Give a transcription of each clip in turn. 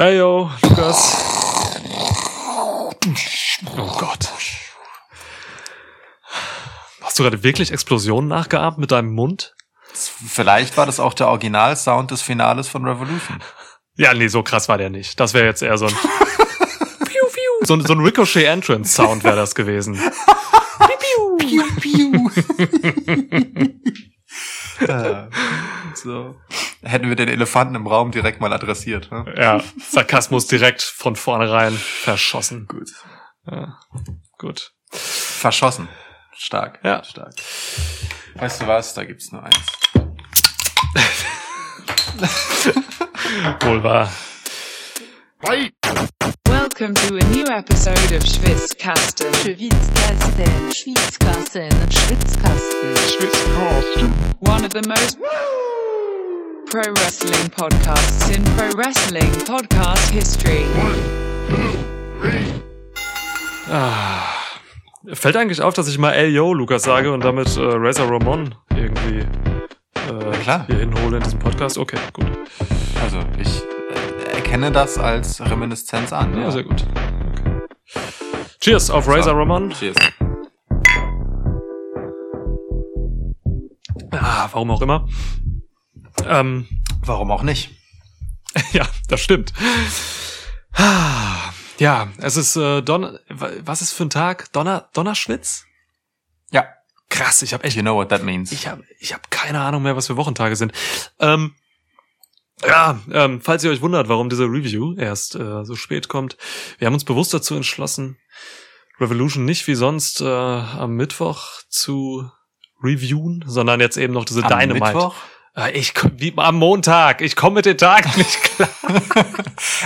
Hey yo, Lukas. Oh Gott. Hast du gerade wirklich Explosionen nachgeahmt mit deinem Mund? Vielleicht war das auch der Originalsound des Finales von Revolution. Ja, nee, so krass war der nicht. Das wäre jetzt eher so ein so, ein- so ein Ricochet Entrance Sound wäre das gewesen. Piu, piu. Äh, so. Hätten wir den Elefanten im Raum direkt mal adressiert. Ne? Ja, Sarkasmus direkt von vornherein verschossen. Gut. Ja, gut. Verschossen. Stark. Ja. Stark. Weißt du was? Da gibt's nur eins. Wohl wahr. Welcome to a new episode of Schwitzkasten. Schwitzkasten, Schwitzkasten, Schwitzkasten. One of the most pro wrestling podcasts in pro wrestling podcast history. Ah. Fällt eigentlich auf, dass ich mal Ey Yo Lukas sage und damit äh, Razor Ramon irgendwie äh, klar. hier hinhole in diesem Podcast? Okay, gut. Also, ich äh, erkenne das als Reminiszenz an. Ja, sehr gut. Okay. Cheers auf Razor Ramon. Cheers. Ah, warum auch immer. Ähm, Warum auch nicht? ja, das stimmt. Ja, es ist äh, Donner. Was ist für ein Tag? Donner Donnerschwitz? Ja. Krass, ich habe echt You know what that means. Ich habe ich hab keine Ahnung mehr, was für Wochentage sind. Ähm, ja, ähm, falls ihr euch wundert, warum diese Review erst äh, so spät kommt, wir haben uns bewusst dazu entschlossen, Revolution nicht wie sonst äh, am Mittwoch zu reviewen, sondern jetzt eben noch diese Am Dynamite. Mittwoch? Ich wie am Montag. Ich komme mit den Tagen nicht klar.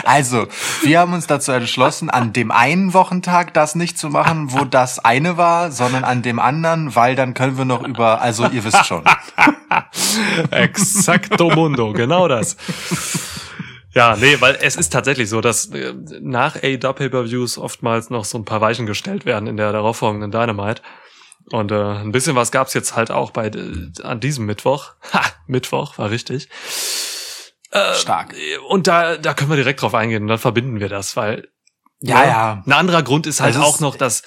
Also, wir haben uns dazu entschlossen, an dem einen Wochentag das nicht zu machen, wo das eine war, sondern an dem anderen, weil dann können wir noch über, also ihr wisst schon. Exacto Mundo, genau das. Ja, nee, weil es ist tatsächlich so, dass äh, nach AEW Pay-Per-Views oftmals noch so ein paar Weichen gestellt werden in der darauffolgenden Dynamite. Und äh, ein bisschen was gab's jetzt halt auch bei äh, an diesem Mittwoch. Ha, Mittwoch war richtig. Äh, Stark. Und da, da können wir direkt drauf eingehen und dann verbinden wir das, weil Ja, ja. ein anderer Grund ist halt Also es- auch noch, dass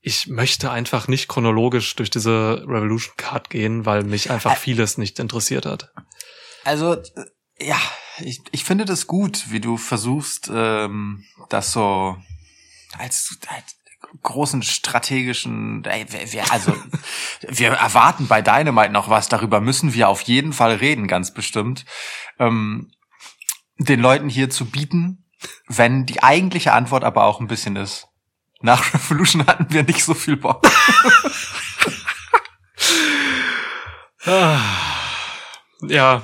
ich möchte einfach nicht chronologisch durch diese Revolution Card gehen, weil mich einfach vieles nicht interessiert hat. Also, äh, ja, ich, ich finde das gut, wie du versuchst, ähm, das so als, als großen strategischen, ey, wir, wir- also wir erwarten bei Dynamite noch was, darüber müssen wir auf jeden Fall reden, ganz bestimmt, ähm, den Leuten hier zu bieten, wenn die eigentliche Antwort aber auch ein bisschen ist. Nach Revolution hatten wir nicht so viel Bock. Ah. Ja,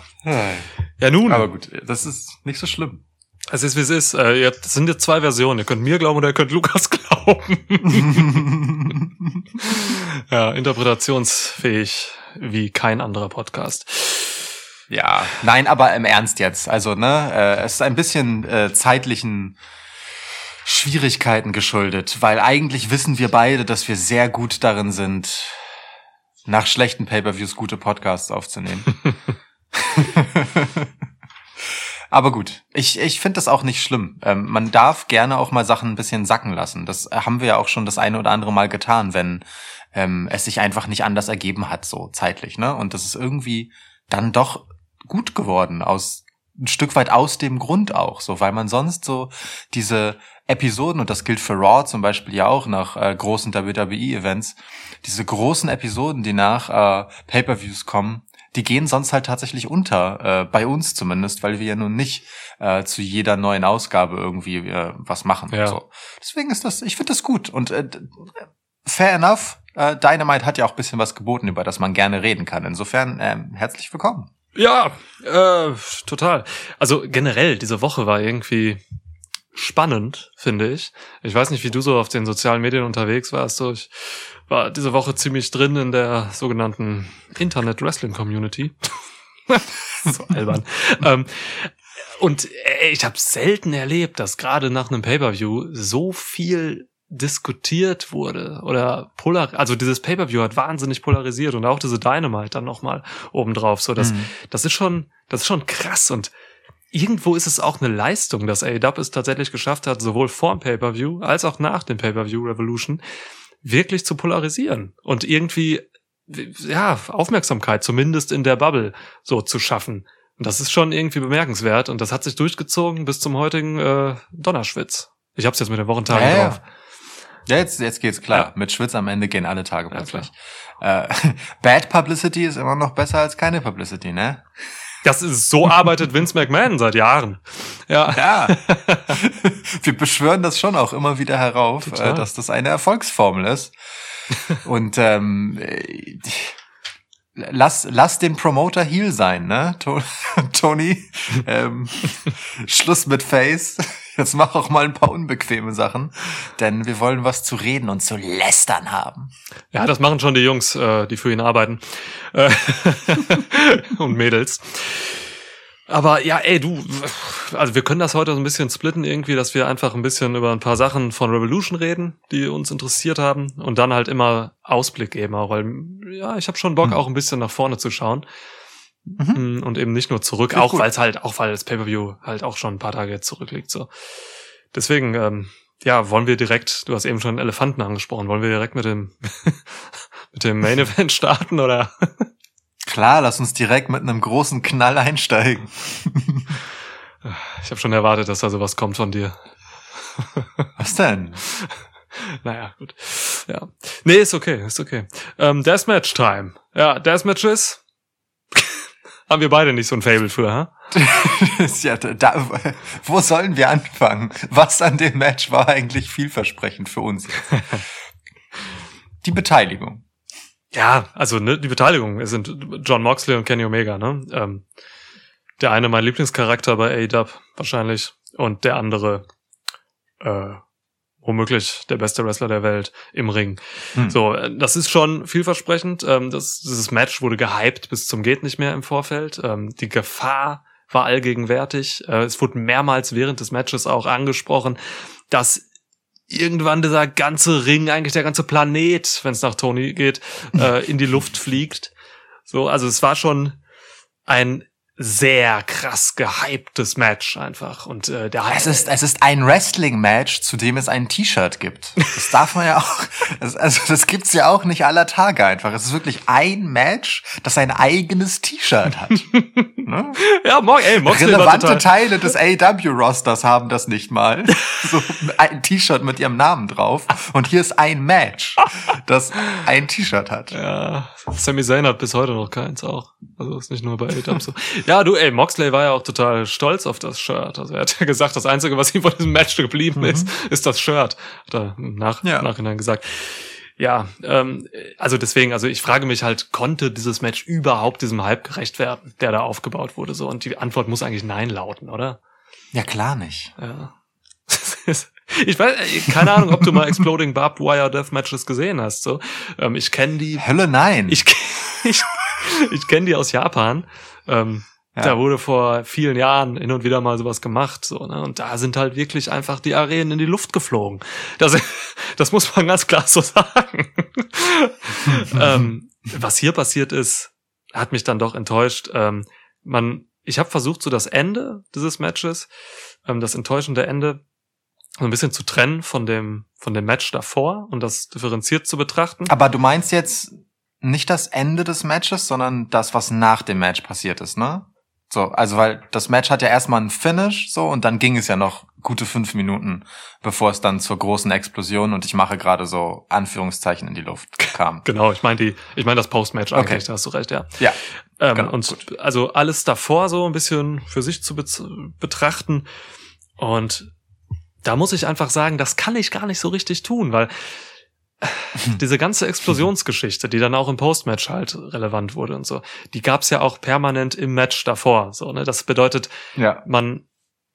ja nun, Aber gut, das ist nicht so schlimm. Es ist wie es ist. Äh, das sind jetzt zwei Versionen. Ihr könnt mir glauben oder ihr könnt Lukas glauben. ja, interpretationsfähig wie kein anderer Podcast. Ja, nein, aber im Ernst jetzt. Also, ne, äh, es ist ein bisschen äh, zeitlichen Schwierigkeiten geschuldet, weil eigentlich wissen wir beide, dass wir sehr gut darin sind, nach schlechten Pay-per-Views gute Podcasts aufzunehmen. Aber gut, ich, ich finde das auch nicht schlimm. Ähm, man darf gerne auch mal Sachen ein bisschen sacken lassen. Das äh, haben wir ja auch schon das eine oder andere Mal getan, wenn ähm, es sich einfach nicht anders ergeben hat, so zeitlich. Ne? Und das ist irgendwie dann doch gut geworden, aus ein Stück weit aus dem Grund auch, so, weil man sonst so diese Episoden, und das gilt für Raw zum Beispiel ja auch nach äh, großen WWE-Events, diese großen Episoden, die nach äh, Pay-per-Views kommen, die gehen sonst halt tatsächlich unter, äh, bei uns zumindest, weil wir ja nun nicht äh, zu jeder neuen Ausgabe irgendwie äh, was machen. Ja. So. Deswegen ist das, ich finde das gut. Und äh, fair enough, äh, Dynamite hat ja auch ein bisschen was geboten, über das man gerne reden kann. Insofern ähm, herzlich willkommen. Ja, äh, total. Also generell, diese Woche war irgendwie spannend, finde ich. Ich weiß nicht, wie du so auf den sozialen Medien unterwegs warst. So, ich war diese Woche ziemlich drin in der sogenannten Internet Wrestling Community. so albern. ähm, und äh, ich habe selten erlebt, dass gerade nach einem Pay-per-View so viel diskutiert wurde oder polar also dieses Pay-per-View hat wahnsinnig polarisiert und auch diese Dynamite dann nochmal obendrauf so das Mhm. das ist schon das ist schon krass und irgendwo ist es auch eine Leistung, dass AEW es tatsächlich geschafft hat, sowohl vor dem Pay-Per-View als auch nach dem Pay-Per-View Revolution wirklich zu polarisieren und irgendwie ja, Aufmerksamkeit zumindest in der Bubble so zu schaffen. Und das ist schon irgendwie bemerkenswert und das hat sich durchgezogen bis zum heutigen äh, Donnerschwitz. Ich hab's jetzt mit den Wochentagen Ja, ja. drauf. Ja, jetzt, jetzt geht's klar. Ja. Mit Schwitz am Ende gehen alle Tage Ja, plötzlich. äh, Bad Publicity ist immer noch besser als keine Publicity, ne? Das ist, so arbeitet Vince McMahon seit Jahren. Ja. Ja. Wir beschwören das schon auch immer wieder herauf, Total. äh, dass das eine Erfolgsformel ist. Und ähm, äh, lass, lass den Promoter Heel sein, ne? To Tony, ähm, Schluss mit Face. Jetzt mach auch mal ein paar unbequeme Sachen, denn wir wollen was zu reden und zu lästern haben. Ja, das machen schon die Jungs, äh, die für ihn arbeiten. Äh, und Mädels. Aber ja, ey, du, also wir können das heute so ein bisschen splitten irgendwie, dass wir einfach ein bisschen über ein paar Sachen von Revolution reden, die uns interessiert haben und dann halt immer Ausblick geben, auch weil, ja, ich habe schon Bock, Hm. auch ein bisschen nach vorne zu schauen Mhm. Mm, und eben nicht nur zurück, auch weil es halt, auch weil das Pay-Per-View halt auch schon ein paar Tage zurückliegt, so. Deswegen, ähm, ja, wollen wir direkt, du hast eben schon Elefanten angesprochen, wollen wir direkt mit dem, mit dem Main Event starten oder? Klar, lass uns direkt mit einem großen Knall einsteigen. Ich habe schon erwartet, dass da sowas kommt von dir. Was denn? Naja, gut. Ja. Nee, ist okay, ist okay. Ähm, Deathmatch Time. Ja, Deathmatches. Haben wir beide nicht so ein Fable für, ha? Ja, da, wo sollen wir anfangen? Was an dem Match war eigentlich vielversprechend für uns? Die Beteiligung. Ja, also ne, die Beteiligung es sind John Moxley und Kenny Omega, ne? Ähm, der eine mein Lieblingscharakter bei AEW wahrscheinlich und der andere äh, womöglich der beste Wrestler der Welt im Ring. Hm. So, äh, das ist schon vielversprechend. Ähm, das, dieses Match wurde gehypt bis zum geht nicht mehr im Vorfeld. Ähm, die Gefahr war allgegenwärtig. Äh, es wurde mehrmals während des Matches auch angesprochen, dass irgendwann dieser ganze Ring, eigentlich der ganze Planet, wenn es nach Tony geht, äh, in die Luft fliegt. So, also es war schon ein sehr krass gehyptes Match einfach. Und äh, der Es ist, es ist ein Wrestling-Match, zu dem es ein T-Shirt gibt. Das darf man ja auch, das, also das gibt's ja auch nicht aller Tage einfach. Es ist wirklich ein Match, das ein eigenes T-Shirt hat. ne? ja, Mo ey, Moxley Relevante Teile des AEW-Rosters haben das nicht mal. So ein T-Shirt mit ihrem Namen drauf. Und hier ist ein Match, das ein T-Shirt hat. Ja, Sami Zayn hat bis heute noch keins auch. Also ist nicht nur bei AEW so. Ja, du, ey, Moxley war ja auch total stolz auf das Shirt. Also er hat ja gesagt, das Einzige, was ihm von diesem Match geblieben ist, ist das Shirt. Hat er im Nach Ja. im Nachhinein gesagt. Ja, ähm, also deswegen, also ich frage mich halt, konnte dieses Match überhaupt diesem Hype gerecht werden, der da aufgebaut wurde? So und die Antwort muss eigentlich Nein lauten, oder? Ja, klar nicht. Ja. Ich weiß, keine Ahnung, ob du mal Exploding Barbed Wire Death Matches gesehen hast. So, ähm, ich kenne die Hölle nein. ich, ich, ich kenne die aus Japan. Ähm, Ja. Da wurde vor vielen Jahren hin und wieder mal sowas gemacht. So, ne? Und da sind halt wirklich einfach die Arenen in die Luft geflogen. Das, das muss man ganz klar so sagen. ähm, was hier passiert ist, hat mich dann doch enttäuscht. Ähm, man, ich habe versucht, so das Ende dieses Matches, ähm, das enttäuschende Ende, so ein bisschen zu trennen von dem, von dem Match davor und das differenziert zu betrachten. Aber du meinst jetzt nicht das Ende des Matches, sondern das, was nach dem Match passiert ist, ne? So, also weil das Match hat ja erstmal einen Finish, so, und dann ging es ja noch gute fünf Minuten, bevor es dann zur großen Explosion und ich mache gerade so Anführungszeichen in die Luft kam. Genau, ich meine die, ich meine das Postmatch eigentlich, Okay. da hast du recht, ja. Ja. Ähm, Genau, und also alles davor so ein bisschen für sich zu betrachten. Und da muss ich einfach sagen, das kann ich gar nicht so richtig tun, weil diese ganze Explosionsgeschichte, die dann auch im Postmatch halt relevant wurde und so, die gab's ja auch permanent im Match davor. So, ne? Das bedeutet, Ja. man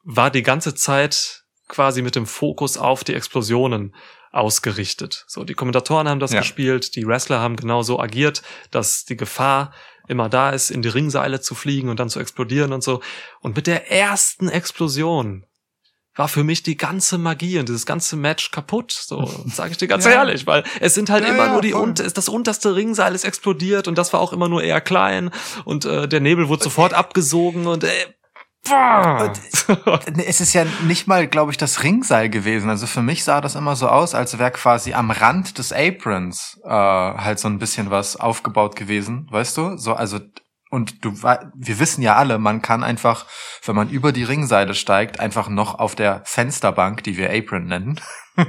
war die ganze Zeit quasi mit dem Fokus auf die Explosionen ausgerichtet. So, die Kommentatoren haben das Ja. gespielt, die Wrestler haben genauso agiert, dass die Gefahr immer da ist, in die Ringseile zu fliegen und dann zu explodieren und so. Und mit der ersten Explosion war für mich die ganze Magie und dieses ganze Match kaputt. So sage ich dir ganz Ja. ehrlich, weil es sind halt Ja, immer ja, nur die voll. unter, das unterste Ringseil ist explodiert und das war auch immer nur eher klein und äh, der Nebel wurde sofort abgesogen und äh, Boah. Nee, Es ist ja nicht mal, glaube ich, das Ringseil gewesen. Also für mich sah das immer so aus, als wäre quasi am Rand des Aprons äh, halt so ein bisschen was aufgebaut gewesen, weißt du? So, also und du, wir wissen ja alle, man kann einfach, wenn man über die Ringseile steigt, einfach noch auf der Fensterbank, die wir Apron nennen,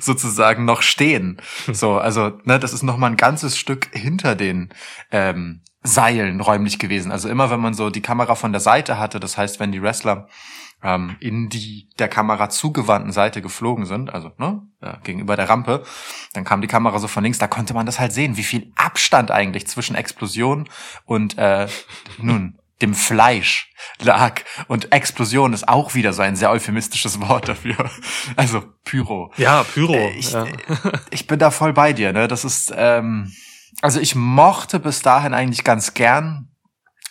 sozusagen noch stehen. So, also ne, das ist noch mal ein ganzes Stück hinter den ähm, Seilen räumlich gewesen. Also immer, wenn man so die Kamera von der Seite hatte, das heißt, wenn die Wrestler ähm, in die der Kamera zugewandten Seite geflogen sind, also ne, ja, gegenüber der Rampe, dann kam die Kamera so von links, da konnte man das halt sehen, wie viel Abstand eigentlich zwischen Explosion und äh, nun dem Fleisch lag. Und Explosion ist auch wieder so ein sehr euphemistisches Wort dafür. Also Pyro. Ja, Pyro. Äh, ich, ja. ich bin da voll bei dir, ne? Das ist, ähm, also ich mochte bis dahin eigentlich ganz gern,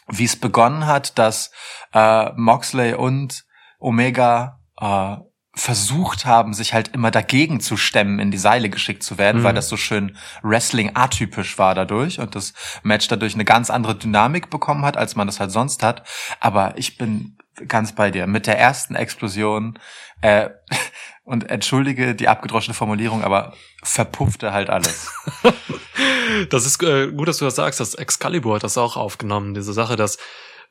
wie es begonnen hat, dass äh, Moxley und Omega äh, versucht haben, sich halt immer dagegen zu stemmen, in die Seile geschickt zu werden, Mhm. weil das so schön Wrestling atypisch war dadurch und das Match dadurch eine ganz andere Dynamik bekommen hat, als man das halt sonst hat. Aber ich bin ganz bei dir. Mit der ersten Explosion äh, und entschuldige die abgedroschene Formulierung, aber verpuffte halt alles. Das ist äh, gut, dass du das sagst. Das Excalibur hat das auch aufgenommen. Diese Sache, dass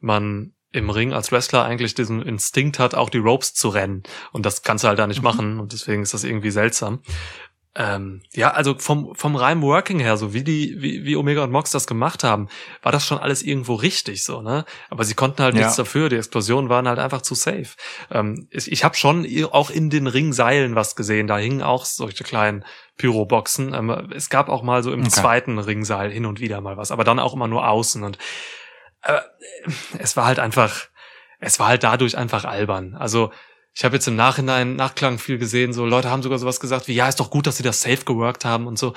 man im Ring als Wrestler eigentlich diesen Instinkt hat, auch die Ropes zu rennen. Und das kannst du halt da nicht machen. Und deswegen ist das irgendwie seltsam. Ähm, ja, also vom, vom reinen Working her, so wie die, wie, wie Omega und Mox das gemacht haben, war das schon alles irgendwo richtig, so, ne? Aber sie konnten halt Ja. nichts dafür. Die Explosionen waren halt einfach zu safe. Ähm, ich ich habe schon auch in den Ringseilen was gesehen. Da hingen auch solche kleinen Pyroboxen. Ähm, es gab auch mal so im Okay. zweiten Ringseil hin und wieder mal was, aber dann auch immer nur außen. Und äh, es war halt einfach, es war halt dadurch einfach albern. Also ich habe jetzt im Nachhinein Nachklang viel gesehen, so Leute haben sogar sowas gesagt wie, ja, ist doch gut, dass sie das safe geworkt haben und so.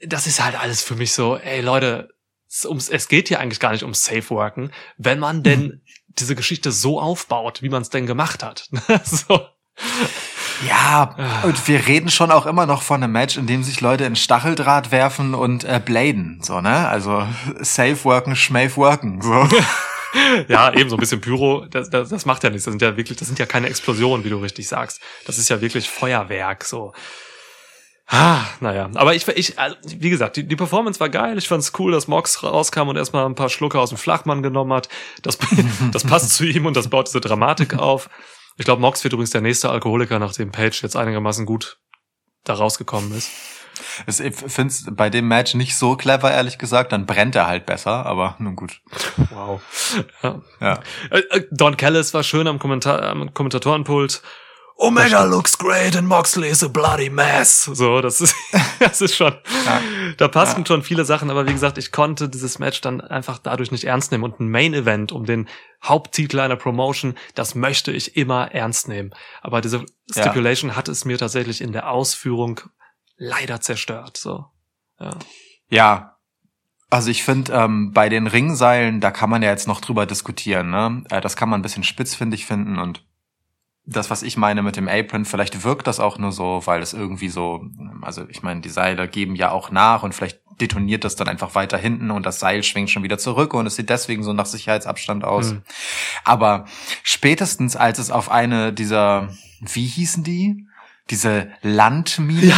Das ist halt alles für mich so, ey Leute, es, ums, es geht hier eigentlich gar nicht ums Safe Worken, wenn man denn diese Geschichte so aufbaut, wie man es denn gemacht hat. so. Ja, und wir reden schon auch immer noch von einem Match, in dem sich Leute in Stacheldraht werfen und äh, bladen, so, ne? Also safe worken, schmave worken, so. Ja, eben so ein bisschen Pyro, das, das, das macht ja nichts. Das sind ja wirklich, das sind ja keine Explosionen, wie du richtig sagst. Das ist ja wirklich Feuerwerk, so. Ah, naja, aber ich, ich, also, wie gesagt, die, die Performance war geil. Ich fand's cool, dass Mox rauskam und erstmal ein paar Schlucke aus dem Flachmann genommen hat. Das, das passt zu ihm und das baut diese Dramatik auf. Ich glaube, Mox wird übrigens der nächste Alkoholiker, nachdem Page jetzt einigermaßen gut da rausgekommen ist. Ich find's bei dem Match nicht so clever, ehrlich gesagt. Dann brennt er halt besser, aber nun gut. Wow. Ja. Ja. Äh, äh, Don Callis war schön am, Kommentar am Kommentatorenpult. Omega looks great and Moxley is a bloody mess. So, das ist, das ist schon, da passen schon viele Sachen, aber wie gesagt, ich konnte dieses Match dann einfach dadurch nicht ernst nehmen und ein Main Event um den Haupttitel einer Promotion, das möchte ich immer ernst nehmen. Aber diese Ja. Stipulation hat es mir tatsächlich in der Ausführung leider zerstört, so. Ja. Ja. Also ich finde, ähm, bei den Ringseilen, da kann man ja jetzt noch drüber diskutieren. Ne? Äh, das kann man ein bisschen spitzfindig finden und das, was ich meine mit dem Apron, vielleicht wirkt das auch nur so, weil es irgendwie so, also ich meine, die Seile geben ja auch nach und vielleicht detoniert das dann einfach weiter hinten und das Seil schwingt schon wieder zurück und es sieht deswegen so nach Sicherheitsabstand aus. Hm. Aber spätestens als es auf eine dieser, wie hießen die? Diese Landminen,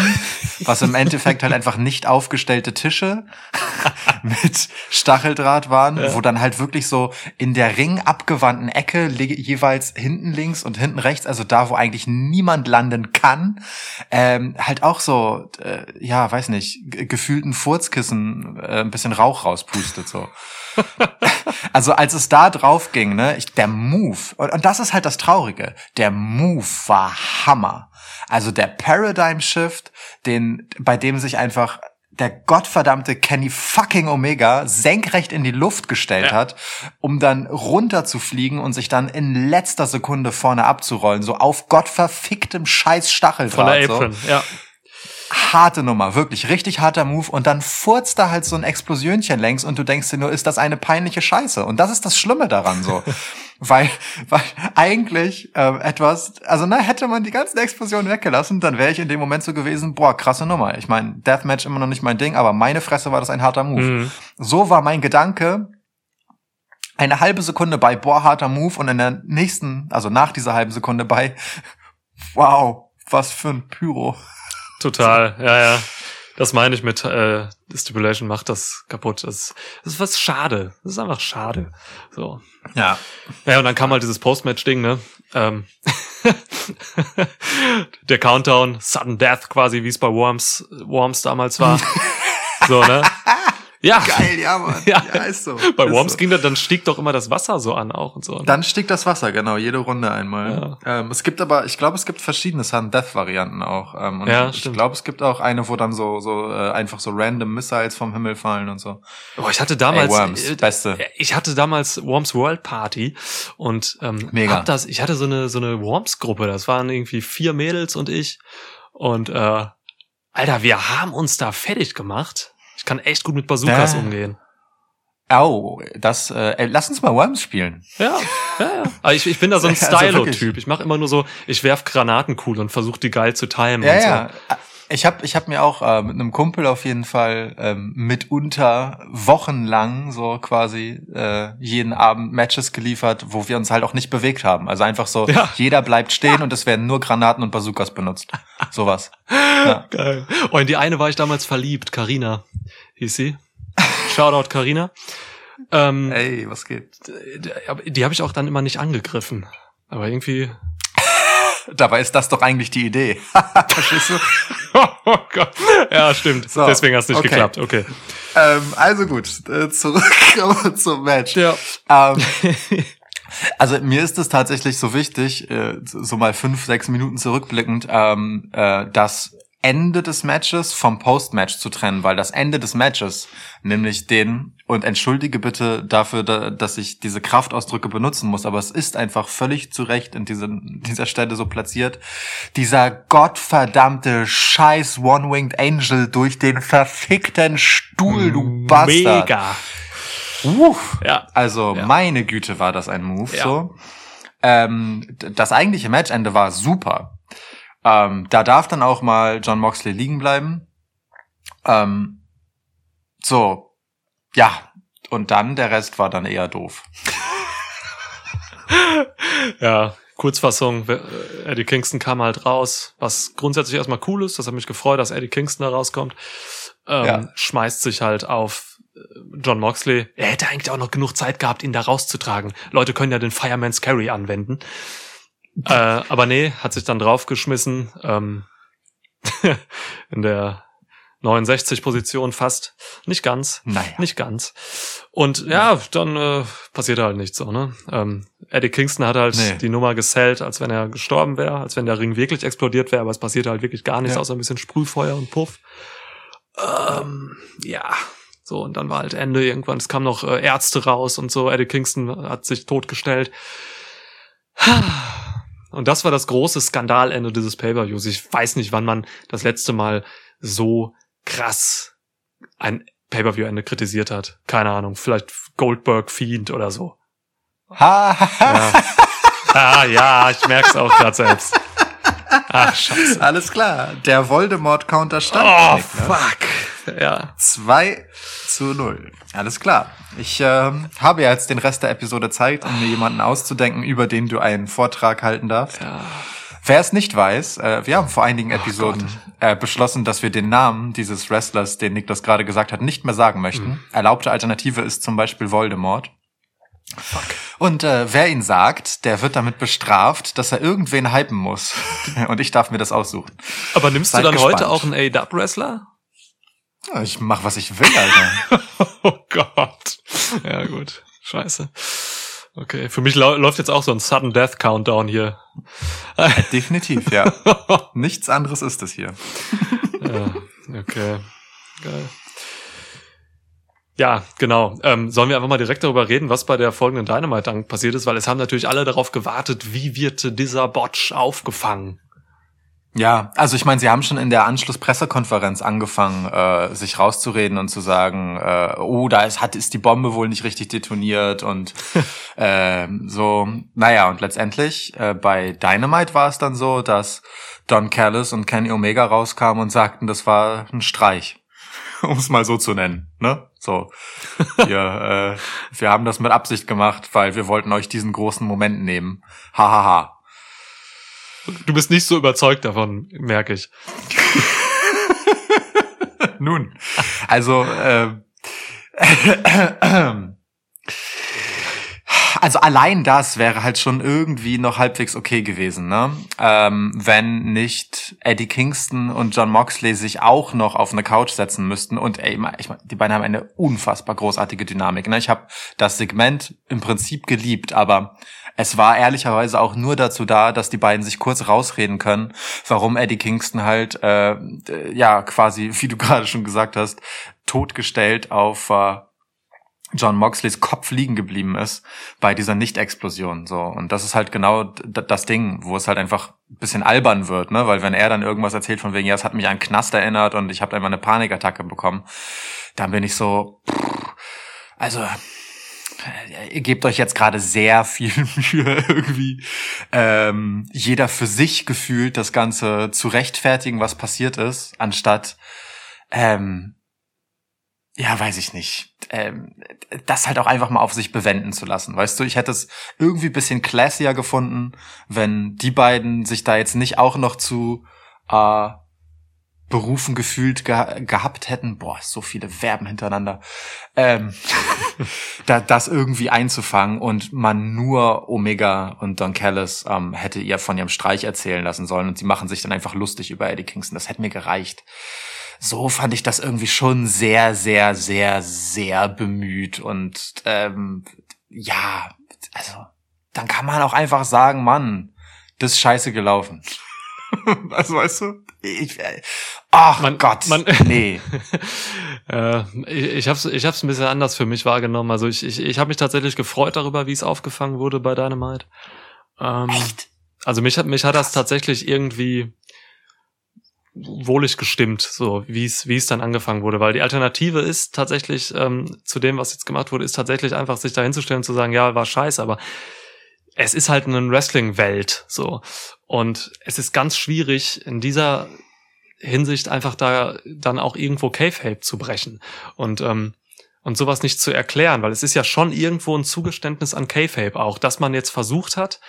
was im Endeffekt halt einfach nicht aufgestellte Tische mit Stacheldraht waren, wo dann halt wirklich so in der Ring abgewandten Ecke jeweils hinten links und hinten rechts, also da, wo eigentlich niemand landen kann, ähm, halt auch so, äh, ja, weiß nicht, ge- gefühlten Furzkissen äh, ein bisschen Rauch rauspustet so. Also als es da drauf ging, ne, ich, der Move, und, und das ist halt das Traurige, der Move war Hammer. Also der Paradigm Shift, den, bei dem sich einfach der gottverdammte Kenny fucking Omega senkrecht in die Luft gestellt Ja. hat, um dann runter zu fliegen und sich dann in letzter Sekunde vorne abzurollen, so auf gottverficktem Scheiß Stacheldraht. Von der so Apron, ja. harte Nummer, wirklich richtig harter Move und dann furzt da halt so ein Explosionchen längs und du denkst dir nur, ist das eine peinliche Scheiße? Und das ist das Schlimme daran so. weil, weil eigentlich ähm, etwas, also na, hätte man die ganzen Explosionen weggelassen, dann wäre ich in dem Moment so gewesen, boah, krasse Nummer. Ich meine, Deathmatch immer noch nicht mein Ding, aber meine Fresse war das ein harter Move. Mhm. So war mein Gedanke, eine halbe Sekunde bei, boah, harter Move und in der nächsten, also nach dieser halben Sekunde bei, wow, was für ein Pyro. Total, ja, ja. Das meine ich mit äh, Stipulation macht das kaputt. Das, das ist was schade. Das ist einfach schade. So. Ja. Ja, und dann kam halt dieses Postmatch-Ding, ne? Ähm, der Countdown, Sudden Death quasi, wie es bei Worms, Worms damals war. so, ne? Ja. Geil, ja, Mann. Ja. ist so. Bei Ist Worms so. ging das, dann stieg doch immer das Wasser so an auch und so. Dann stieg das Wasser, genau, jede Runde einmal. Ähm, es gibt aber, ich glaube, es gibt verschiedene Sudden Death Varianten auch. Ähm, und Ja, ich stimmt. glaube, es gibt auch eine, wo dann so, so äh, einfach so random Missiles vom Himmel fallen und so. Boah, ich hatte damals, Ey, Worms, äh, Beste. ich hatte damals Worms World Party und ähm, Mega. hab das, ich hatte so eine so eine Worms Gruppe. Das waren irgendwie vier Mädels und ich und äh, Alter, wir haben uns da fertig gemacht. Ich kann echt gut mit Bazookas Äh. umgehen. Au, das, äh, lass uns mal Worms spielen. Ja, ja, ja. Aber ich, ich bin da so ein Also. Stylo-Typ. Ich mache immer nur so, ich werf Granaten cool und versuche die geil zu timen Ja, und so. ja. Ich habe ich hab mir auch äh, mit einem Kumpel auf jeden Fall ähm, mitunter wochenlang so quasi äh, jeden Abend Matches geliefert, wo wir uns halt auch nicht bewegt haben. Also einfach so, Ja. jeder bleibt stehen und es werden nur Granaten und Bazookas benutzt. Sowas. Ja. Geil. Oh, in die eine war ich damals verliebt, Karina hieß sie. Shoutout Karina. Ähm, Ey, was geht? die die habe ich auch dann immer nicht angegriffen. Aber irgendwie. Dabei ist das doch eigentlich die Idee. Verstehst du? Oh Gott. Ja, stimmt. So, Deswegen hat's nicht okay. geklappt. Okay. ähm, also gut, äh, zurück zum Match. Ja. Ähm, also mir ist es tatsächlich so wichtig, äh, so mal fünf, sechs Minuten zurückblickend, ähm, äh, das Ende des Matches vom Post-Match zu trennen, weil das Ende des Matches, nämlich den, und entschuldige bitte dafür, da, dass ich diese Kraftausdrücke benutzen muss, aber es ist einfach völlig zu Recht in diese, dieser Stelle so platziert, dieser gottverdammte scheiß One-Winged Angel durch den verfickten Stuhl, du Bastard. Mega. Uff. Ja. Also Ja. meine Güte war das ein Move Ja. so. Ähm, das eigentliche Matchende war super. Ähm, da darf dann auch mal John Moxley liegen bleiben. Ähm, so, ja. Und dann der Rest war dann eher doof. Ja. Kurzfassung, äh, Eddie Kingston kam halt raus, was grundsätzlich erstmal cool ist. Das hat mich gefreut, dass Eddie Kingston da rauskommt. Ähm, Ja. Schmeißt sich halt auf äh, John Moxley. Er hätte eigentlich auch noch genug Zeit gehabt, ihn da rauszutragen. Leute können ja den Fireman's Carry anwenden. Äh, aber nee, hat sich dann draufgeschmissen. Ähm, in der 69 Position fast. Nicht ganz. Naja. Nicht ganz. Und ja, dann äh, passiert halt nichts so, ne? Ähm, Eddie Kingston hat halt Nee. die Nummer gesellt, als wenn er gestorben wäre, als wenn der Ring wirklich explodiert wäre, aber es passierte halt wirklich gar nichts, Ja. außer ein bisschen Sprühfeuer und Puff. Ähm, ja. So, und dann war halt Ende irgendwann. Es kamen noch äh, Ärzte raus und so. Eddie Kingston hat sich totgestellt. Und das war das große Skandalende dieses Pay-Per-Views. Ich weiß nicht, wann man das letzte Mal so krass ein Pay-Per-View-Ende kritisiert hat. Keine Ahnung, vielleicht Goldberg Fiend oder so. Ha, ha, ha. Ja, ah, ja ich merk's auch gerade selbst. Ach, scheiße. Alles klar. Der Voldemort-Counter stand. Oh, ne? fuck. Ja. 2 zu 0. Alles klar. Ich ähm, habe ja jetzt den Rest der Episode Zeit, um mir jemanden auszudenken, über den du einen Vortrag halten darfst. ja. Wer es nicht weiß, äh, wir haben vor einigen Episoden äh, beschlossen, dass wir den Namen dieses Wrestlers, den Niklas gerade gesagt hat, nicht mehr sagen möchten. Erlaubte Alternative ist zum Beispiel Voldemort. Und äh, wer ihn sagt, der wird damit bestraft, dass er irgendwen hypen muss. Und ich darf mir das aussuchen. Aber nimmst Seid du dann heute gespannt. auch einen A-Dub-Wrestler? Ja, ich mach, was ich will, Alter. Oh Gott. Ja, gut. Scheiße. Okay, für mich läuft jetzt auch so ein Sudden Death Countdown hier. Definitiv, ja. Nichts anderes ist es hier. Ja, okay. Geil. Ja, genau. Ähm, sollen wir einfach mal direkt darüber reden, was bei der folgenden Dynamite dann passiert ist, weil es haben natürlich alle darauf gewartet, wie wird dieser Botch aufgefangen? Ja, also ich meine, sie haben schon in der Anschlusspressekonferenz angefangen, äh, sich rauszureden und zu sagen, äh, oh, da ist, hat, ist die Bombe wohl nicht richtig detoniert und ähm, so. Naja, und letztendlich äh, bei Dynamite war es dann so, dass Don Callis und Kenny Omega rauskamen und sagten, das war ein Streich. um es mal so zu nennen. Ne? So, wir, äh, wir haben das mit Absicht gemacht, weil wir wollten euch diesen großen Moment nehmen. Hahaha. Ha, ha. Du bist nicht so überzeugt davon, merke ich. Nun, also äh, also allein das wäre halt schon irgendwie noch halbwegs okay gewesen, ne? Ähm, wenn nicht Eddie Kingston und John Moxley sich auch noch auf eine Couch setzen müssten und ey, ich mein, die beiden haben eine unfassbar großartige Dynamik. Ne? Ich habe das Segment im Prinzip geliebt, aber es war ehrlicherweise auch nur dazu da, dass die beiden sich kurz rausreden können, warum Eddie Kingston halt äh, ja quasi, wie du gerade schon gesagt hast, totgestellt auf äh, John Moxleys Kopf liegen geblieben ist bei dieser Nicht-Explosion. So. Und das ist halt genau das Ding, wo es halt einfach ein bisschen albern wird, ne? Weil wenn er dann irgendwas erzählt von wegen, ja, es hat mich an Knast erinnert und ich habe einfach eine Panikattacke bekommen, dann bin ich so, pff, also ihr gebt euch jetzt gerade sehr viel Mühe, irgendwie ähm, jeder für sich gefühlt das Ganze zu rechtfertigen, was passiert ist, anstatt ähm, ja, weiß ich nicht. Ähm, das halt auch einfach mal auf sich bewenden zu lassen. Weißt du, ich hätte es irgendwie bisschen classier gefunden, wenn die beiden sich da jetzt nicht auch noch zu äh, berufen gefühlt ge gehabt hätten. Boah, so viele Verben hintereinander. Ähm, da, das irgendwie einzufangen und man nur Omega und Don Callis ähm, hätte ihr von ihrem Streich erzählen lassen sollen und sie machen sich dann einfach lustig über Eddie Kingston. Das hätte mir gereicht so fand ich das irgendwie schon sehr, sehr, sehr, sehr bemüht. Und ähm, ja, also dann kann man auch einfach sagen, Mann, das ist scheiße gelaufen. also weißt du? Ich, äh, ach man, Gott, man, nee. äh, ich, ich habe es ich hab's ein bisschen anders für mich wahrgenommen. Also ich, ich, ich habe mich tatsächlich gefreut darüber, wie es aufgefangen wurde bei Dynamite. Ähm, Echt? Also mich hat mich hat das tatsächlich irgendwie wohlig gestimmt, so wie es wie es dann angefangen wurde, weil die Alternative ist tatsächlich ähm, zu dem, was jetzt gemacht wurde, ist tatsächlich einfach sich da hinzustellen und zu sagen, ja, war scheiße, aber es ist halt eine Wrestling-Welt, so und es ist ganz schwierig in dieser Hinsicht einfach da dann auch irgendwo Cave-Hape zu brechen und ähm, und sowas nicht zu erklären, weil es ist ja schon irgendwo ein Zugeständnis an K-Fape auch, dass man jetzt versucht hat,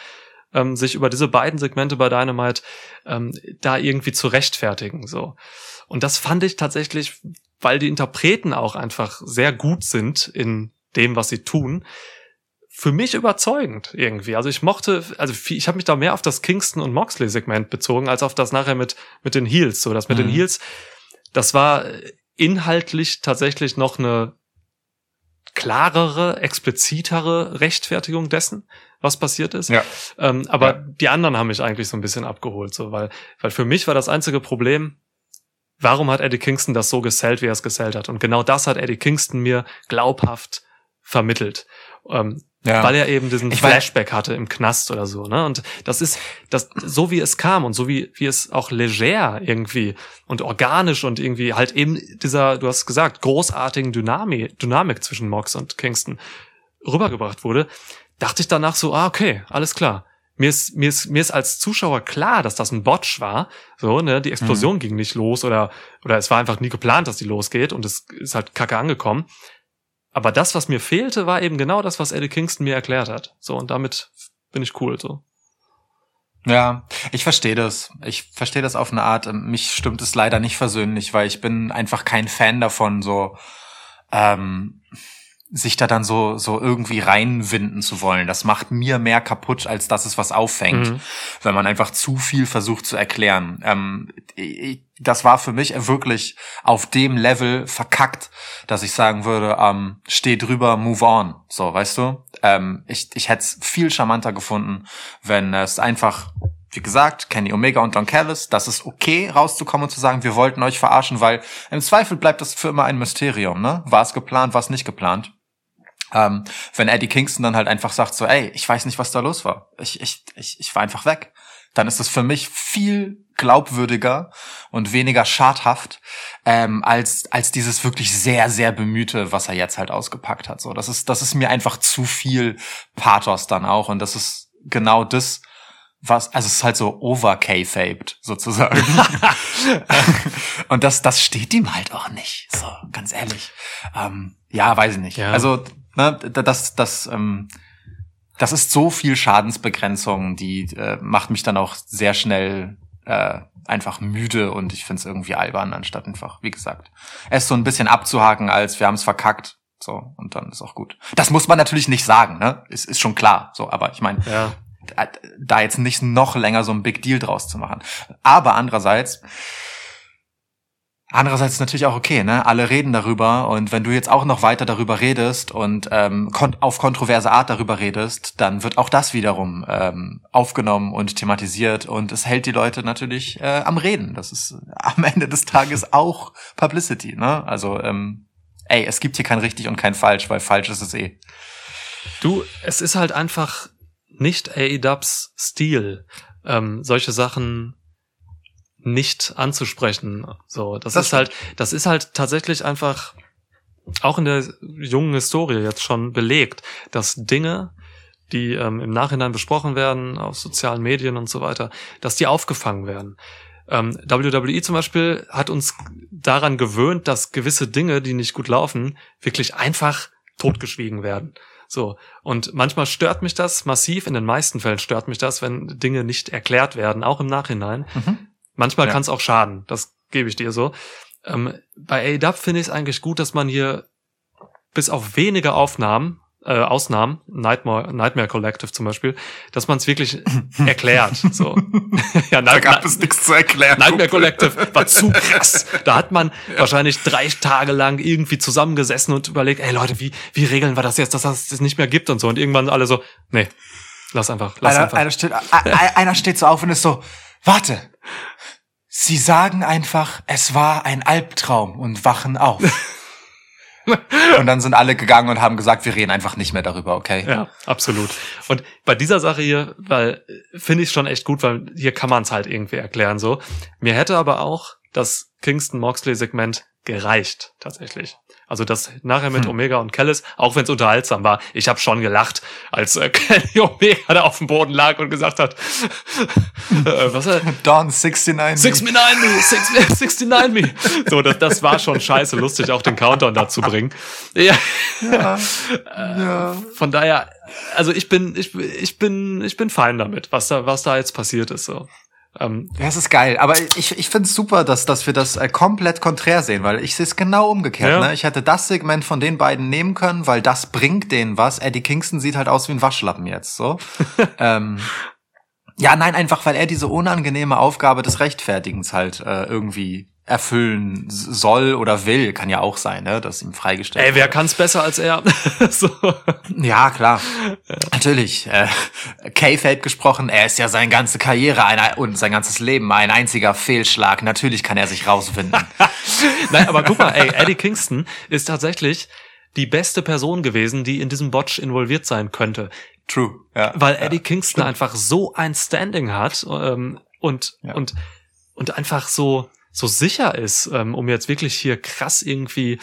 ähm, sich über diese beiden Segmente bei Dynamite ähm, da irgendwie zu rechtfertigen. So. Und das fand ich tatsächlich, weil die Interpreten auch einfach sehr gut sind in dem, was sie tun, für mich überzeugend irgendwie. Also ich mochte, also ich habe mich da mehr auf das Kingston und Moxley Segment bezogen als auf das nachher mit mit den Heels. So, das mit mhm. den Heels, das war inhaltlich tatsächlich noch eine klarere, explizitere Rechtfertigung dessen was passiert ist. Ja. Ähm, aber ja. die anderen haben mich eigentlich so ein bisschen abgeholt, so, weil, weil für mich war das einzige Problem, warum hat Eddie Kingston das so gesellt, wie er es gesellt hat? Und genau das hat Eddie Kingston mir glaubhaft vermittelt. Ähm, ja. Weil er eben diesen ich Flashback hatte im Knast oder so, ne? Und das ist, das, so wie es kam und so wie, wie es auch leger irgendwie und organisch und irgendwie halt eben dieser, du hast gesagt, großartigen Dynamik, Dynamik zwischen Mox und Kingston rübergebracht wurde, dachte ich danach so, ah, okay, alles klar. Mir ist, mir ist, mir ist als Zuschauer klar, dass das ein Botch war. So, ne, die Explosion mhm. ging nicht los oder, oder es war einfach nie geplant, dass die losgeht und es ist halt kacke angekommen. Aber das, was mir fehlte, war eben genau das, was Eddie Kingston mir erklärt hat. So, und damit bin ich cool, so. Ja, ich verstehe das. Ich verstehe das auf eine Art. Mich stimmt es leider nicht versöhnlich, weil ich bin einfach kein Fan davon, so, ähm, sich da dann so, so irgendwie reinwinden zu wollen. Das macht mir mehr kaputt, als dass es was auffängt, mhm. wenn man einfach zu viel versucht zu erklären. Ähm, das war für mich wirklich auf dem Level verkackt, dass ich sagen würde, ähm, steh drüber, move on. So, weißt du? Ähm, ich ich hätte es viel charmanter gefunden, wenn es einfach wie gesagt, Kenny Omega und Don Callis, das ist okay, rauszukommen und zu sagen, wir wollten euch verarschen, weil im Zweifel bleibt das für immer ein Mysterium, ne? War es geplant, war es nicht geplant? Ähm, wenn Eddie Kingston dann halt einfach sagt so, ey, ich weiß nicht, was da los war. Ich, ich, ich, ich war einfach weg. Dann ist es für mich viel glaubwürdiger und weniger schadhaft ähm, als als dieses wirklich sehr sehr bemühte, was er jetzt halt ausgepackt hat. So, das ist das ist mir einfach zu viel Pathos dann auch und das ist genau das, was, also es ist halt so over K-faped sozusagen. und das, das steht ihm halt auch nicht. So, ganz ehrlich. Ähm, ja, weiß ich nicht. Ja. Also, ne, das, das, ähm, das ist so viel Schadensbegrenzung, die äh, macht mich dann auch sehr schnell äh, einfach müde und ich find's irgendwie albern, anstatt einfach, wie gesagt, es so ein bisschen abzuhaken, als wir haben's verkackt. So, und dann ist auch gut. Das muss man natürlich nicht sagen, ne? Ist, ist schon klar. So, aber ich meine, Ja. da jetzt nicht noch länger so ein Big Deal draus zu machen. Aber andererseits, andererseits ist natürlich auch okay, ne? Alle reden darüber und wenn du jetzt auch noch weiter darüber redest und ähm, kon auf kontroverse Art darüber redest, dann wird auch das wiederum ähm, aufgenommen und thematisiert und es hält die Leute natürlich äh, am Reden. Das ist am Ende des Tages auch Publicity, ne? Also ähm, ey, es gibt hier kein richtig und kein falsch, weil falsch ist es eh. Du, es ist halt einfach nicht AEWs Stil, ähm, solche Sachen nicht anzusprechen. So, das, Das ist halt, das ist halt tatsächlich einfach auch in der jungen Historie jetzt schon belegt, dass Dinge, die ähm, im Nachhinein besprochen werden auf sozialen Medien und so weiter, dass die aufgefangen werden. Ähm, WWE zum Beispiel hat uns daran gewöhnt, dass gewisse Dinge, die nicht gut laufen, wirklich einfach totgeschwiegen werden. So. Und manchmal stört mich das massiv, in den meisten Fällen stört mich das, wenn Dinge nicht erklärt werden, auch im Nachhinein. Mhm. Manchmal Ja. kann es auch schaden, das gebe ich dir so. Ähm, bei AEW finde ich es eigentlich gut, dass man hier bis auf wenige Aufnahmen, äh, Ausnahmen, Nightmare, Nightmare Collective zum Beispiel, dass man es wirklich erklärt. So. ja, Da gab es nichts zu erklären. Nightmare Collective war zu krass. Da hat man wahrscheinlich drei Tage lang irgendwie zusammengesessen und überlegt, ey Leute, wie, wie regeln wir das jetzt, dass das das nicht mehr gibt und so. Und irgendwann alle so, nee, lass einfach, lass Einer, einfach. einer, steht, einer steht so auf und ist so, warte, Sie sagen einfach, es war ein Albtraum und wachen auf. und dann sind alle gegangen und haben gesagt, wir reden einfach nicht mehr darüber, okay? Ja, absolut. Und bei dieser Sache hier, weil äh, finde ich schon echt gut, weil hier kann man es halt irgendwie erklären so. Mir hätte aber auch das Kingston Moxley Segment gereicht tatsächlich. Also das nachher mit Hm. Omega und Kellis, auch wenn es unterhaltsam war. Ich habe schon gelacht, als äh, Kenny Omega da auf dem Boden lag und gesagt hat, äh, was er, Dawn 69. Six me nine me, six, 69 me. So, das, das war schon scheiße lustig, auch den Countdown da zu bringen. Ja. Ja, Äh, ja. Von daher, also ich bin, ich, ich bin, ich bin fein damit, was da, was da jetzt passiert ist. So. Ähm, Ja, es ist geil, aber ich, ich finde es super, dass, dass wir das äh, komplett konträr sehen, weil ich sehe es genau umgekehrt. Ja. Ne? Ich hätte das Segment von den beiden nehmen können, weil das bringt denen was. Eddie Kingston sieht halt aus wie ein Waschlappen jetzt, so. ähm, ja, nein, einfach weil er diese unangenehme Aufgabe des Rechtfertigens halt äh, irgendwie erfüllen soll oder will, kann ja auch sein, ne, dass ihm freigestellt ey, wer kann's besser als er? so. Ja, klar. Natürlich. Äh, K-Feld gesprochen, er ist ja seine ganze Karriere ein, und sein ganzes Leben ein einziger Fehlschlag. Natürlich kann er sich rauswinden. Nein, aber guck mal, ey, Eddie Kingston ist tatsächlich die beste Person gewesen, die in diesem Botch involviert sein könnte. True. Ja. weil Eddie Kingston einfach so ein Standing hat ähm, und Ja. und und einfach so so sicher ist, ähm, um jetzt wirklich hier krass irgendwie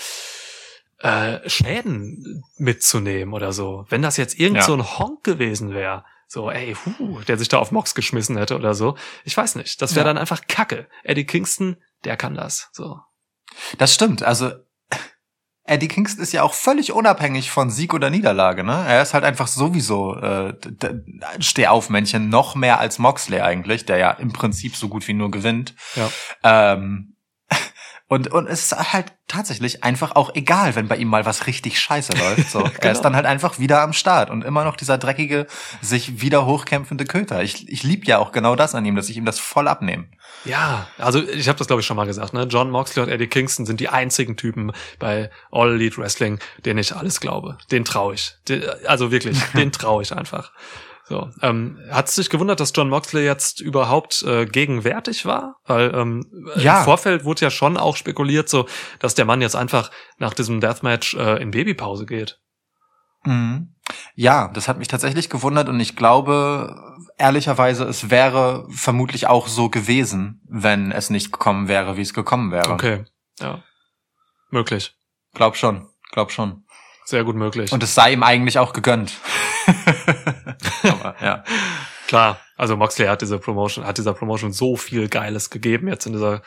äh, Schäden mitzunehmen oder so. Wenn das jetzt irgend Ja. so ein Honk gewesen wäre, so ey, hu, der sich da auf Mox geschmissen hätte oder so, ich weiß nicht, das wäre Ja. dann einfach Kacke. Eddie Kingston, der kann das. So. Das stimmt. Also Eddie Kingston ist ja auch völlig unabhängig von Sieg oder Niederlage. Ne? Er ist halt einfach sowieso äh, Stehaufmännchen noch mehr als Moxley eigentlich, der ja im Prinzip so gut wie nur gewinnt. Ja. Ähm, und, und es ist halt tatsächlich einfach auch egal, wenn bei ihm mal was richtig scheiße läuft. So. Er Genau. ist dann halt einfach wieder am Start und immer noch dieser dreckige, sich wieder hochkämpfende Köter. Ich, ich lieb ja auch genau das an ihm, dass ich ihm das voll abnehme. Ja, also ich habe das glaube ich schon mal gesagt. Ne? John Moxley und Eddie Kingston sind die einzigen Typen bei All Elite Wrestling, denen ich alles glaube. Den traue ich. Den, also wirklich, den traue ich einfach. So, ähm, hat es dich gewundert, dass John Moxley jetzt überhaupt äh, gegenwärtig war? Weil ähm, Ja. im Vorfeld wurde ja schon auch spekuliert, so, dass der Mann jetzt einfach nach diesem Deathmatch äh, in Babypause geht. Mhm. Ja, das hat mich tatsächlich gewundert und ich glaube, ehrlicherweise, es wäre vermutlich auch so gewesen, wenn es nicht gekommen wäre, wie es gekommen wäre. Okay, ja, möglich, Glaub schon, glaub schon. sehr gut möglich. Und es sei ihm eigentlich auch gegönnt. Aber, ja. klar. Also Moxley hat diese Promotion, hat dieser Promotion so viel Geiles gegeben jetzt in dieser,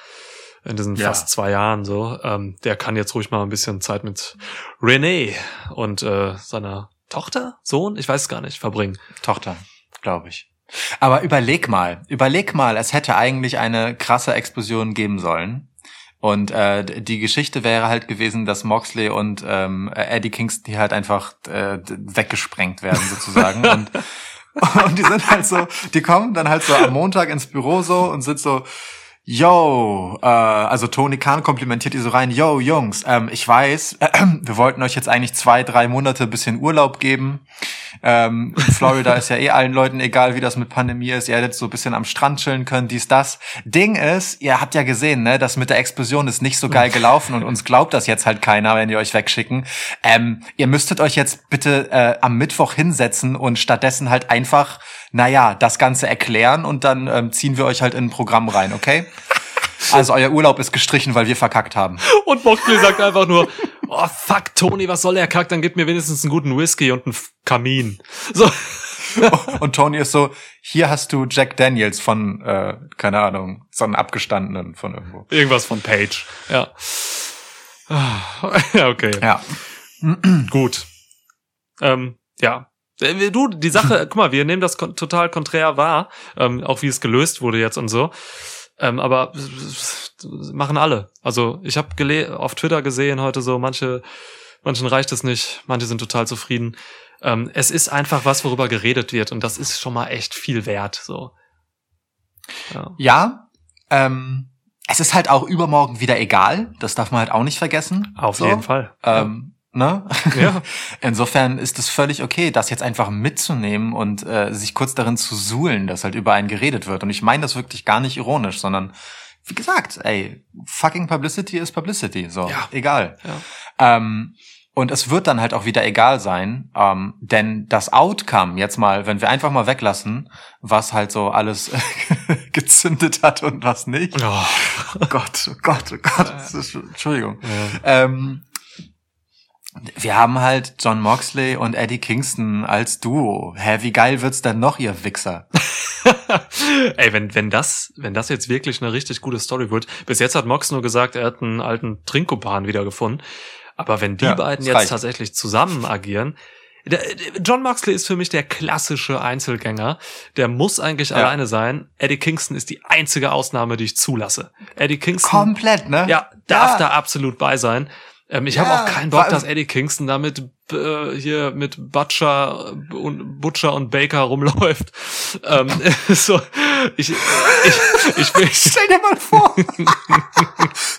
in diesen Ja. fast zwei Jahren so. Ähm, der kann jetzt ruhig mal ein bisschen Zeit mit Renee und äh, seiner Tochter, Sohn, ich weiß es gar nicht, verbringen. Tochter, glaube ich. Aber überleg mal, überleg mal, es hätte eigentlich eine krasse Explosion geben sollen. Und äh, die Geschichte wäre halt gewesen, dass Moxley und ähm, Eddie Kingston hier halt einfach äh, weggesprengt werden sozusagen. und, und die sind halt so, die kommen dann halt so am Montag ins Büro so und sind so, Yo, äh, also Tony Khan komplimentiert die so rein, yo Jungs, ähm, ich weiß, wir wollten euch jetzt eigentlich zwei, drei Monate bisschen Urlaub geben. Ähm, Florida ist ja eh allen Leuten egal, wie das mit Pandemie ist. Ihr hättet so ein bisschen am Strand chillen können, dies, das. Ding ist, ihr habt ja gesehen, ne, das mit der Explosion ist nicht so geil gelaufen und uns glaubt das jetzt halt keiner, wenn die euch wegschicken. Ähm, ihr müsstet euch jetzt bitte äh, am Mittwoch hinsetzen und stattdessen halt einfach, naja, das Ganze erklären und dann ähm, ziehen wir euch halt in ein Programm rein, okay? Also euer Urlaub ist gestrichen, weil wir verkackt haben. Und Moxley sagt einfach nur, oh fuck, Tony, was soll der Kack? Dann gib mir wenigstens einen guten Whisky und einen Kamin. So. Und Tony ist so, hier hast du Jack Daniels von, äh, keine Ahnung, so einen Abgestandenen von irgendwo. Irgendwas von Page. Ja. Ah, Ja, okay. Ja. Gut. Ähm, ja. Äh, Du, die Sache, guck mal, wir nehmen das kon total konträr wahr, ähm, auch wie es gelöst wurde jetzt und so. Ähm, aber machen alle. Also ich habe auf Twitter gesehen heute so, manche, manchen reicht es nicht, manche sind total zufrieden. Ähm, es ist einfach was, worüber geredet wird und das ist schon mal echt viel wert. So. Ja. Ja, ähm, es ist halt auch übermorgen wieder egal. Das darf man halt auch nicht vergessen. Auf So. jeden Fall. Ähm, ne? Ja. Insofern ist es völlig okay, das jetzt einfach mitzunehmen und äh, sich kurz darin zu suhlen, dass halt über einen geredet wird. Und ich meine das wirklich gar nicht ironisch, sondern wie gesagt, ey, fucking Publicity ist Publicity. So, Ja. egal. Ja. Ähm, und es wird dann halt auch wieder egal sein, ähm, denn das Outcome jetzt mal, wenn wir einfach mal weglassen, was halt so alles gezündet hat und was nicht. Oh. Oh Gott, oh Gott, oh Gott, ist, Entschuldigung. Ähm, wir haben halt John Moxley und Eddie Kingston als Duo. Hä, wie geil wird's denn noch, ihr Wichser? Ey, wenn, wenn das, wenn das jetzt wirklich eine richtig gute Story wird. Bis jetzt hat Mox nur gesagt, er hat einen alten Trinkkumpan wiedergefunden. Aber wenn die Ja, beiden jetzt reicht. tatsächlich zusammen agieren, John Moxley ist für mich der klassische Einzelgänger. Der muss eigentlich Ja. alleine sein. Eddie Kingston ist die einzige Ausnahme, die ich zulasse. Eddie Kingston, Komplett, ne? ja, darf Ja. da absolut bei sein. Ähm, ich Ja, habe auch keinen Bock, dass Eddie Kingston damit äh, hier mit Butcher und Butcher und Baker rumläuft. ähm, so, ich, ich, ich will, Stell dir mal vor,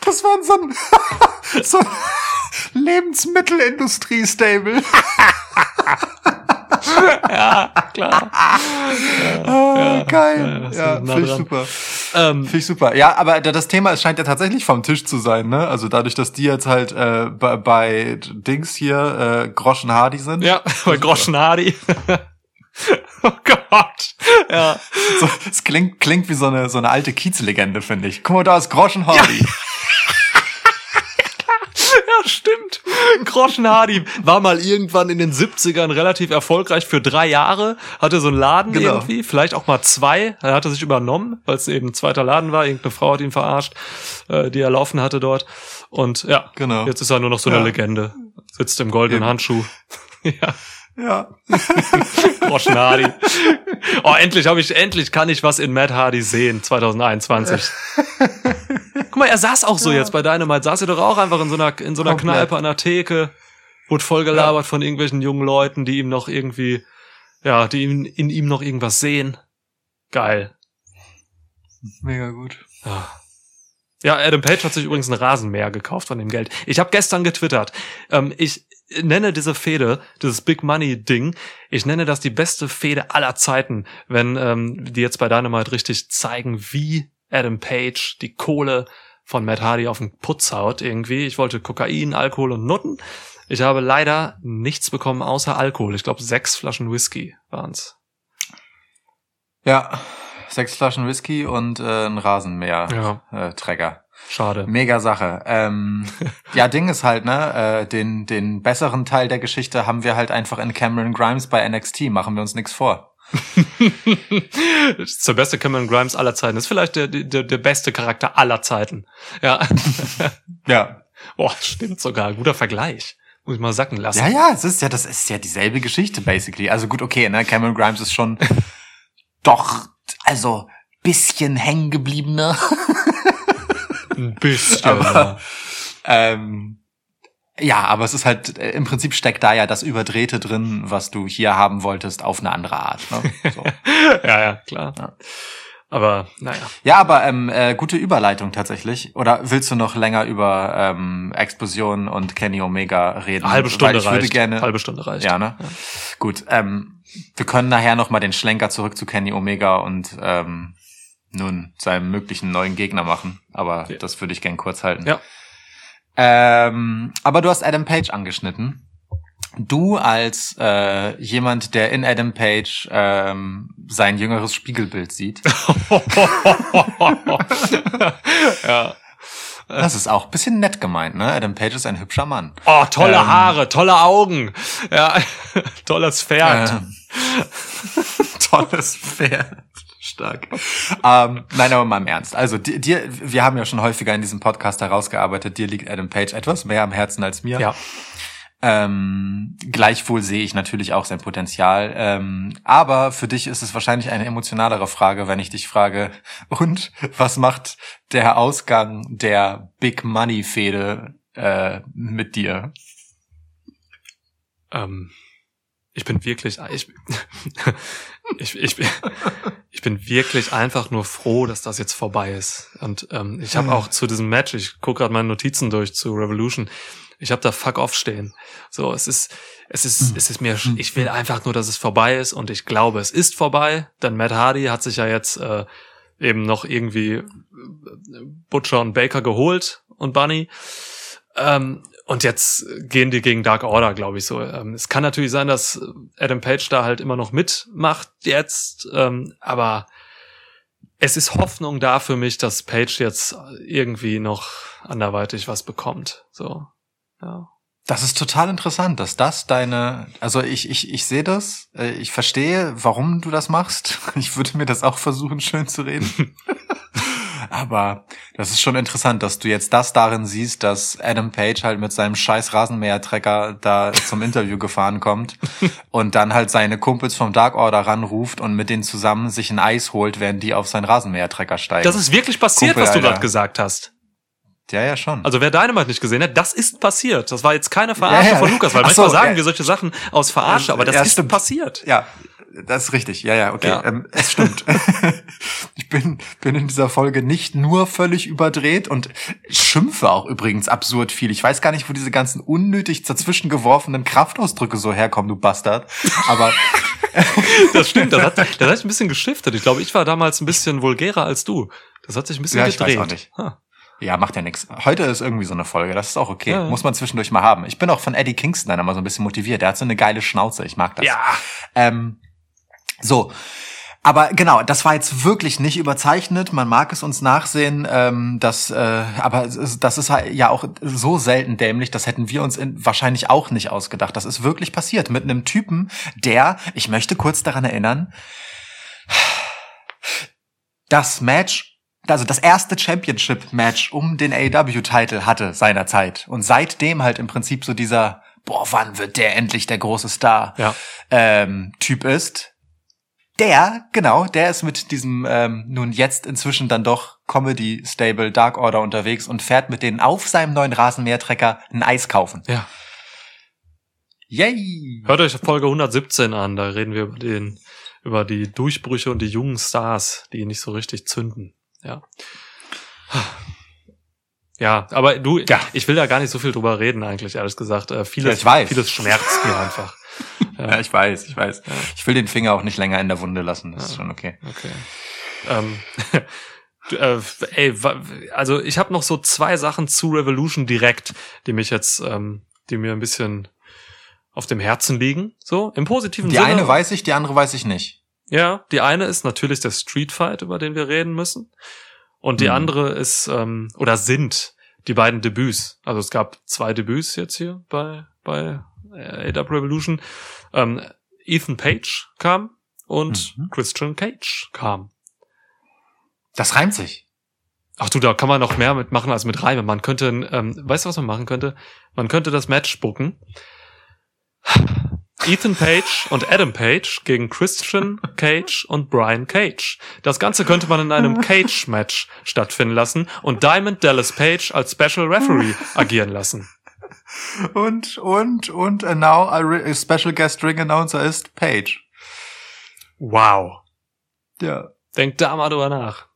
das wäre so ein, so ein Lebensmittelindustrie-Stable. ja, klar. Ah, geil. das Ja, ist nah finde ich super. Ähm, Finde ich super. Ja, aber da- das Thema es scheint ja tatsächlich vom Tisch zu sein, ne? Also dadurch, dass die jetzt halt äh, bei, bei Dings hier äh, Groschen Hardy sind. ja, bei Groschen Hardy. oh Gott. Ja. So, es klingt, klingt wie so eine, so eine alte Kiezlegende, finde ich. Guck mal, da ist Groschen Hardy. Ja. Groschen Hardy war mal irgendwann in den 70ern relativ erfolgreich für drei Jahre, hatte so einen Laden Genau. irgendwie, vielleicht auch mal zwei. Er hatte sich übernommen, weil es eben ein zweiter Laden war. Irgendeine Frau hat ihn verarscht, äh, die er laufen hatte dort. Und ja, Genau. jetzt ist er nur noch so eine Ja. Legende. Sitzt im goldenen Eben. Handschuh. ja, Ja. Groschen Hardy. Oh, endlich habe ich, endlich kann ich was in Matt Hardy sehen, 2021. Guck mal, er saß auch so jetzt bei Dynamite, saß er doch auch einfach in so einer, in so einer Komplett. Kneipe an der Theke, wurde voll gelabert von irgendwelchen jungen Leuten, die ihm noch irgendwie, ja, die in, in ihm noch irgendwas sehen. Geil. Mega gut. Ja. Ja, Adam Page hat sich übrigens ein Rasenmäher gekauft von dem Geld. Ich habe gestern getwittert. Ähm, ich nenne diese Fehde, dieses Big Money Ding, ich nenne das die beste Fehde aller Zeiten, wenn ähm, die jetzt bei Dynamite richtig zeigen, wie Adam Page die Kohle von Matt Hardy auf den Putz haut irgendwie. Ich wollte Kokain, Alkohol und Nutten. Ich habe leider nichts bekommen außer Alkohol. Ich glaube, sechs Flaschen Whisky waren's. Ja. Sechs Flaschen Whisky und äh, ein Rasenmäher. Ja, Äh, Träger. schade. Mega Sache. Ähm, ja, Ding ist halt, ne, äh, den, den besseren Teil der Geschichte haben wir halt einfach in Cameron Grimes bei NXT, machen wir uns nichts vor. Der beste Cameron Grimes aller Zeiten. Das ist vielleicht der, der, der beste Charakter aller Zeiten. Ja. Ja. Boah, stimmt sogar. Guter Vergleich. Muss ich mal sacken lassen. Ja, ja, es ist ja, das ist ja dieselbe Geschichte, basically. Also gut, okay, ne, Cameron Grimes ist schon doch, also, bisschen hängen gebliebener. Ein bisschen. Aber- ähm, ja, aber es ist halt, äh, im Prinzip steckt da ja das Überdrehte drin, was du hier haben wolltest, auf eine andere Art. Ne? So. ja, ja, klar. Ja. Aber, naja. Ja, aber ähm, äh, gute Überleitung tatsächlich. Oder willst du noch länger über ähm, Explosion und Kenny Omega reden? Eine halbe Stunde Weil ich würde reicht. gerne. halbe Stunde reicht. Ja, ne? Gut. Ähm, wir können nachher noch mal den Schlenker zurück zu Kenny Omega und ähm, nun seinem möglichen neuen Gegner machen. Aber Ja. das würde ich gern kurz halten. Ja. Ähm, aber du hast Adam Page angeschnitten. Du als äh, jemand, der in Adam Page ähm, sein jüngeres Spiegelbild sieht, ja. das ist auch ein bisschen nett gemeint, ne? Adam Page ist ein hübscher Mann. Oh, tolle Ähm. Haare, tolle Augen. Ja, tolles Pferd. Ähm, tolles Pferd. Stark. ähm, nein, aber mal im Ernst. Also dir, dir, wir haben ja schon häufiger in diesem Podcast herausgearbeitet, dir liegt Adam Page etwas mehr am Herzen als mir. Ja. Ähm, gleichwohl sehe ich natürlich auch sein Potenzial. Ähm, aber für dich ist es wahrscheinlich eine emotionalere Frage, wenn ich dich frage, und was macht der Ausgang der Big Money Fehde äh, mit dir? Ähm, ich bin wirklich, ich, ich, ich, bin- ich bin wirklich einfach nur froh, dass das jetzt vorbei ist. Und ähm, ich habe auch zu diesem Match, ich gucke gerade meine Notizen durch zu Revolution, ich habe da Fuck off stehen. So, es ist, es ist, es ist mir, ich will einfach nur, dass es vorbei ist und ich glaube, es ist vorbei. Denn Matt Hardy hat sich ja jetzt äh, eben noch irgendwie Butcher und Baker geholt und Bunny. Ähm, und jetzt gehen die gegen Dark Order, glaube ich so. Ähm, es kann natürlich sein, dass Adam Page da halt immer noch mitmacht jetzt, ähm, aber es ist Hoffnung da für mich, dass Page jetzt irgendwie noch anderweitig was bekommt. So, ja. Das ist total interessant, dass das deine, also ich, ich, ich sehe das, äh, ich verstehe, warum du das machst. Ich würde mir das auch versuchen, schön zu reden. Aber das ist schon interessant, dass du jetzt das darin siehst, dass Adam Page halt mit seinem scheiß Rasenmähertrecker da zum Interview gefahren kommt und dann halt seine Kumpels vom Dark Order ranruft und mit denen zusammen sich ein Eis holt, während die auf seinen Rasenmähertrecker steigen. Das ist wirklich passiert, Kumpel, was du gerade gesagt hast. ja, ja, schon. Also wer Dynamite nicht gesehen hat, das ist passiert. Das war jetzt keine Verarsche Ja, ja. von Lukas, weil Ach so, manchmal sagen ja. wir solche Sachen aus Verarsche, aber das ist passiert. Ja, das ist richtig. Ja, ja, okay. Ja. Ähm, es stimmt. ich bin, bin in dieser Folge nicht nur völlig überdreht und schimpfe auch übrigens absurd viel. Ich weiß gar nicht, wo diese ganzen unnötig dazwischen geworfenen Kraftausdrücke so herkommen, du Bastard. Aber Das stimmt, das hat, das hat sich ein bisschen geschiftet. Ich glaube, ich war damals ein bisschen vulgärer als du. Das hat sich ein bisschen Ja, ich weiß gedreht. auch nicht. Ha. ja, macht ja nichts. Heute ist irgendwie so eine Folge. Das ist auch okay. Ja. Muss man zwischendurch mal haben. Ich bin auch von Eddie Kingston dann immer so ein bisschen motiviert. Der hat so eine geile Schnauze. Ich mag das. Ja, Ähm, so. Aber genau, das war jetzt wirklich nicht überzeichnet. Man mag es uns nachsehen, ähm, dass, äh, aber das ist halt ja auch so selten dämlich. Das hätten wir uns in, wahrscheinlich auch nicht ausgedacht. Das ist wirklich passiert mit einem Typen, der, ich möchte kurz daran erinnern, das Match, also das erste Championship-Match um den AEW-Titel hatte seinerzeit. Und seitdem halt im Prinzip so dieser, boah, wann wird der endlich der große Star? ja. ähm, Typ ist. Der, genau, der ist mit diesem ähm, nun jetzt inzwischen dann doch Comedy-Stable Dark Order unterwegs und fährt mit denen auf seinem neuen Rasenmähertrecker ein Eis kaufen. Ja. Yay! Hört euch Folge 117 an, da reden wir über den, über die Durchbrüche und die jungen Stars, die nicht so richtig zünden. Ja. Ja, aber du, Ja. ich will da gar nicht so viel drüber reden, eigentlich, ehrlich gesagt. Äh, vieles, Ja, ich weiß. vieles schmerzt mir einfach. Ja, ich weiß, ich weiß. Ich will den Finger auch nicht länger in der Wunde lassen, das ist schon okay. Okay. Ähm, äh, ey, also ich habe noch so zwei Sachen zu Revolution direkt, die mich jetzt, ähm, die mir ein bisschen auf dem Herzen liegen, so im positiven Die Sinne. eine weiß ich, die andere weiß ich nicht. Ja, die eine ist natürlich der Street Fight, über den wir reden müssen. Und die Mhm. andere ist, ähm, oder sind die beiden Debüts. Also es gab zwei Debüts jetzt hier bei, bei äh, AW Revolution. Ähm, Ethan Page kam und Mhm. Christian Cage kam. Das reimt sich. Ach du, da kann man noch mehr mitmachen als mit Reime. Man könnte, ähm, weißt du, was man machen könnte? Man könnte das Match bucken. Ethan Page und Adam Page gegen Christian Cage und Brian Cage. Das Ganze könnte man in einem Cage-Match stattfinden lassen und Diamond Dallas Page als Special Referee agieren lassen. Und, und, und uh, now a, re- a special guest ring announcer ist Paige. Wow. Ja. Denk da mal drüber nach.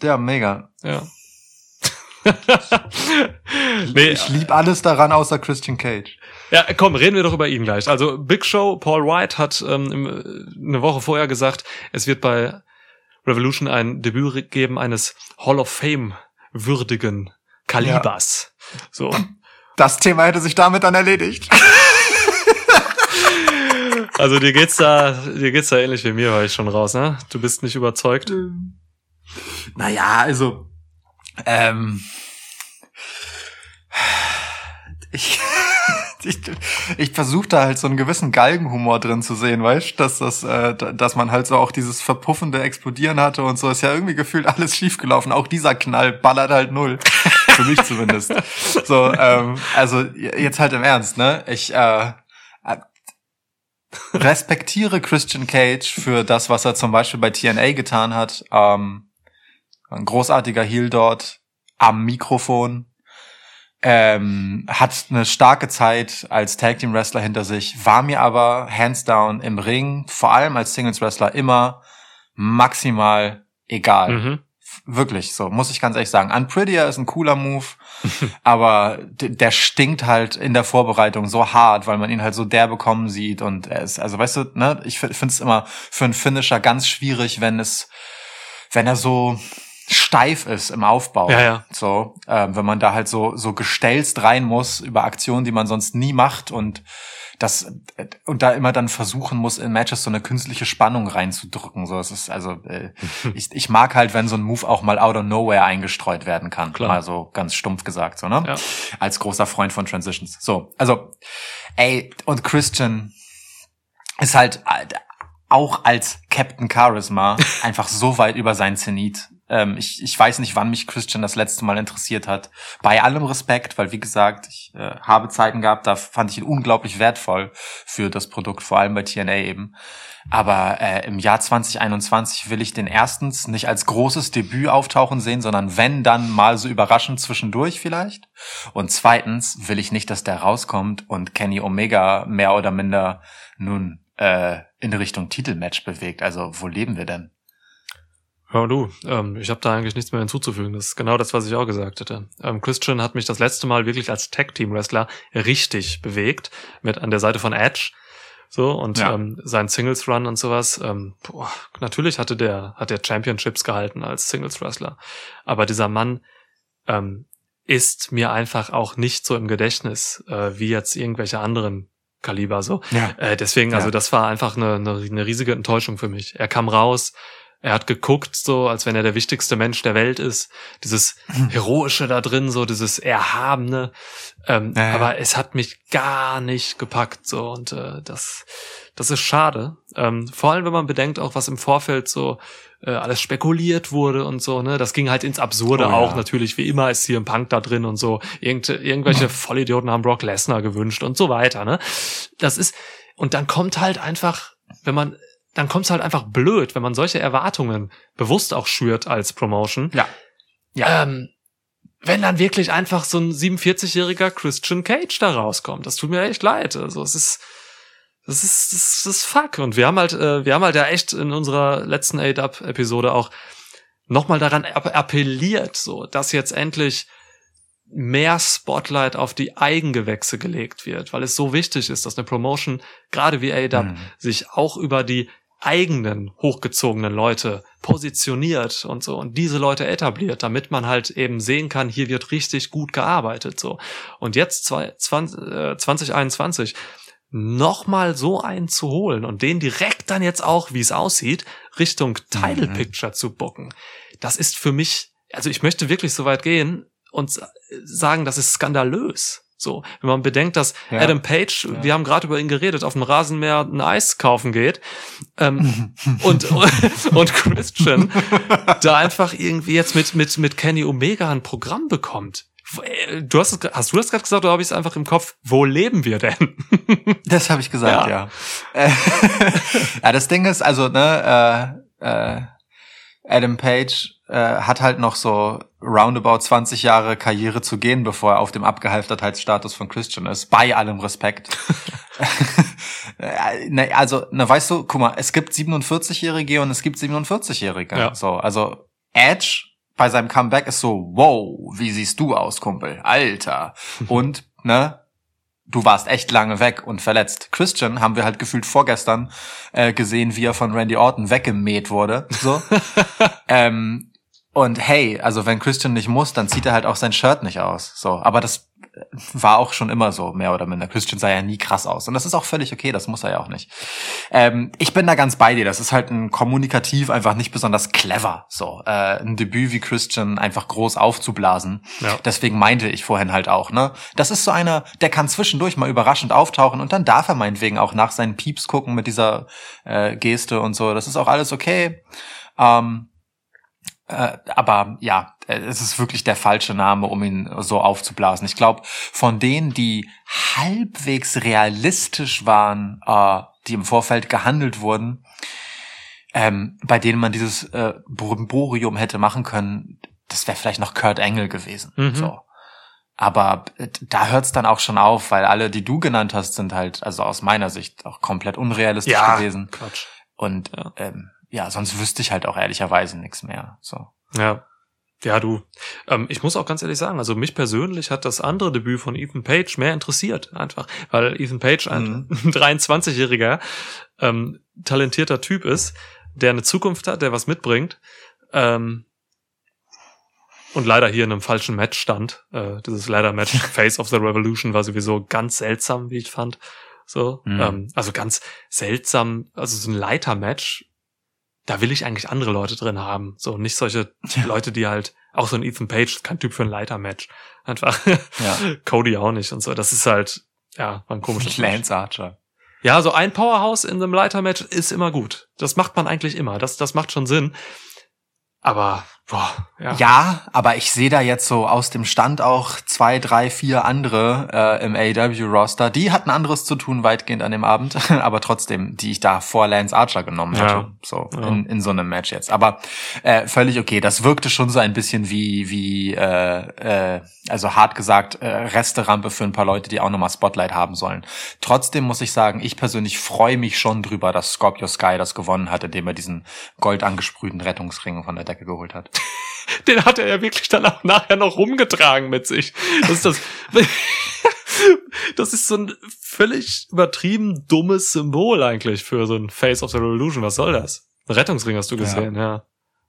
Ja, mega. Ja. nee, Ich lieb alles daran außer Christian Cage. Ja, komm, reden wir doch über ihn gleich. Also Big Show, Paul White hat ähm, eine Woche vorher gesagt, es wird bei Revolution ein Debüt geben eines Hall of Fame würdigen Kalibers. So. Das Thema hätte sich damit dann erledigt. Also dir geht's da, dir geht's da ähnlich wie mir, war ich schon raus, ne? Du bist nicht überzeugt. Naja, also, ähm, ich, ich, ich versuche da halt so einen gewissen Galgenhumor drin zu sehen, weißt, dass das, äh, da- dass man halt so auch dieses verpuffende Explodieren hatte und so ist ja irgendwie gefühlt alles schiefgelaufen. Auch dieser Knall ballert halt null, für mich zumindest. So, ähm, also jetzt halt im Ernst, ne? Ich äh, äh, respektiere Christian Cage für das, was er zum Beispiel bei TNA getan hat. Ähm, ein großartiger Heel dort am Mikrofon. Ähm, hat eine starke Zeit als Tag Team Wrestler hinter sich, war mir aber hands down im Ring, vor allem als Singles Wrestler immer maximal egal. Mhm. Wirklich, so, muss ich ganz ehrlich sagen. Unprettier ist ein cooler Move, aber der stinkt halt in der Vorbereitung so hart, weil man ihn halt so derbe kommen sieht und er ist, also weißt du, ne, ich finde es immer für einen Finisher ganz schwierig, wenn es, wenn er so steif ist im Aufbau. Ja, ja. So, ähm, wenn man da halt so, so gestelzt rein muss über Aktionen, die man sonst nie macht und das äh, und da immer dann versuchen muss, in Matches so eine künstliche Spannung reinzudrücken. So, es ist also, äh, ich, ich mag halt, wenn so ein Move auch mal out of nowhere eingestreut werden kann. Klar. Mal so ganz stumpf gesagt, so, ne? Ja. Als großer Freund von Transitions. So, also, ey, und Christian ist halt äh, auch als Captain Charisma einfach so weit über sein Zenit. Ähm, ich, ich weiß nicht, wann mich Christian das letzte Mal interessiert hat. Bei allem Respekt, weil wie gesagt, ich äh, habe Zeiten gehabt, da fand ich ihn unglaublich wertvoll für das Produkt, vor allem bei TNA eben. Aber äh, im Jahr 2021 will ich den erstens nicht als großes Debüt auftauchen sehen, sondern wenn dann mal so überraschend zwischendurch vielleicht. Und zweitens will ich nicht, dass der rauskommt und Kenny Omega mehr oder minder nun äh, in Richtung Titelmatch bewegt. Also wo leben wir denn? Ja, du, ähm, ich habe da eigentlich nichts mehr hinzuzufügen. Das ist genau das, was ich auch gesagt hätte. Ähm, Christian hat mich das letzte Mal wirklich als Tag-Team-Wrestler richtig bewegt, mit an der Seite von Edge. So, und Ja. ähm, sein Singles-Run und sowas. Ähm, boah, natürlich hatte der, hat der Championships gehalten als Singles-Wrestler. Aber dieser Mann ähm, ist mir einfach auch nicht so im Gedächtnis, äh, wie jetzt irgendwelche anderen Kaliber so. Ja. Äh, deswegen, Ja. also das war einfach eine, eine, eine riesige Enttäuschung für mich. Er kam raus, er hat geguckt, so als wenn er der wichtigste Mensch der Welt ist. Dieses Heroische da drin, so dieses Erhabene. Ähm, Ja, ja. Aber es hat mich gar nicht gepackt, so und äh, das, das ist schade. Ähm, vor allem, wenn man bedenkt, auch was im Vorfeld so äh, alles spekuliert wurde und so, ne, das ging halt ins Absurde Oh ja. auch natürlich. Wie immer ist hier ein Punk da drin und so. Irgend, irgendwelche Vollidioten haben Brock Lesnar gewünscht und so weiter, ne. Das ist und dann kommt halt einfach, wenn man dann kommt es halt einfach blöd, wenn man solche Erwartungen bewusst auch schürt als Promotion. Ja. Ja. Ähm, wenn dann wirklich einfach so ein 47-jähriger Christian Cage da rauskommt. Das tut mir echt leid. Also es ist, das ist, das ist fuck. Und wir haben halt, äh, wir haben halt ja echt in unserer letzten A-Dub-Episode auch nochmal daran app- appelliert, so, dass jetzt endlich mehr Spotlight auf die Eigengewächse gelegt wird, weil es so wichtig ist, dass eine Promotion, gerade wie A-Dub, Mhm. sich auch über die eigenen hochgezogenen Leute positioniert und so und diese Leute etabliert, damit man halt eben sehen kann, hier wird richtig gut gearbeitet so. Und jetzt zwei- 20, äh, 2021 nochmal so einen zu holen und den direkt dann jetzt auch, wie es aussieht, Richtung Title Mhm. Picture zu bucken. Das ist für mich, also ich möchte wirklich so weit gehen und sagen, das ist skandalös. So, wenn man bedenkt, dass Ja. Adam Page, wir haben gerade über ihn geredet, auf dem Rasenmäher ein Eis kaufen geht ähm, und, und Christian da einfach irgendwie jetzt mit, mit, mit Kenny Omega ein Programm bekommt. Du hast, es, hast du das gerade gesagt oder habe ich es einfach im Kopf? Wo leben wir denn? Das habe ich gesagt, ja. Äh, ja, das Ding ist, also, ne, äh, äh, Adam Page äh, hat halt noch so roundabout 20 Jahre Karriere zu gehen, bevor er auf dem Abgehalftertheitsstatus von Christian ist. Bei allem Respekt. Äh, ne, also, ne, weißt du, guck mal, es gibt 47-Jährige und es gibt 47-Jährige. Ja. So, also Edge bei seinem Comeback ist so, wow, wie siehst du aus, Kumpel? Alter. Und, ne, du warst echt lange weg und verletzt. Christian haben wir halt gefühlt vorgestern äh, gesehen, wie er von Randy Orton weggemäht wurde. So. ähm, und hey, also wenn Christian nicht muss, dann zieht er halt auch sein Shirt nicht aus. So, aber das war auch schon immer so, mehr oder minder. Christian sah ja nie krass aus. Und das ist auch völlig okay, das muss er ja auch nicht. Ähm, ich bin da ganz bei dir. Das ist halt ein kommunikativ einfach nicht besonders clever. So, äh, ein Debüt wie Christian einfach groß aufzublasen. Ja. Deswegen meinte ich vorhin halt auch, ne? Das ist so einer, der kann zwischendurch mal überraschend auftauchen und dann darf er meinetwegen auch nach seinen Pieps gucken mit dieser äh, Geste und so. Das ist auch alles okay. Ähm, äh, aber ja, äh, es ist wirklich der falsche Name, um ihn so aufzublasen. Ich glaube, von denen, die halbwegs realistisch waren, äh, die im Vorfeld gehandelt wurden, ähm, bei denen man dieses äh, Brimborium hätte machen können, das wäre vielleicht noch Kurt Engel gewesen. Mhm. So. Aber äh, da hört's dann auch schon auf, weil alle, die du genannt hast, sind halt, also aus meiner Sicht, auch komplett unrealistisch gewesen. Quatsch. Und Ja. ähm, ja, sonst wüsste ich halt auch ehrlicherweise nichts mehr. So. Ja. Ja, du. Ähm, ich muss auch ganz ehrlich sagen, also mich persönlich hat das andere Debüt von Ethan Page mehr interessiert, einfach. Weil Ethan Page ein 23-jähriger, ähm, talentierter Typ ist, der eine Zukunft hat, der was mitbringt. Ähm, und leider hier in einem falschen Match stand. Äh, dieses leider Match Face of the Revolution war sowieso ganz seltsam, wie ich fand. So, Mhm. ähm, also ganz seltsam, also so ein Leiter-Match, da will ich eigentlich andere Leute drin haben. So, nicht solche Leute, die halt, auch so ein Ethan Page, kein Typ für ein Leiter-Match. Einfach. Ja. Cody auch nicht und so. Das ist halt, ja, war ein komisches Match. Lance Archer. Ja, so ein Powerhouse in einem Leiter-Match ist immer gut. Das macht man eigentlich immer. Das, das macht schon Sinn. Aber, boah, ja. Ja, aber ich sehe da jetzt so aus dem Stand auch zwei, drei, vier andere äh, im AEW-Roster. Die hatten anderes zu tun weitgehend an dem Abend, aber trotzdem, die ich da vor Lance Archer genommen hätte. Ja. So Ja. in, in so einem Match jetzt. Aber äh, völlig okay. Das wirkte schon so ein bisschen wie, wie äh, äh, also hart gesagt, äh, Resterampe für ein paar Leute, die auch nochmal Spotlight haben sollen. Trotzdem muss ich sagen, ich persönlich freue mich schon drüber, dass Scorpio Sky das gewonnen hat, indem er diesen gold angesprühten Rettungsring von der Decke geholt hat. Den hat er ja wirklich dann auch nachher noch rumgetragen mit sich. Das ist das. Das ist so ein völlig übertrieben dummes Symbol eigentlich für so ein Face of the Revolution. Was soll das? Ein Rettungsring hast du gesehen, ja.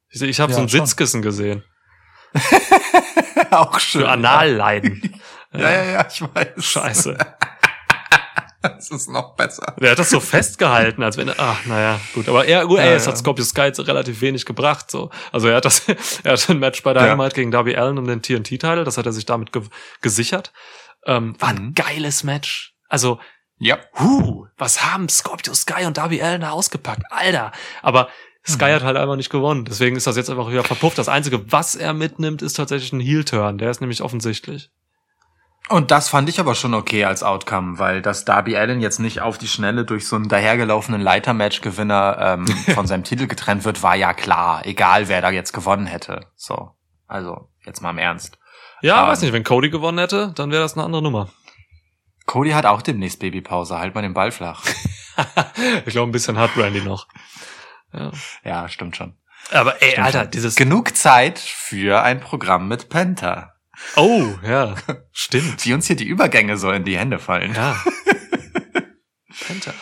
Ich, ich habe Ja, so ein schon. Sitzkissen gesehen. auch schön. Für Analleiden. Ja, ja, ja, ich weiß. Scheiße. Das ist noch besser. Der hat das so festgehalten, als wenn er, ach, naja, gut. Aber er, gut, ey, Ja, es hat ja. Scorpio Sky jetzt relativ wenig gebracht, so. Also er hat das, er hat ein Match bei Dynamite gegen Darby Allen um den TNT-Titel, das hat er sich damit ge gesichert. Ähm, war ein Mhm. geiles Match. Also, Ja. huh, was haben Scorpio Sky und Darby Allen da ausgepackt? Alter. Aber Sky hat halt einfach nicht gewonnen. Deswegen ist das jetzt einfach wieder verpufft. Das Einzige, was er mitnimmt, ist tatsächlich ein Heel-Turn. Der ist nämlich offensichtlich. Und das fand ich aber schon okay als Outcome, weil dass Darby Allen jetzt nicht auf die Schnelle durch so einen dahergelaufenen Leitermatch-Gewinner ähm, von seinem Titel getrennt wird, war ja klar. Egal, wer da jetzt gewonnen hätte. So. Also, jetzt mal im Ernst. Ja, Ähm. weiß nicht, wenn Cody gewonnen hätte, dann wäre das eine andere Nummer. Cody hat auch demnächst Babypause. Halt mal den Ball flach. ich glaube, ein bisschen hat Randy noch. Ja. ja, stimmt schon. Aber ey, Stimmt Alter, schon. dieses. Genug Zeit für ein Programm mit Penta. Oh, ja, stimmt. Die uns hier die Übergänge so in die Hände fallen. Ja. Penta.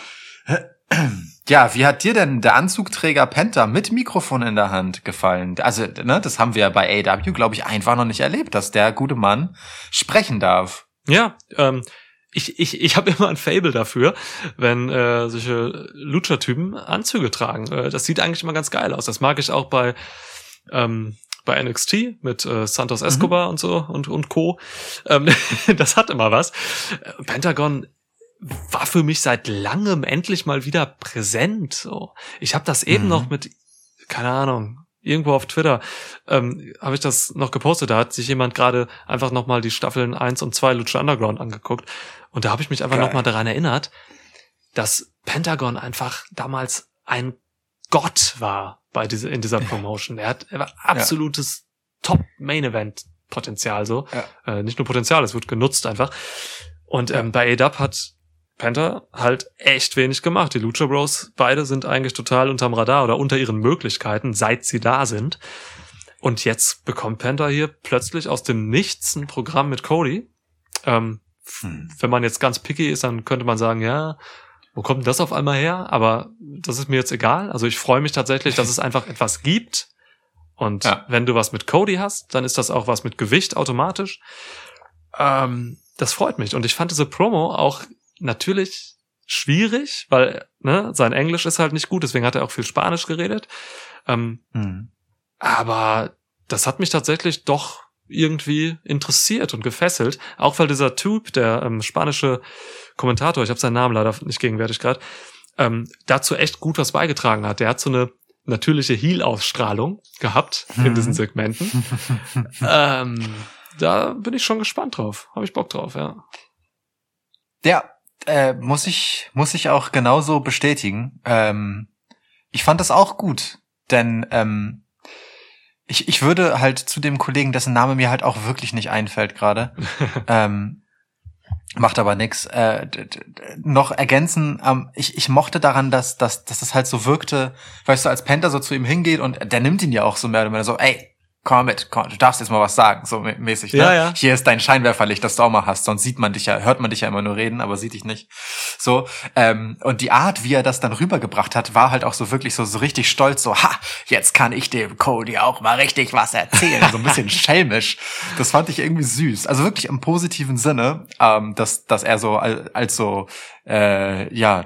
Ja, wie hat dir denn der Anzugträger Penta mit Mikrofon in der Hand gefallen? Also, ne, das haben wir bei AW, glaube ich, einfach noch nicht erlebt, dass der gute Mann sprechen darf. Ja, ähm, ich, ich, ich habe immer ein Fable dafür, wenn äh, solche Lucha-Typen Anzüge tragen. Äh, das sieht eigentlich immer ganz geil aus. Das mag ich auch bei ähm, bei NXT mit äh, Santos Escobar und so und, und Co. Ähm, das hat immer was. Pentagon war für mich seit langem endlich mal wieder präsent. So. Ich habe das eben Mhm. noch mit, keine Ahnung, irgendwo auf Twitter ähm, habe ich das noch gepostet. Da hat sich jemand gerade einfach noch mal die Staffeln 1 und 2 Lucha Underground angeguckt. Und da habe ich mich einfach Geil. noch mal daran erinnert, dass Pentagon einfach damals ein Gott war bei dieser, in dieser Promotion. Er hat er war absolutes Top-Main-Event-Potenzial so. Ja. Äh, nicht nur Potenzial, es wird genutzt einfach. Und ähm, bei ADAP hat Penta halt echt wenig gemacht. Die Lucha Bros, beide sind eigentlich total unterm Radar oder unter ihren Möglichkeiten, seit sie da sind. Und jetzt bekommt Penta hier plötzlich aus dem Nichts ein Programm mit Cody. Ähm, Hm. wenn man jetzt ganz picky ist, dann könnte man sagen, ja, wo kommt denn das auf einmal her? Aber das ist mir jetzt egal. Also ich freue mich tatsächlich, dass es einfach etwas gibt. Und Ja. wenn du was mit Cody hast, dann ist das auch was mit Gewicht automatisch. Ähm, das freut mich. Und ich fand diese Promo auch natürlich schwierig, weil ne, sein Englisch ist halt nicht gut, deswegen hat er auch viel Spanisch geredet. Ähm, Hm. aber das hat mich tatsächlich doch irgendwie interessiert und gefesselt. Auch weil dieser Typ, der ähm, spanische Kommentator, ich habe seinen Namen leider nicht gegenwärtig gerade, ähm, dazu echt gut was beigetragen hat. Der hat so eine natürliche Heel-Ausstrahlung gehabt in Mhm. diesen Segmenten. ähm, da bin ich schon gespannt drauf. Habe ich Bock drauf, ja. Ja, äh, muss ich, muss ich auch genauso bestätigen. Ähm, ich fand das auch gut, denn ähm, ich, ich würde halt zu dem Kollegen, dessen Name mir halt auch wirklich nicht einfällt gerade, ähm, macht aber nix, äh, noch ergänzen, ähm, ich, ich mochte daran, dass, dass, dass das halt so wirkte, weißt du, als Penta so zu ihm hingeht und der nimmt ihn ja auch so mehr oder weniger so, ey, komm mit, komm, du darfst jetzt mal was sagen, so mä- mäßig, ne? Ja, ja. Hier ist dein Scheinwerferlicht, das du auch mal hast, sonst sieht man dich ja, hört man dich ja immer nur reden, aber sieht dich nicht. So, ähm, und die Art, wie er das dann rübergebracht hat, war halt auch so wirklich so, so richtig stolz, so, ha, jetzt kann ich dem Cody auch mal richtig was erzählen, so ein bisschen schelmisch. Das fand ich irgendwie süß, also wirklich im positiven Sinne, ähm, dass, dass er so als, als so, äh, ja,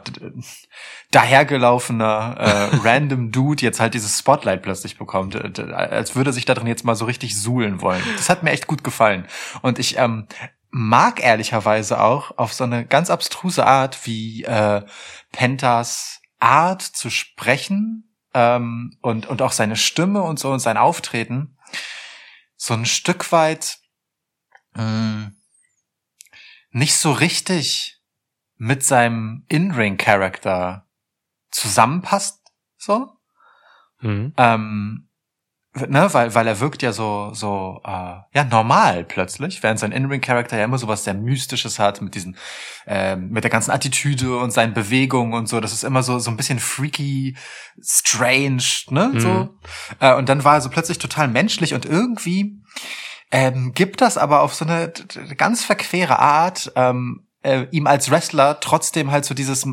dahergelaufener äh, random Dude jetzt halt dieses Spotlight plötzlich bekommt, äh, als würde er sich da drin jetzt mal so richtig suhlen wollen. Das hat mir echt gut gefallen. Und ich ähm, mag ehrlicherweise auch auf so eine ganz abstruse Art, wie äh, Pentas Art zu sprechen ähm, und, und auch seine Stimme und so und sein Auftreten so ein Stück weit mh, nicht so richtig mit seinem In-Ring-Charakter zusammenpasst, so. Mhm. Ähm, ne, weil, weil er wirkt ja so, so, äh, ja, normal plötzlich, während sein In-Ring-Charakter ja immer sowas sehr Mystisches hat, mit diesen, ähm, mit der ganzen Attitüde und seinen Bewegungen und so, das ist immer so, so ein bisschen freaky, strange, ne, Mhm. so. Äh, und dann war er so plötzlich total menschlich und irgendwie, ähm, gibt das aber auf so eine ganz verquere Art, ähm, äh, ihm als Wrestler trotzdem halt so dieses,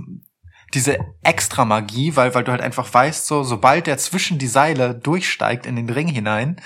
diese extra Magie, weil, weil du halt einfach weißt, so, sobald der zwischen die Seile durchsteigt in den Ring hinein,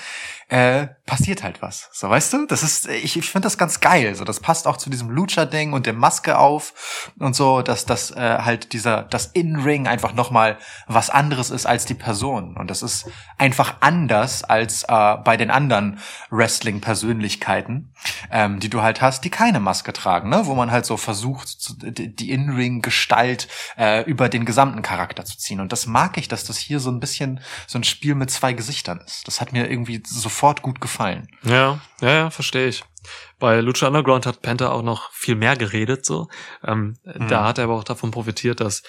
äh, passiert halt was. So, weißt du? Das ist, ich, ich finde das ganz geil. So, das passt auch zu diesem Lucha-Ding und der Maske auf und so, dass das äh, halt dieser, das In-Ring einfach nochmal was anderes ist als die Person. Und das ist einfach anders als äh, bei den anderen Wrestling-Persönlichkeiten, ähm, die du halt hast, die keine Maske tragen, ne? Wo man halt so versucht, die In-Ring-Gestalt äh, über den gesamten Charakter zu ziehen. Und das mag ich, dass das hier so ein bisschen so ein Spiel mit zwei Gesichtern ist. Das hat mir irgendwie sofort gut gefallen. Ja, ja, ja, verstehe ich. Bei Lucha Underground hat Penta auch noch viel mehr geredet, so. Ähm, Da hat er aber auch davon profitiert, dass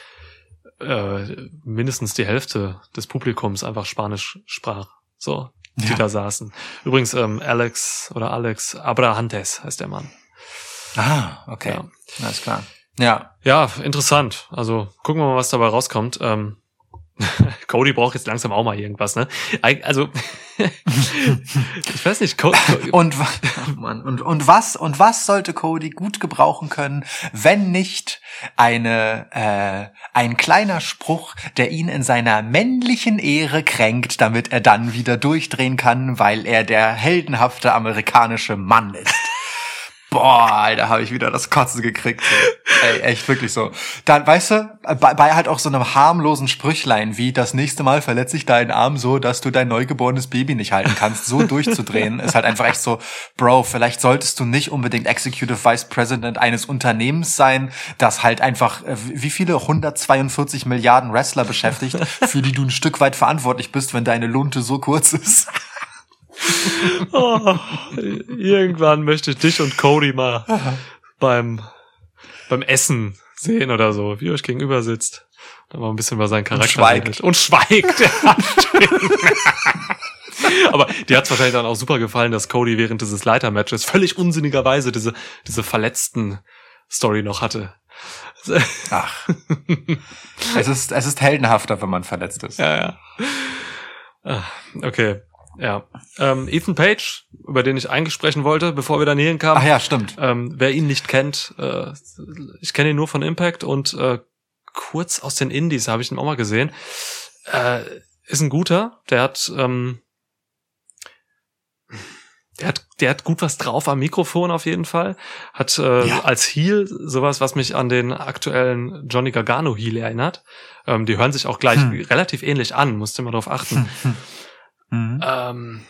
äh, mindestens die Hälfte des Publikums einfach Spanisch sprach. So, die Ja. da saßen. Übrigens, ähm, Alex oder Alex Abrahantes heißt der Mann. Ah, okay. Ja. Alles klar. Ja. Ja, interessant. Also gucken wir mal, was dabei rauskommt. Ähm, Cody braucht jetzt langsam auch mal irgendwas, ne? Also, ich weiß nicht, Co Und, oh Mann, und, und was, und was sollte Cody gut gebrauchen können, wenn nicht eine, äh, ein kleiner Spruch, der ihn in seiner männlichen Ehre kränkt, damit er dann wieder durchdrehen kann, weil er der heldenhafte amerikanische Mann ist. Boah, Alter, habe ich wieder das Kotzen gekriegt. So. Ey, echt wirklich so. Dann, weißt du, bei, bei halt auch so einem harmlosen Sprüchlein wie das nächste Mal verletze ich deinen Arm so, dass du dein neugeborenes Baby nicht halten kannst, so durchzudrehen, ist halt einfach echt so, Bro, vielleicht solltest du nicht unbedingt Executive Vice President eines Unternehmens sein, das halt einfach, äh, wie viele 142 Milliarden Wrestler beschäftigt, für die du ein Stück weit verantwortlich bist, wenn deine Lunte so kurz ist. Oh, irgendwann möchte ich dich und Cody mal beim, beim Essen sehen oder so, wie ihr euch gegenüber sitzt. Da mal ein bisschen über seinen Charakter schweigt. redet. Und schweigt. Aber dir hat's wahrscheinlich dann auch super gefallen, dass Cody während dieses Leitermatches völlig unsinnigerweise diese, diese verletzten Story noch hatte. Ach. es ist, es ist heldenhafter, wenn man verletzt ist. Ja, ja. Ah, Okay, ja. Ähm, Ethan Page, über den ich eigentlich sprechen wollte, bevor wir hierhin kamen. Ach ja, stimmt. Ähm, wer ihn nicht kennt, äh, ich kenne ihn nur von Impact und äh, kurz aus den Indies habe ich ihn auch mal gesehen. Äh, ist ein guter, der hat, ähm, der hat, der hat gut was drauf am Mikrofon auf jeden Fall. Hat äh, Ja. als Heel sowas, was mich an den aktuellen Johnny Gargano Heel erinnert. Ähm, die hören sich auch gleich Hm. relativ ähnlich an, musst du mal drauf achten. Mhm. Ähm,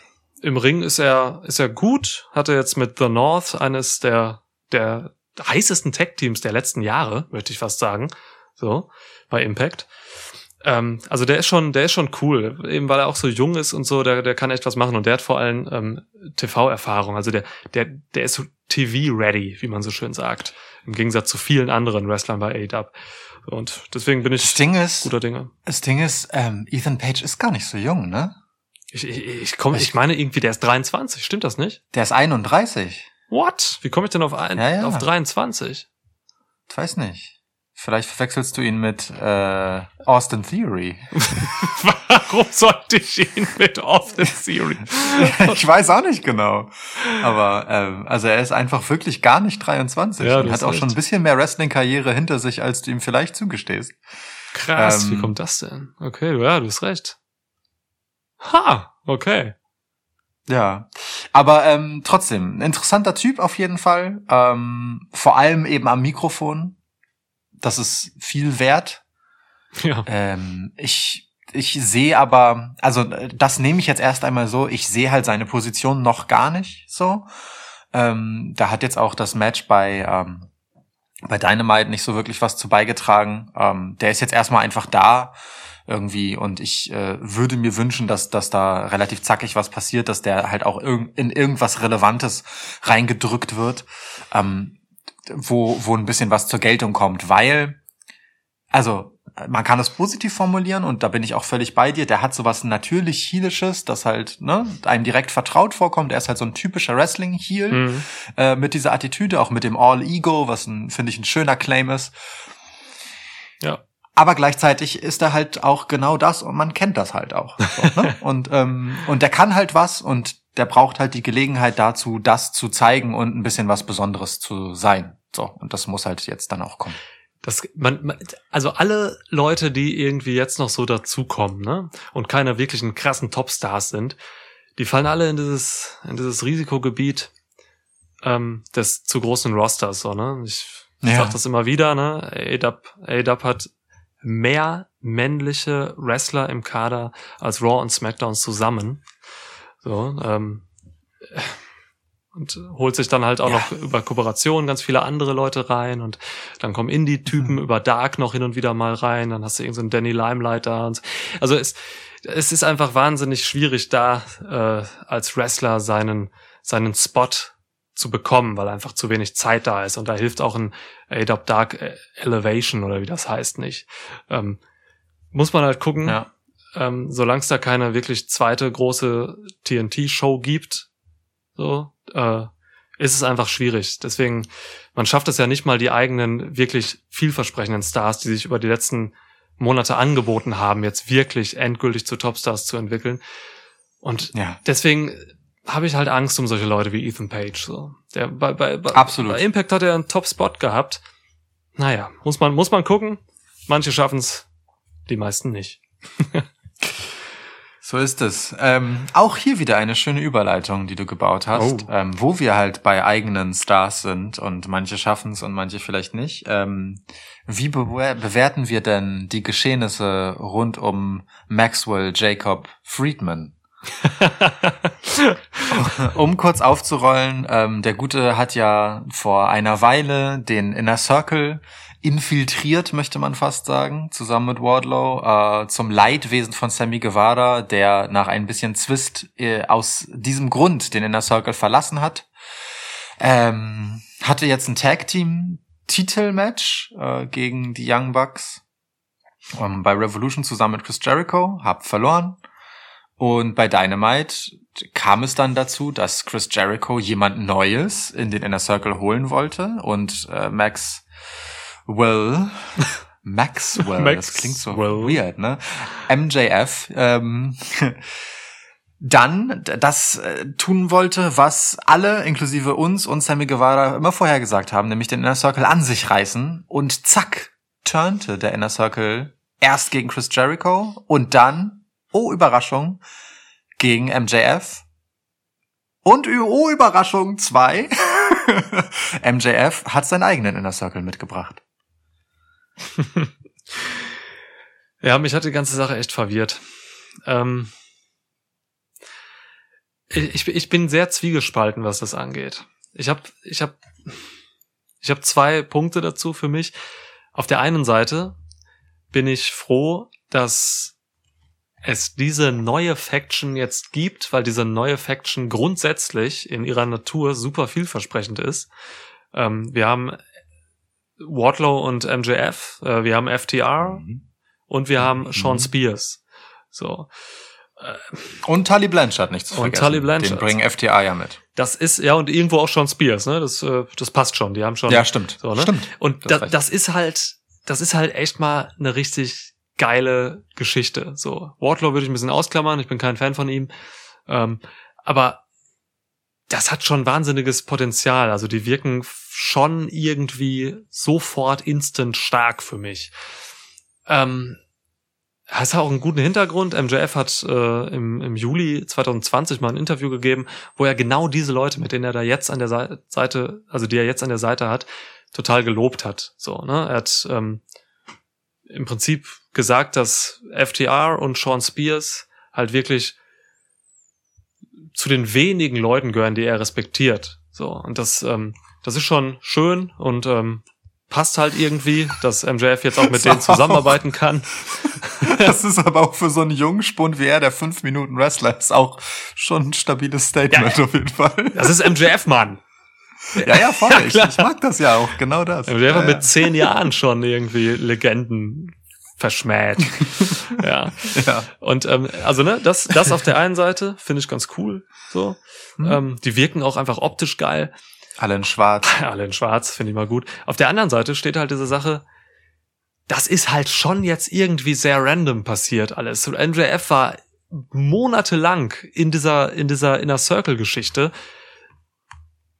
Im Ring ist er, ist er gut, hatte jetzt mit The North eines der, der heißesten Tech-Teams der letzten Jahre, möchte ich fast sagen, so, bei Impact. Ähm, also der ist schon, der ist schon cool, eben weil er auch so jung ist und so, der, der kann echt was machen und der hat vor allem ähm, TV-Erfahrung, also der, der, der ist so TV-ready, wie man so schön sagt, im Gegensatz zu vielen anderen Wrestlern bei AEW. Und deswegen bin Das ich Ding ist, guter Dinge. das Ding ist, ähm, Ethan Page ist gar nicht so jung, ne? Ich, ich, ich, komm, ich meine irgendwie, der ist 23, stimmt das nicht? Der ist 31. What? Wie komme ich denn auf, ein, Ja, ja. auf 23? Ich weiß nicht. Vielleicht verwechselst du ihn mit äh, Austin Theory. Warum sollte ich ihn mit Austin Theory? ich weiß auch nicht genau. Aber ähm, also er ist einfach wirklich gar nicht 23 Ja, und hat auch recht. schon ein bisschen mehr Wrestling-Karriere hinter sich, als du ihm vielleicht zugestehst. Krass, Ähm, wie kommt das denn? Okay, ja, du hast recht. Ha, okay. Ja, aber ähm, trotzdem, interessanter Typ auf jeden Fall. Ähm, vor allem eben am Mikrofon. Das ist viel wert. Ja. Ähm, ich ich sehe aber, also das nehme ich jetzt erst einmal so, ich sehe halt seine Position noch gar nicht so. Ähm, da hat jetzt auch das Match bei, ähm, bei Dynamite nicht so wirklich was zu beigetragen. Ähm, der ist jetzt erstmal einfach da irgendwie und ich äh, würde mir wünschen, dass, dass da relativ zackig was passiert, dass der halt auch irg in irgendwas Relevantes reingedrückt wird, ähm, wo, wo ein bisschen was zur Geltung kommt, weil, also man kann es positiv formulieren und da bin ich auch völlig bei dir. Der hat sowas natürlich Heelisches, das halt ne, einem direkt vertraut vorkommt. Er ist halt so ein typischer Wrestling-Heel Mhm. äh, mit dieser Attitüde, auch mit dem All-Ego, was finde ich, ein schöner Claim ist. Ja. Aber gleichzeitig ist er halt auch genau das und man kennt das halt auch. So, ne? und, ähm, und der kann halt was und der braucht halt die Gelegenheit dazu, das zu zeigen und ein bisschen was Besonderes zu sein. So, und das muss halt jetzt dann auch kommen. Das, man, man, also alle Leute, die irgendwie jetzt noch so dazukommen, ne, und keine wirklichen krassen Topstars sind, die fallen alle in dieses, in dieses Risikogebiet ähm, des zu großen Rosters, so, ne. Ich, ich Ja. sag das immer wieder, ne. ADAP, ADAP hat mehr männliche Wrestler im Kader als Raw und SmackDown zusammen. So, ähm, und holt sich dann halt auch Ja. noch über Kooperation ganz viele andere Leute rein und dann kommen Indie-Typen Mhm. über Dark noch hin und wieder mal rein, dann hast du irgendeinen so einen Danny Limelight da und so. also es, es ist einfach wahnsinnig schwierig da äh, als Wrestler seinen seinen Spot zu bekommen, weil einfach zu wenig Zeit da ist und da hilft auch ein AW Dark Elevation oder wie das heißt nicht. Ähm, muss man halt gucken, Ja. ähm, solange es da keine wirklich zweite große TNT-Show gibt, so, äh, ist es einfach schwierig. Deswegen, man schafft es ja nicht mal, die eigenen wirklich vielversprechenden Stars, die sich über die letzten Monate angeboten haben, jetzt wirklich endgültig zu Topstars zu entwickeln. Und Ja. deswegen habe ich halt Angst um solche Leute wie Ethan Page. So. Der, bei, bei, bei, Absolut. bei Impact hat er einen Top-Spot gehabt. Naja, muss man, muss man gucken. Manche schaffen's, die meisten nicht. So ist es. Ähm, auch hier wieder eine schöne Überleitung, die du gebaut hast, Oh. ähm, wo wir halt bei eigenen Stars sind und manche schaffen es und manche vielleicht nicht. Ähm, wie bewer bewerten wir denn die Geschehnisse rund um Maxwell Jacob Friedman? um kurz aufzurollen, ähm, der Gute hat ja vor einer Weile den Inner Circle infiltriert, möchte man fast sagen, zusammen mit Wardlow, äh, zum Leidwesen von Sammy Guevara, der nach ein bisschen Zwist äh, aus diesem Grund den Inner Circle verlassen hat. Ähm, hatte jetzt ein Tag-Team-Titelmatch äh, gegen die Young Bucks ähm, bei Revolution zusammen mit Chris Jericho, hab verloren. Und bei Dynamite kam es dann dazu, dass Chris Jericho jemand Neues in den Inner Circle holen wollte und äh, Max Well, Maxwell, das klingt so Maxwell. weird, ne? MJF, ähm, dann das äh, tun wollte, was alle, inklusive uns und Sammy Guevara, immer vorher gesagt haben, nämlich den Inner Circle an sich reißen und zack, turnte der Inner Circle erst gegen Chris Jericho und dann, oh Überraschung, gegen MJF und oh Überraschung, zwei. MJF hat seinen eigenen Inner Circle mitgebracht. Ja, mich hat die ganze Sache echt verwirrt. Ähm, ich, ich bin sehr zwiegespalten, was das angeht. Ich habe ich hab, ich hab zwei Punkte dazu für mich. Auf der einen Seite bin ich froh, dass es diese neue Faction jetzt gibt, weil diese neue Faction grundsätzlich in ihrer Natur super vielversprechend ist. Ähm, wir haben Wardlow und MJF, äh, wir haben FTR, und wir haben Sean Mhm. Spears. So. Und Tully Blanchard, nicht zu Und vergessen. Tully Blanchard. Den bringen FTA ja mit. Das ist, ja, und irgendwo auch Sean Spears, ne? Das, äh, das passt schon. Die haben schon. Ja, stimmt. So, ne? Stimmt. Und Du da, das ist halt, das ist halt echt mal eine richtig geile Geschichte. So. Wardlow würde ich ein bisschen ausklammern. Ich bin kein Fan von ihm. Ähm, aber das hat schon wahnsinniges Potenzial. Also die wirken schon irgendwie sofort instant stark für mich. Ähm, es hat auch einen guten Hintergrund. MJF hat äh, im, im Juli 2020 mal ein Interview gegeben, wo er genau diese Leute, mit denen er da jetzt an der Sei- Seite, also die er jetzt an der Seite hat, total gelobt hat. So, ne? Er hat ähm, im Prinzip gesagt, dass FTR und Sean Spears halt wirklich zu den wenigen Leuten gehören, die er respektiert. So, und das, ähm, das ist schon schön und ähm, passt halt irgendwie, dass MJF jetzt auch mit denen zusammenarbeiten kann. Das ist aber auch für so einen jungen Spund wie er, der fünf Minuten Wrestler ist, auch schon ein stabiles Statement Ja, auf jeden Fall. Das ist MJF, Mann. Ja, ja, voll. Ja, ich, ich mag das ja auch, genau das. MJF ja. mit zehn Jahren schon irgendwie Legenden verschmäht. ja. ja. Und ähm, also ne, das, das auf der einen Seite finde ich ganz cool. So, Hm. ähm, die wirken auch einfach optisch geil. Alle in schwarz. Alle in Schwarz finde ich mal gut. Auf der anderen Seite steht halt diese Sache. Das ist halt schon jetzt irgendwie sehr random passiert alles. Und MJF war monatelang in dieser in dieser Inner Circle Geschichte.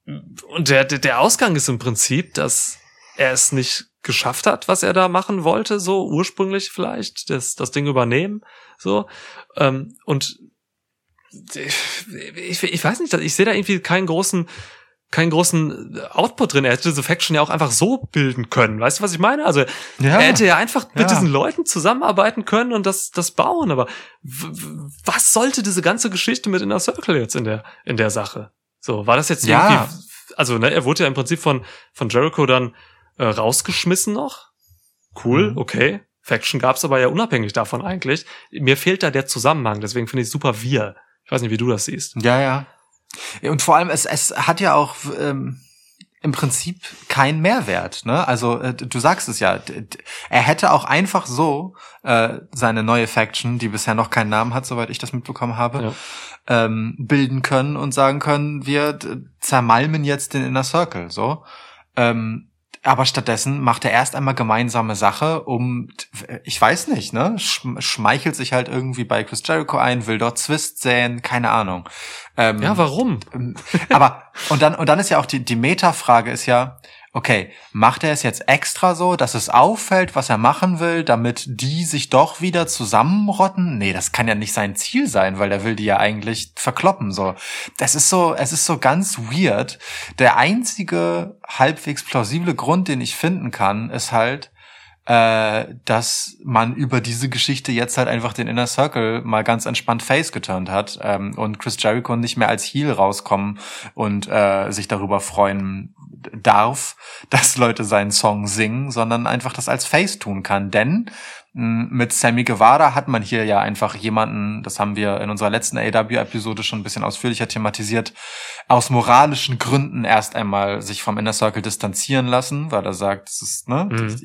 Und der der der Ausgang ist im Prinzip, dass er es nicht geschafft hat, was er da machen wollte, so ursprünglich vielleicht, das, das Ding übernehmen, so. Ähm, und ich, ich weiß nicht, ich sehe da irgendwie keinen großen, keinen großen Output drin. Er hätte diese Faction ja auch einfach so bilden können. Weißt du, was ich meine? Also Ja. er hätte ja einfach mit Ja. diesen Leuten zusammenarbeiten können und das, das bauen. Aber was sollte diese ganze Geschichte mit Inner Circle jetzt in der, in der Sache? So, war das jetzt Ja. irgendwie, also, ne, er wurde ja im Prinzip von, von Jericho dann äh, rausgeschmissen noch. Cool, Mhm. okay. Faction gab's aber ja unabhängig davon eigentlich. Mir fehlt da der Zusammenhang, deswegen finde ich super wir. Ich weiß nicht, wie du das siehst. Ja, ja. Ja, Und vor allem, es, es hat ja auch ähm, im Prinzip keinen Mehrwert. Ne? Also äh, du sagst es ja, er hätte auch einfach so äh, seine neue Faction, die bisher noch keinen Namen hat, soweit ich das mitbekommen habe, ähm, bilden können und sagen können, wir zermalmen jetzt den Inner Circle. So. Ähm, aber stattdessen macht er erst einmal gemeinsame Sache, um, ich weiß nicht, ne, schm- schmeichelt sich halt irgendwie bei Chris Jericho ein, will dort Zwist säen, keine Ahnung. Ähm, Ja, warum? ähm, aber und dann und dann ist ja auch die die Meta-Frage ist ja okay, macht er es jetzt extra so, dass es auffällt, was er machen will, damit die sich doch wieder zusammenrotten? Nee, das kann ja nicht sein Ziel sein, weil er will die ja eigentlich verkloppen, so. Das ist so, es ist so ganz weird. Der einzige halbwegs plausible Grund, den ich finden kann, ist halt, äh, dass man über diese Geschichte jetzt halt einfach den Inner Circle mal ganz entspannt face geturnt hat ähm, und Chris Jericho nicht mehr als Heel rauskommen und äh, sich darüber freuen darf, dass Leute seinen Song singen, sondern einfach das als Face tun kann. Denn mit Sammy Guevara hat man hier ja einfach jemanden, das haben wir in unserer letzten AW-Episode schon ein bisschen ausführlicher thematisiert, aus moralischen Gründen erst einmal sich vom Inner Circle distanzieren lassen, weil er sagt, es ist, ne, mhm.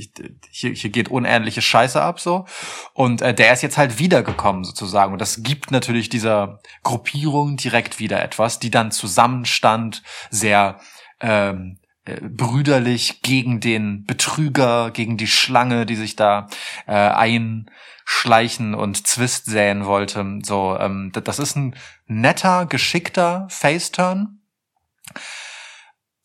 hier, hier geht unähnliche Scheiße ab so. Und äh, der ist jetzt halt wiedergekommen sozusagen. Und das gibt natürlich dieser Gruppierung direkt wieder etwas, die dann zusammenstand, sehr ähm, äh, brüderlich gegen den Betrüger, gegen die Schlange, die sich da äh, einschleichen und Zwist säen wollte. So, ähm, das ist ein netter, geschickter Faceturn.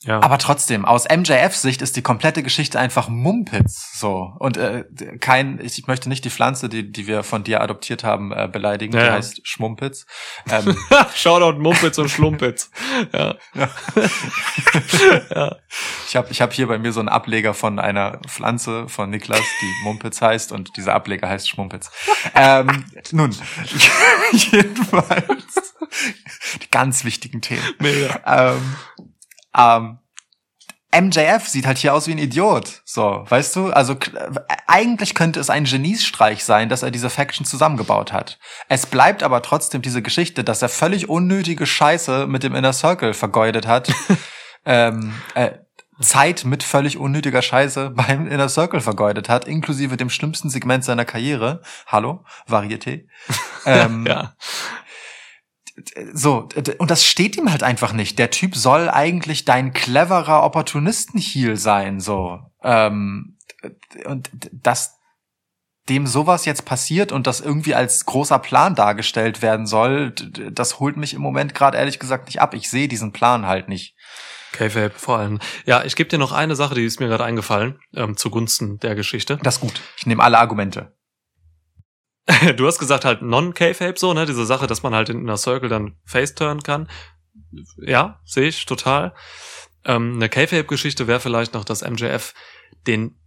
Ja. Aber trotzdem, aus MJF-Sicht ist die komplette Geschichte einfach Mumpitz. So. Und äh, kein, ich möchte nicht die Pflanze, die, die wir von dir adoptiert haben, äh, beleidigen. Ja. Die heißt Schmumpitz. Ähm, Shoutout Mumpitz und Schlumpitz. ja. ja. ja. Ich habe ich hab hier bei mir so einen Ableger von einer Pflanze von Niklas, die Mumpitz heißt, und dieser Ableger heißt Schmumpitz. ähm, nun, jedenfalls die ganz wichtigen Themen. Mega. Ähm, ähm, MJF sieht halt hier aus wie ein Idiot. So, weißt du? Also eigentlich könnte es ein Geniesstreich sein, dass er diese Faction zusammengebaut hat. Es bleibt aber trotzdem diese Geschichte, dass er völlig unnötige Scheiße mit dem Inner Circle vergeudet hat. ähm, äh, Zeit mit völlig unnötiger Scheiße beim Inner Circle vergeudet hat, inklusive dem schlimmsten Segment seiner Karriere. Hallo, Varieté. ähm, ja so, und das steht ihm halt einfach nicht. Der Typ soll eigentlich dein cleverer Opportunisten-Heal sein, so. Ähm, und dass dem sowas jetzt passiert und das irgendwie als großer Plan dargestellt werden soll, das holt mich im Moment gerade ehrlich gesagt nicht ab. Ich sehe diesen Plan halt nicht. k vor allem. Ja, ich gebe dir noch eine Sache, die ist mir gerade eingefallen, ähm, zugunsten der Geschichte. Das ist gut. Ich nehme alle Argumente. Du hast gesagt halt non-K-Fape so, ne? Diese Sache, dass man halt in einer Circle dann face-turn kann. Ja, sehe ich total. Ähm, eine K-Fape-Geschichte wäre vielleicht noch, dass MJF den,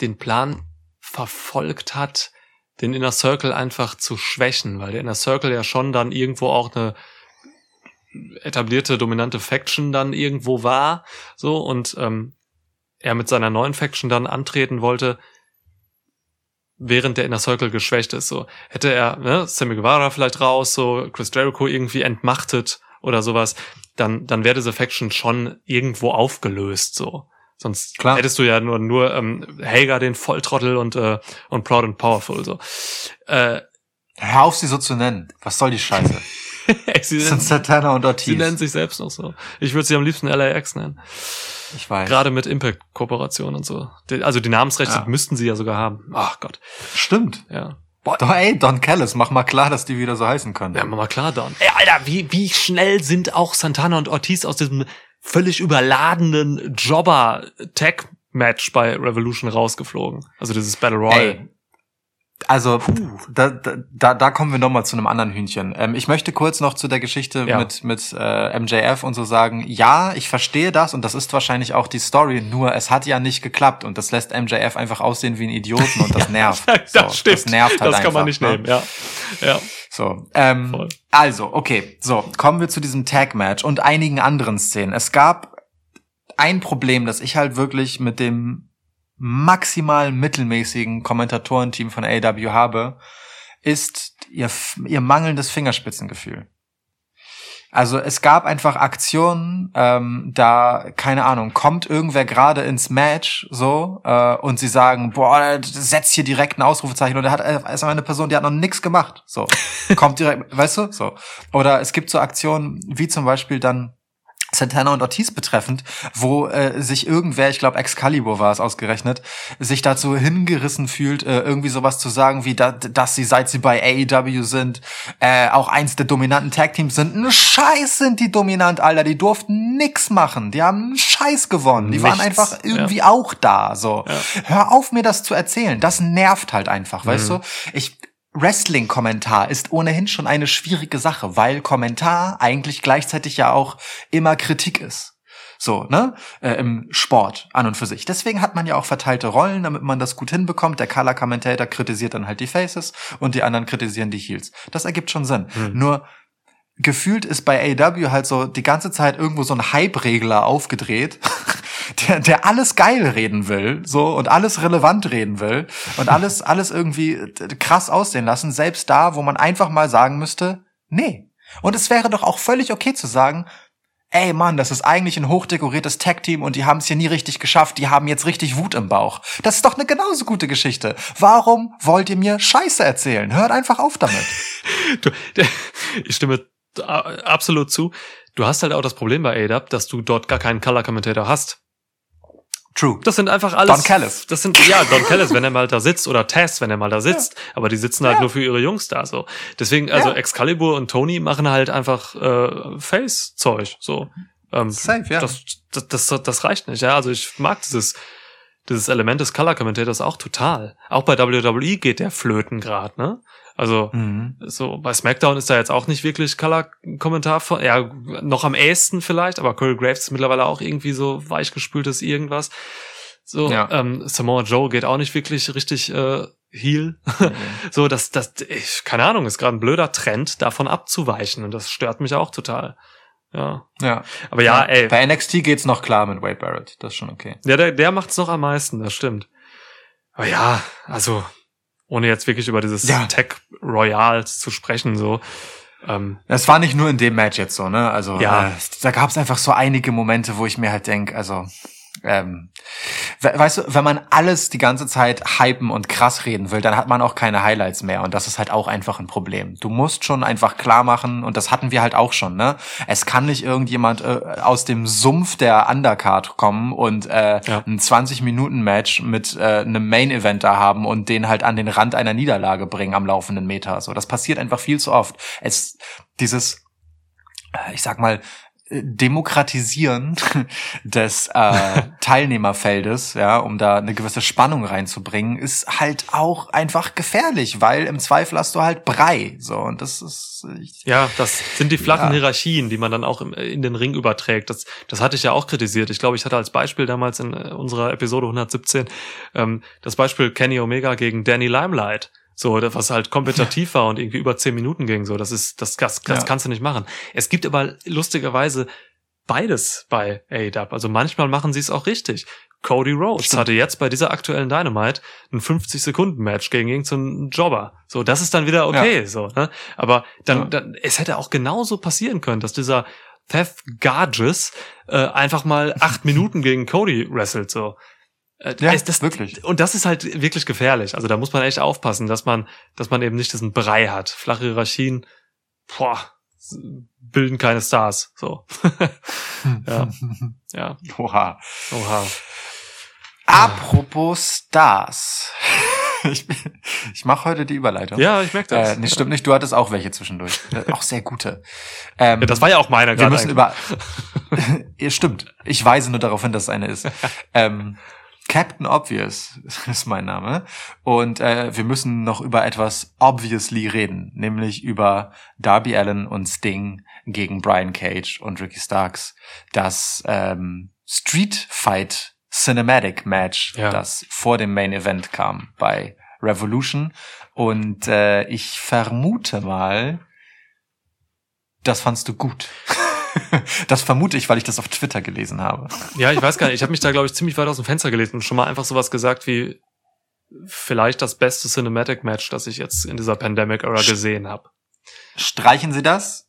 den Plan verfolgt hat, den Inner Circle einfach zu schwächen, weil der Inner Circle ja schon dann irgendwo auch eine etablierte, dominante Faction dann irgendwo war, so, und ähm, er mit seiner neuen Faction dann antreten wollte, während der Inner Circle geschwächt ist. So hätte er ne, Sammy Guevara vielleicht raus, so Chris Jericho irgendwie entmachtet oder sowas, dann dann wäre diese Faction schon irgendwo aufgelöst. So sonst Klar. hättest du ja nur nur ähm, Hager den Volltrottel und äh, und Proud and Powerful so. Äh, Hör auf, sie so zu nennen. Was soll die Scheiße? sie sind Santana und Ortiz. Sie nennen sich selbst noch so. Ich würde sie am liebsten LAX nennen. Ich weiß. Gerade mit Impact-Kooperation und so. Also die Namensrechte ja. müssten sie ja sogar haben. Ach Gott. Stimmt. Ja. Boah, ey, Don Callis, mach mal klar, dass die wieder so heißen können. Ja, mach mal klar, Don. Ey, Alter, wie, wie schnell sind auch Santana und Ortiz aus diesem völlig überladenen Jobber-Tech-Match bei Revolution rausgeflogen. Also dieses Battle Royale. Ey, also da, da, da kommen wir noch mal zu einem anderen Hühnchen. Ähm, ich möchte kurz noch zu der Geschichte ja. mit mit äh, MJF und so sagen. Ja, ich verstehe das und das ist wahrscheinlich auch die Story. Nur es hat ja nicht geklappt und das lässt MJF einfach aussehen wie ein Idioten und das nervt. das so, stimmt. Das nervt halt Das kann einfach, man nicht ne? nehmen. Ja. Ja. So. Ähm, also okay. So kommen wir zu diesem Tag Match und einigen anderen Szenen. Es gab ein Problem, das ich halt wirklich mit dem maximal mittelmäßigen Kommentatorenteam von AW habe, ist ihr, ihr mangelndes Fingerspitzengefühl. Also es gab einfach Aktionen, ähm, da, keine Ahnung, kommt irgendwer gerade ins Match so äh, und sie sagen, boah, setz hier direkt ein Ausrufezeichen und er hat erstmal eine Person, die hat noch nichts gemacht. So. kommt direkt, weißt du? So. Oder es gibt so Aktionen, wie zum Beispiel dann Santana und Ortiz betreffend, wo äh, sich irgendwer, ich glaube Excalibur war es ausgerechnet, sich dazu hingerissen fühlt, äh, irgendwie sowas zu sagen, wie da, dass sie, seit sie bei AEW sind, äh, auch eins der dominanten Tag-Teams sind. Ein Scheiß sind die dominant, Alter. Die durften nix machen. Die haben einen Scheiß gewonnen. Die waren Nichts, einfach irgendwie auch da. So, hör auf mir das zu erzählen. Das nervt halt einfach, weißt du? Ich Wrestling-Kommentar ist ohnehin schon eine schwierige Sache, weil Kommentar eigentlich gleichzeitig ja auch immer Kritik ist. So, ne? Äh, Im Sport an und für sich. Deswegen hat man ja auch verteilte Rollen, damit man das gut hinbekommt. Der Color Commentator kritisiert dann halt die Faces und die anderen kritisieren die Heels. Das ergibt schon Sinn. Nur gefühlt ist bei AEW halt so die ganze Zeit irgendwo so ein Hype-Regler aufgedreht, der, der alles geil reden will, so und alles relevant reden will und alles, alles irgendwie krass aussehen lassen, selbst da, wo man einfach mal sagen müsste, nee. Und es wäre doch auch völlig okay zu sagen, ey Mann, das ist eigentlich ein hochdekoriertes Tag-Team und die haben es hier nie richtig geschafft, die haben jetzt richtig Wut im Bauch. Das ist doch eine genauso gute Geschichte. Warum wollt ihr mir Scheiße erzählen? Hört einfach auf damit. Du, ich stimme absolut zu. Du hast halt auch das Problem bei ADAP, dass du dort gar keinen Color Commentator hast. True. Das sind einfach alles. Don Callis. Das sind, ja, Don Callis, wenn er mal da sitzt, oder Tess, wenn er mal da sitzt. Aber die sitzen halt nur für ihre Jungs da, so. Deswegen, also Ja. Excalibur und Tony machen halt einfach, äh, Face-Zeug, so. Ähm, Safe, ja. Das, das, das, das reicht nicht, ja. Also ich mag dieses, dieses Element des Color Commentators auch total. Auch bei WWE geht der Flöten grad, ne? Also, Mhm. so, bei SmackDown ist da jetzt auch nicht wirklich Color-Kommentar von, ja, noch am ehesten vielleicht, aber Corey Graves ist mittlerweile auch irgendwie so weichgespültes irgendwas. So, Ja. ähm, Samoa Joe geht auch nicht wirklich richtig äh, Heel. so, das, das, ich, keine Ahnung, ist gerade ein blöder Trend, davon abzuweichen und das stört mich auch total. Ja. Ja. Aber ja, ey, Bei NXT geht's noch klar mit Wade Barrett. Das ist schon okay. ja, der, der macht's noch am meisten, das stimmt. Aber ja, also, ohne jetzt wirklich über dieses Ja. Tech Royal zu sprechen, so, ähm, Es war nicht nur in dem Match jetzt so, ne? Also Ja. äh, da gab's einfach so einige Momente, wo ich mir halt denk, also ähm, we weißt du, wenn man alles die ganze Zeit hypen und krass reden will, dann hat man auch keine Highlights mehr und das ist halt auch einfach ein Problem. Du musst schon einfach klar machen und das hatten wir halt auch schon, ne? Es kann nicht irgendjemand äh, aus dem Sumpf der Undercard kommen und äh, Ja. ein 20 Minuten Match mit äh, einem Main Event da haben und den halt an den Rand einer Niederlage bringen am laufenden Meter. So, das passiert einfach viel zu oft. Es dieses äh, ich sag mal, Demokratisieren des äh, Teilnehmerfeldes, ja, um da eine gewisse Spannung reinzubringen, ist halt auch einfach gefährlich, weil im Zweifel hast du halt Brei, so und das ist ich, Ja, das sind die flachen Ja. Hierarchien, die man dann auch im, in den Ring überträgt. Das, das hatte ich ja auch kritisiert. Ich glaube, ich hatte als Beispiel damals in äh, unserer Episode 117 ähm, das Beispiel Kenny Omega gegen Danny Limelight. So, was halt kompetitiv war und irgendwie über zehn Minuten ging. So, das ist, das, das, das Ja. kannst du nicht machen. Es gibt aber lustigerweise beides bei AEW. Also manchmal machen sie es auch richtig. Cody Rhodes Stimmt. hatte jetzt bei dieser aktuellen Dynamite ein 50-Sekunden-Match gegen irgendeinen Jobber. So, das ist dann wieder okay, so, ne? Aber dann, Ja. dann, es hätte auch genauso passieren können, dass dieser Theth Garges äh, einfach mal acht Minuten gegen Cody wrestelt, so. Äh, Ja, es- das, wirklich. Und das ist halt wirklich gefährlich. Also da muss man echt aufpassen, dass man, dass man eben nicht diesen Brei hat. Flache Hierarchien, boah, bilden keine Stars, so. ja, ja, Oha. oha. Apropos Stars. Ich, ich mache heute die Überleitung. Ja, ich merke das. Äh, nee, stimmt nicht, du hattest auch welche zwischendurch. Äh, auch sehr gute. Ähm, Ja, das war ja auch meine wir gerade. müssen über. ja, stimmt. Ich weise nur darauf hin, dass es eine ist. ähm, Captain Obvious ist mein Name. Und äh, wir müssen noch über etwas obviously reden, nämlich über Darby Allen und Sting gegen Brian Cage und Ricky Starks. Das ähm, Street Fight Cinematic Match, Ja. das vor dem Main Event kam bei Revolution. Und äh, ich vermute mal, das fandst du gut. das vermute ich, weil ich das auf Twitter gelesen habe. Ja, ich weiß gar nicht. Ich habe mich da, glaube ich, ziemlich weit aus dem Fenster gelegt und schon mal einfach sowas gesagt wie vielleicht das beste Cinematic Match, das ich jetzt in dieser Pandemic-Era gesehen habe. Streichen Sie das?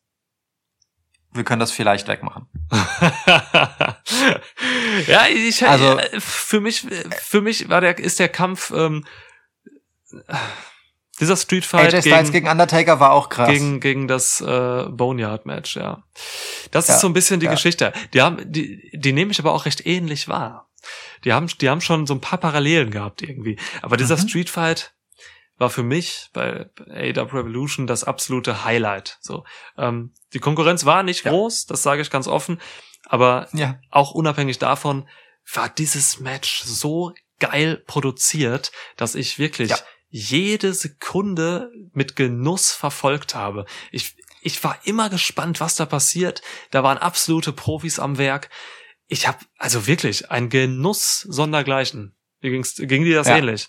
Wir können das vielleicht wegmachen. ja, ich Also- äh, für mich für mich war der ist der Kampf ähm, Dieser Street Fight AJ Styles gegen, Undertaker war auch krass. gegen, gegen das äh, Boneyard-Match, ja. Das Ja, ist so ein bisschen die ja. Geschichte. Die haben, die, die nehme ich aber auch recht ähnlich wahr. Die haben, die haben schon so ein paar Parallelen gehabt irgendwie. Aber dieser Mhm. Street Fight war für mich bei AW Revolution das absolute Highlight. So, ähm, die Konkurrenz war nicht Ja. groß, das sage ich ganz offen. Aber ja. auch unabhängig davon war dieses Match so geil produziert, dass ich wirklich Ja. Jede Sekunde mit Genuss verfolgt habe. Ich, ich war immer gespannt, was da passiert. Da waren absolute Profis am Werk. Ich habe also wirklich ein Genuss sondergleichen. Wie ging's, ging dir das Ja. ähnlich?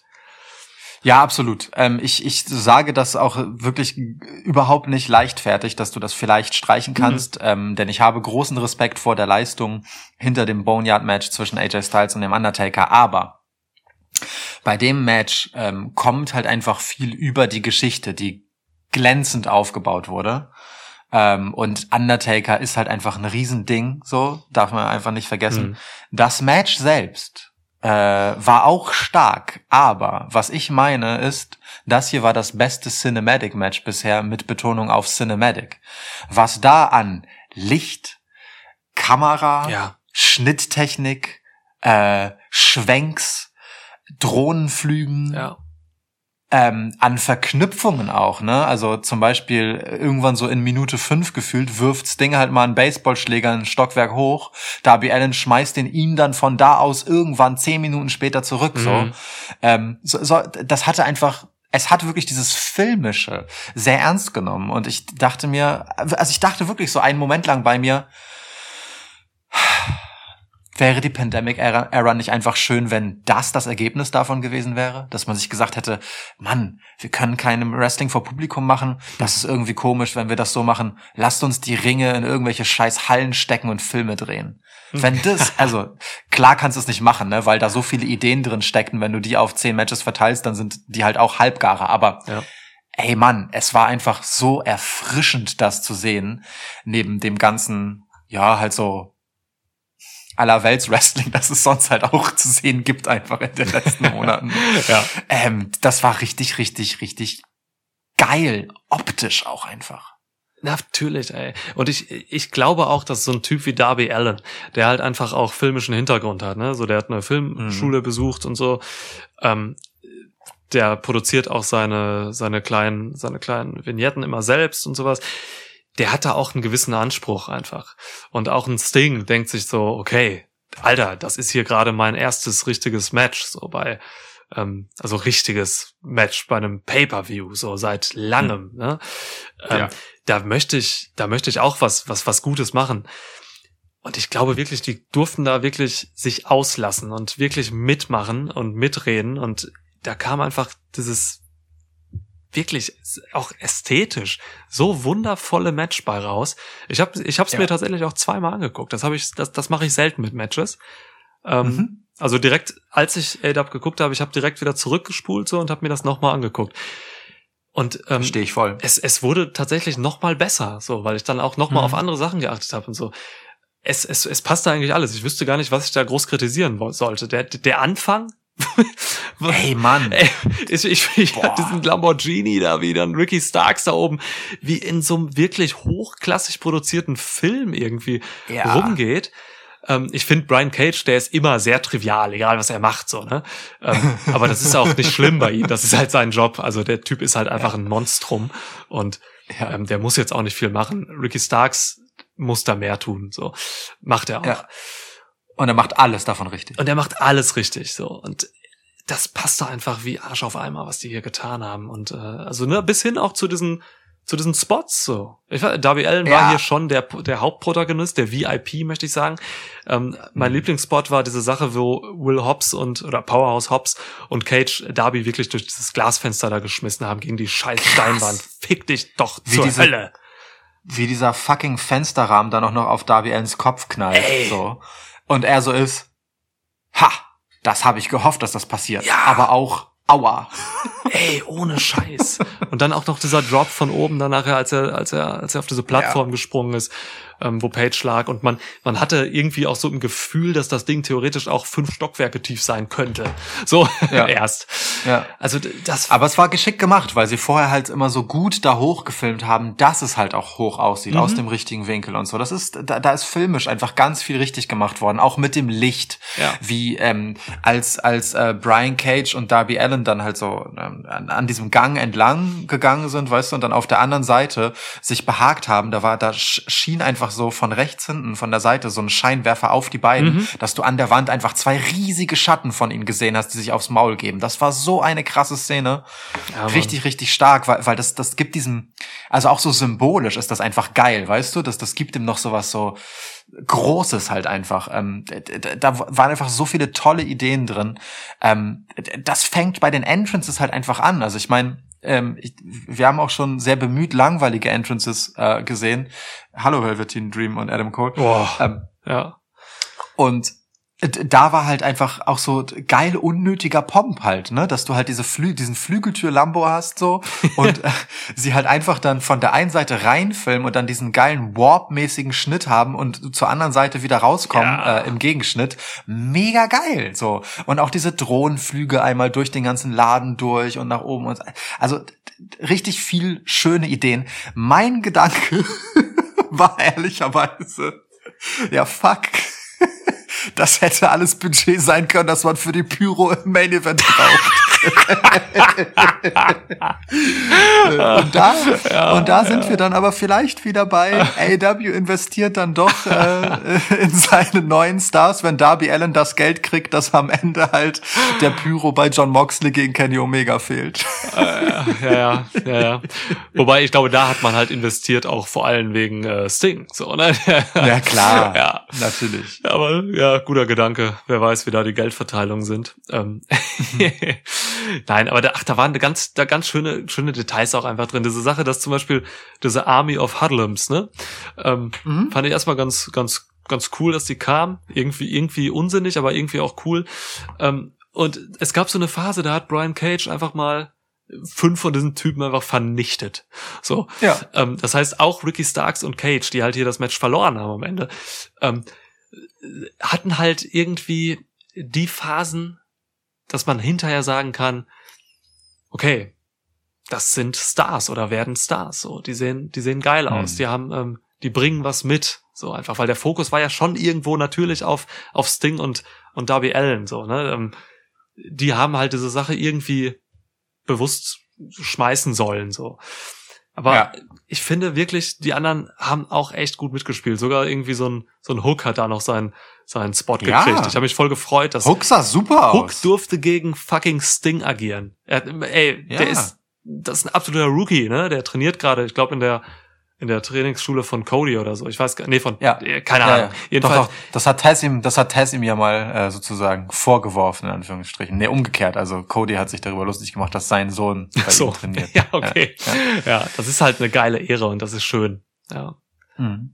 Ja, absolut. Ähm, ich, ich sage das auch wirklich überhaupt nicht leichtfertig, dass du das vielleicht streichen kannst, ähm, denn ich habe großen Respekt vor der Leistung hinter dem Boneyard-Match zwischen AJ Styles und dem Undertaker. Aber bei dem Match ähm, kommt halt einfach viel über die Geschichte, die glänzend aufgebaut wurde. Ähm, und Undertaker ist halt einfach ein Riesending, so darf man einfach nicht vergessen. Mhm. Das Match selbst äh, war auch stark, aber was ich meine ist, das hier war das beste Cinematic Match bisher mit Betonung auf Cinematic. Was da an Licht, Kamera, Ja. Schnitttechnik, äh, Schwenks, Drohnenflügen, Ja. ähm, an Verknüpfungen auch, ne? Also zum Beispiel irgendwann so in Minute fünf gefühlt wirft Sting halt mal einen Baseballschläger ein Stockwerk hoch. Darby Allen schmeißt den ihm dann von da aus irgendwann zehn Minuten später zurück. So, Mhm. ähm, so, so das hatte einfach es hat wirklich dieses Filmische sehr ernst genommen. Und ich dachte mir, also ich dachte wirklich so einen Moment lang bei mir, wäre die Pandemic-Ära Era nicht einfach schön, wenn das das Ergebnis davon gewesen wäre? Dass man sich gesagt hätte, Mann, wir können keinem Wrestling vor Publikum machen. Das ist irgendwie komisch, wenn wir das so machen. Lasst uns die Ringe in irgendwelche scheiß Hallen stecken und Filme drehen. Wenn das, also klar kannst du es nicht machen, ne, weil da so viele Ideen drin stecken. Wenn du die auf zehn Matches verteilst, dann sind die halt auch halbgare. Aber Ja. ey Mann, es war einfach so erfrischend, das zu sehen, neben dem ganzen, ja, halt so aller Welts Wrestling, das es sonst halt auch zu sehen gibt, einfach in den letzten Monaten. Ja. ähm, das war richtig, richtig, richtig geil. Optisch auch einfach. Natürlich, ey. Und ich, ich glaube auch, dass so ein Typ wie Darby Allen, der halt einfach auch filmischen Hintergrund hat, ne? So, der hat eine Filmschule besucht und so. Ähm, der produziert auch seine, seine kleinen, seine kleinen Vignetten immer selbst und sowas. Der hat da auch einen gewissen Anspruch einfach. Und auch ein Sting denkt sich so, okay, Alter, das ist hier gerade mein erstes richtiges Match, so bei, ähm, also richtiges Match bei einem Pay-Per-View, so seit langem, ne? Ähm, Ja. Da möchte ich, da möchte ich auch was, was, was Gutes machen. Und ich glaube wirklich, die durften da wirklich sich auslassen und wirklich mitmachen und mitreden. Und da kam einfach dieses wirklich auch ästhetisch so wundervolle Match bei raus. Ich habe ich habe es Ja. mir tatsächlich auch zweimal angeguckt. Das habe ich das das mache ich selten mit Matches. Ähm, Mhm. Also direkt als ich ADAP geguckt habe, ich habe direkt wieder zurückgespult so und habe mir das nochmal angeguckt. Und ähm, Stehe ich voll. es, es wurde tatsächlich noch mal besser, so, weil ich dann auch noch mal Mhm. auf andere Sachen geachtet habe und so. Es, es, es passte eigentlich alles. Ich wüsste gar nicht, was ich da groß kritisieren sollte. Der, der Anfang? Ey, Mann. Ey, ich, ich, ich Boah. hab diesen Lamborghini da wieder, einen Ricky Starks da oben, wie in so einem wirklich hochklassig produzierten Film irgendwie Ja. rumgeht. Ähm, ich finde Brian Cage, der ist immer sehr trivial, egal was er macht, so, ne? Ähm, aber das ist auch nicht schlimm bei ihm. Das ist halt sein Job. Also der Typ ist halt einfach ein Monstrum und Ja. ähm, der muss jetzt auch nicht viel machen. Ricky Starks muss da mehr tun, so. Macht er auch. Ja. Und er macht alles davon richtig. Und er macht alles richtig so. Und das passt da einfach wie Arsch auf Eimer, was die hier getan haben. Und äh, also ne, bis hin auch zu diesen zu diesen Spots so. Ich, war- Darby Allen war Ja. hier schon der der Hauptprotagonist, der VIP, möchte ich sagen. Ähm, mein Lieblingsspot war diese Sache, wo Will Hobbs und oder Powerhouse Hobbs und Cage Darby wirklich durch dieses Glasfenster da geschmissen haben gegen die scheiß Steinwand. Fick dich doch Wie zur diese- Hölle. Wie dieser fucking Fensterrahmen dann auch noch auf Darby Allens Kopf knallt. Ey. So. Und er so ist, ha, das habe ich gehofft, dass das passiert. Ja. Aber auch, aua. Ey, ohne Scheiß. Und dann auch noch dieser Drop von oben dann nachher, als er, als er, als er auf diese Plattform gesprungen ist. Ähm, wo Page lag und man man hatte irgendwie auch so ein Gefühl, dass das Ding theoretisch auch fünf Stockwerke tief sein könnte. So Ja. erst. Ja. Also das Aber es war geschickt gemacht, weil sie vorher halt immer so gut da hoch gefilmt haben, dass es halt auch hoch aussieht, Mhm. aus dem richtigen Winkel und so. Das ist, da, da ist filmisch einfach ganz viel richtig gemacht worden, auch mit dem Licht, Ja. wie ähm, als als äh, Brian Cage und Darby Allen dann halt so ähm, an, an diesem Gang entlang gegangen sind, weißt du, und dann auf der anderen Seite sich behagt haben. Da war, da sch- schien einfach so von rechts hinten, von der Seite so ein Scheinwerfer auf die beiden, Mhm. dass du an der Wand einfach zwei riesige Schatten von ihnen gesehen hast, die sich aufs Maul geben. Das war so eine krasse Szene. Ja, richtig, richtig stark, weil, weil das, das gibt diesem, also auch so symbolisch ist das einfach geil, weißt du? Das, das gibt ihm noch sowas so Großes halt einfach. Ähm, da waren einfach so viele tolle Ideen drin. Ähm, das fängt bei den Entrances halt einfach an. Also ich meine, ähm, ich, wir haben auch schon sehr bemüht langweilige Entrances äh, gesehen. Hallo Velveteen Dream und Adam Cole. Boah. Ähm, ja. und da war halt einfach auch so geil unnötiger Pomp halt, ne, dass du halt diese Flü diesen Flügeltür Lambo hast so und äh, sie halt einfach dann von der einen Seite reinfilmen und dann diesen geilen Warp-mäßigen Schnitt haben und zur anderen Seite wieder rauskommen Ja. äh, im Gegenschnitt. Mega geil so und auch diese Drohnenflüge einmal durch den ganzen Laden durch und nach oben und also richtig viel schöne Ideen. Mein Gedanke war ehrlicherweise ja fuck. Das hätte alles Budget sein können, das man für die Pyro im Main Event braucht. und da, und da sind wir dann aber vielleicht wieder bei AW investiert dann doch äh, in seine neuen Stars, wenn Darby Allen das Geld kriegt, dass am Ende halt der Pyro bei John Moxley gegen Kenny Omega fehlt. ja, ja, ja, ja. Wobei ich glaube, da hat man halt investiert, auch vor allem wegen äh, Sting. So, ne? Ja klar, Ja. natürlich. Aber ja, guter Gedanke. Wer weiß, wie da die Geldverteilungen sind. Ähm. Nein, aber da, ach, da waren da ganz, da ganz schöne, schöne Details auch einfach drin. Diese Sache, dass zum Beispiel diese Army of Huddlems, ne, ähm, Mhm. fand ich erstmal ganz, ganz, ganz cool, dass die kam. Irgendwie, irgendwie unsinnig, aber irgendwie auch cool. Ähm, und es gab so eine Phase, da hat Brian Cage einfach mal fünf von diesen Typen einfach vernichtet. So. Ja. Ähm, das heißt, auch Ricky Starks und Cage, die halt hier das Match verloren haben am Ende, ähm, hatten halt irgendwie die Phasen, dass man hinterher sagen kann, okay, das sind Stars oder werden Stars. So, die sehen, die sehen geil aus. Hm. Die haben, ähm, die bringen was mit. So einfach, weil der Fokus war ja schon irgendwo natürlich auf auf Sting und und Darby Allen. So, ne? Ähm, die haben halt diese Sache irgendwie bewusst schmeißen sollen. So, aber Ja. ich finde wirklich, die anderen haben auch echt gut mitgespielt. Sogar irgendwie so ein so ein Hook hat da noch seinen seinen Spot Ja. gekriegt. Ich habe mich voll gefreut, dass Hook sah super Hook aus. durfte gegen fucking Sting agieren. Er, ey, Ja. der ist, das ist ein absoluter Rookie, ne? Der trainiert gerade, ich glaube in der in der Trainingsschule von Cody oder so. Ich weiß gar, nee, von, Ja. äh, keine Ja, Ahnung. ja. Jedenfalls, Doch, doch, das hat Tess ihm, das hat Tess ihm ja mal äh, sozusagen vorgeworfen, in Anführungsstrichen. Nee, umgekehrt. Also Cody hat sich darüber lustig gemacht, dass sein Sohn bei so. ihm trainiert. Ja, okay. Ja, Ja, das ist halt eine geile Ehre und das ist schön. Ja. Mhm.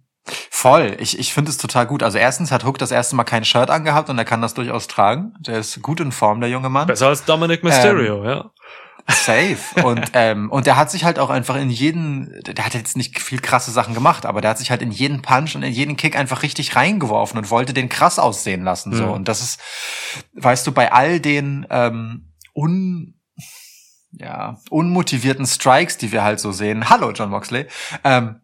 Voll. Ich, ich finde es total gut. Also erstens hat Hook das erste Mal kein Shirt angehabt und er kann das durchaus tragen. Der ist gut in Form, der junge Mann. Besser als Dominic Mysterio, ja. Safe. Und, ähm, und der hat sich halt auch einfach in jeden, der hat jetzt nicht viel krasse Sachen gemacht, aber der hat sich halt in jeden Punch und in jeden Kick einfach richtig reingeworfen und wollte den krass aussehen lassen. So. Mhm. Und das ist, weißt du, bei all den ähm, un, ja, unmotivierten Strikes, die wir halt so sehen, hallo John Moxley, ähm,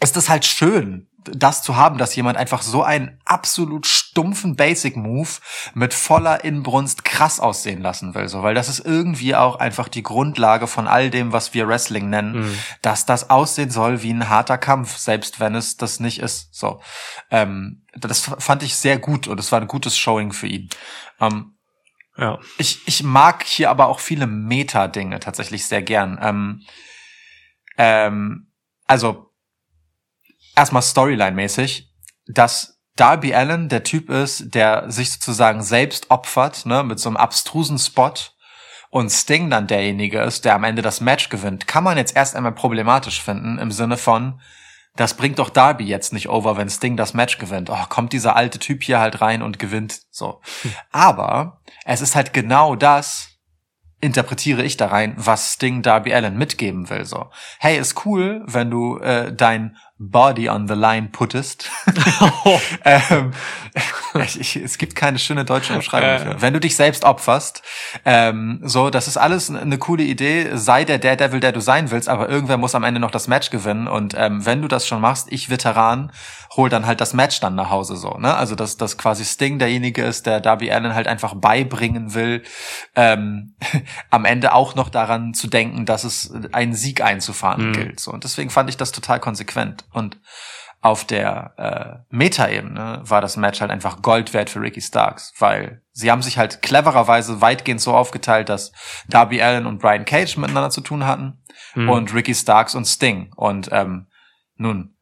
ist das halt schön, das zu haben, dass jemand einfach so einen absolut stumpfen Basic-Move mit voller Inbrunst krass aussehen lassen will, so, weil das ist irgendwie auch einfach die Grundlage von all dem, was wir Wrestling nennen, Mhm. dass das aussehen soll wie ein harter Kampf, selbst wenn es das nicht ist, so. Ähm, das fand ich sehr gut und es war ein gutes Showing für ihn. Ähm, Ja. ich, ich mag hier aber auch viele Meta-Dinge tatsächlich sehr gern. Ähm, ähm, also erstmal Storyline-mäßig, dass Darby Allen der Typ ist, der sich sozusagen selbst opfert, ne, mit so einem abstrusen Spot und Sting dann derjenige ist, der am Ende das Match gewinnt, kann man jetzt erst einmal problematisch finden im Sinne von, das bringt doch Darby jetzt nicht over, wenn Sting das Match gewinnt. Oh, kommt dieser alte Typ hier halt rein und gewinnt so. Aber es ist halt genau das, interpretiere ich da rein, was Sting Darby Allen mitgeben will. So, hey, ist cool, wenn du äh, dein Body on the line puttest. ähm, ich, ich, es gibt keine schöne deutsche Umschreibung Äh. dafür. Wenn du dich selbst opferst, ähm, so, das ist alles eine coole Idee. Sei der Daredevil, der du sein willst, aber irgendwer muss am Ende noch das Match gewinnen. Und ähm, wenn du das schon machst, ich Veteran, hol dann halt das Match dann nach Hause so. Ne? Also dass, dass quasi Sting derjenige ist, der Darby Allen halt einfach beibringen will, ähm, am Ende auch noch daran zu denken, dass es einen Sieg einzufahren Mhm. gilt. So. Und deswegen fand ich das total konsequent. Und auf der äh, Meta-Ebene war das Match halt einfach Gold wert für Ricky Starks, weil sie haben sich halt clevererweise weitgehend so aufgeteilt, dass Darby Allen und Brian Cage miteinander zu tun hatten Hm. und Ricky Starks und Sting. Und ähm, nun,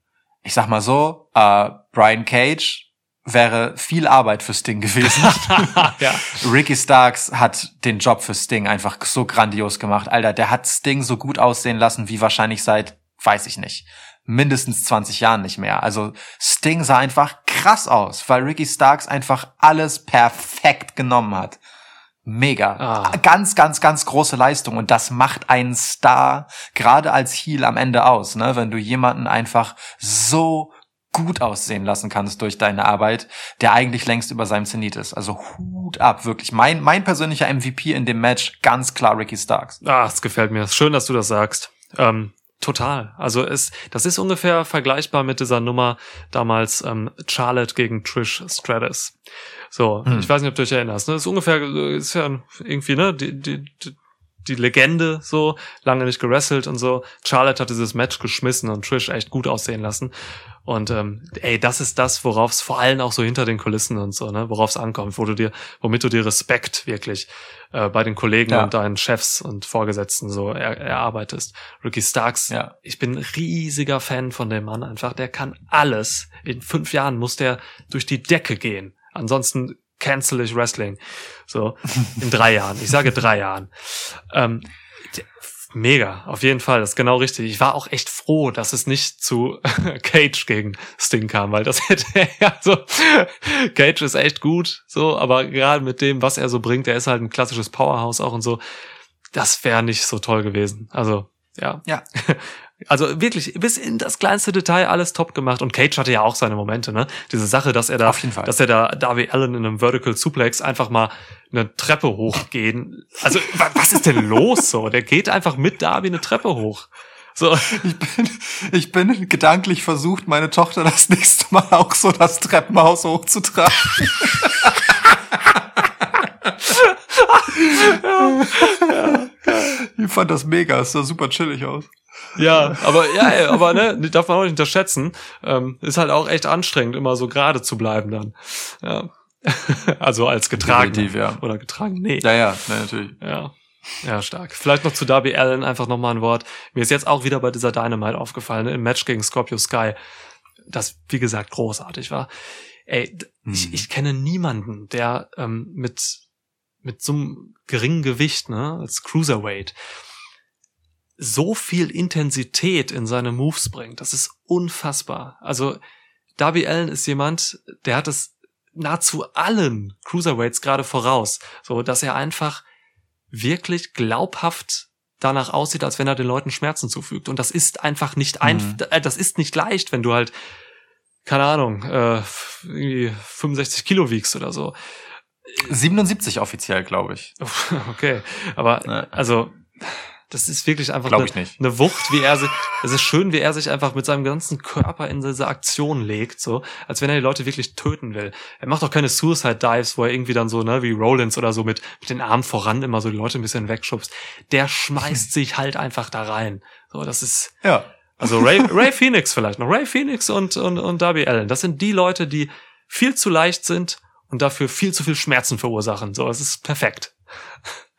ich sag mal so, äh, Brian Cage wäre viel Arbeit für Sting gewesen. ja. Ricky Starks hat den Job für Sting einfach so grandios gemacht. Alter, der hat Sting so gut aussehen lassen, wie wahrscheinlich seit, weiß ich nicht, mindestens 20 Jahren nicht mehr. Also Sting sah einfach krass aus, weil Ricky Starks einfach alles perfekt genommen hat. Mega. Ah. Ganz, ganz, ganz große Leistung. Und das macht einen Star gerade als Heel am Ende aus, ne? Wenn du jemanden einfach so gut aussehen lassen kannst durch deine Arbeit, der eigentlich längst über seinem Zenit ist. Also Hut ab, wirklich. Mein, mein persönlicher MVP in dem Match, ganz klar Ricky Starks. Ah, es gefällt mir. Schön, dass du das sagst. Ähm, total. Also es, das ist ungefähr vergleichbar mit dieser Nummer damals ähm, Charlotte gegen Trish Stratus. So, Hm. ich weiß nicht, ob du dich erinnerst. Ne? Das ist ungefähr, äh, ist ja irgendwie ne die, die, die, die Legende so lange nicht gewrestelt und so. Charlotte hat dieses Match geschmissen und Trish echt gut aussehen lassen. Und ähm, ey, das ist das, worauf es vor allem auch so hinter den Kulissen und so, ne, worauf es ankommt, wo du dir, womit du dir Respekt wirklich äh, bei den Kollegen Ja. und deinen Chefs und Vorgesetzten so er, erarbeitest. Ricky Starks, Ja. ich bin ein riesiger Fan von dem Mann einfach. Der kann alles. In fünf Jahren muss der durch die Decke gehen. Ansonsten cancel ich Wrestling. So, in drei Jahren. Ich sage drei Jahren. Ähm, mega, auf jeden Fall. Das ist genau richtig. Ich war auch echt froh, dass es nicht zu Cage gegen Sting kam, weil das hätte, also, Cage ist echt gut, so, aber gerade mit dem, was er so bringt, er ist halt ein klassisches Powerhouse auch und so, das wäre nicht so toll gewesen. Also, ja. Ja. Also wirklich bis in das kleinste Detail alles top gemacht und Cage hatte ja auch seine Momente, ne? Diese Sache, dass er da, Auf jeden Fall. dass er da Darby Allen in einem Vertical Suplex einfach mal eine Treppe hochgehen. Also wa- was ist denn los so? Der geht einfach mit Darby eine Treppe hoch. So, Ich bin, ich bin gedanklich versucht, meine Tochter das nächste Mal auch so das Treppenhaus hochzutragen. Ich fand das mega, es sah super chillig aus. ja, aber ja, aber ne, darf man auch nicht unterschätzen. Ähm, ist halt auch echt anstrengend, immer so gerade zu bleiben dann. Ja. Also als getragen Definitiv, ja. oder getragen, nee. Ja, ja, ja natürlich. Ja. Ja, stark. Vielleicht noch zu Darby Allen einfach nochmal ein Wort. Mir ist jetzt auch wieder bei dieser Dynamite aufgefallen, ne, im Match gegen Scorpio Sky, das, wie gesagt, großartig war. Ey, d- ich, ich kenne niemanden, der ähm, mit, mit so einem geringen Gewicht, ne, als Cruiserweight, so viel Intensität in seine Moves bringt. Das ist unfassbar. Also, Darby Allen ist jemand, der hat es nahezu allen Cruiserweights gerade voraus. So, dass er einfach wirklich glaubhaft danach aussieht, als wenn er den Leuten Schmerzen zufügt. Und das ist einfach nicht einfach, Mhm. das ist nicht leicht, wenn du halt, keine Ahnung, äh, irgendwie 65 Kilo wiegst oder so. 77 offiziell, glaube ich. Okay, aber Ja. also das ist wirklich einfach eine, ich nicht. eine Wucht, wie er sich, es ist schön, wie er sich einfach mit seinem ganzen Körper in diese Aktion legt, so, als wenn er die Leute wirklich töten will. Er macht auch keine Suicide Dives, wo er irgendwie dann so, ne, wie Rollins oder so mit, mit den Armen voran immer so die Leute ein bisschen wegschubst. Der schmeißt sich halt einfach da rein. So, das ist, Ja. also Ray, Ray Phoenix vielleicht noch. Ray Phoenix und, und, und Darby Allen. Das sind die Leute, die viel zu leicht sind und dafür viel zu viel Schmerzen verursachen. So, es ist perfekt.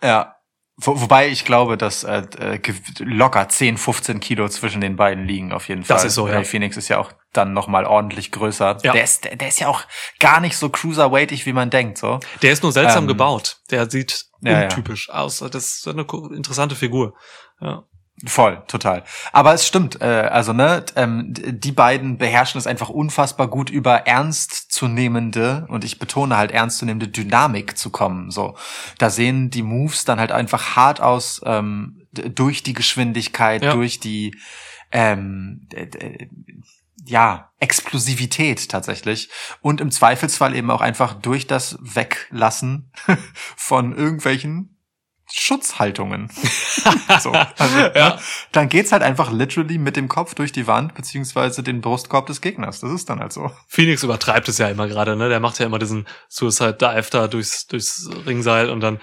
Ja. Wo, wobei ich glaube, dass äh, äh, locker 10, 15 Kilo zwischen den beiden liegen, auf jeden Fall. Das ist so, ja. Phoenix ist ja auch dann nochmal ordentlich größer. Ja. Der, ist, der, der ist ja auch gar nicht so cruiserweightig, wie man denkt, so. Der ist nur seltsam Ähm, gebaut. Der sieht ja, ja. aus. Das ist eine interessante Figur. Ja. Voll, total. Aber es stimmt, äh, also ne, ähm, die beiden beherrschen es einfach unfassbar gut über ernstzunehmende und ich betone halt ernstzunehmende Dynamik zu kommen. So, da sehen die Moves dann halt einfach hart aus ähm, durch die Geschwindigkeit, Ja. durch die ähm, ja, Explosivität tatsächlich. Und im Zweifelsfall eben auch einfach durch das Weglassen von irgendwelchen Schutzhaltungen. so, also, Ja. ne, dann geht's halt einfach literally mit dem Kopf durch die Wand beziehungsweise den Brustkorb des Gegners. Das ist dann halt so. Phoenix übertreibt es ja immer gerade, ne? Der macht ja immer diesen Suicide Dive da durchs, durchs Ringseil und dann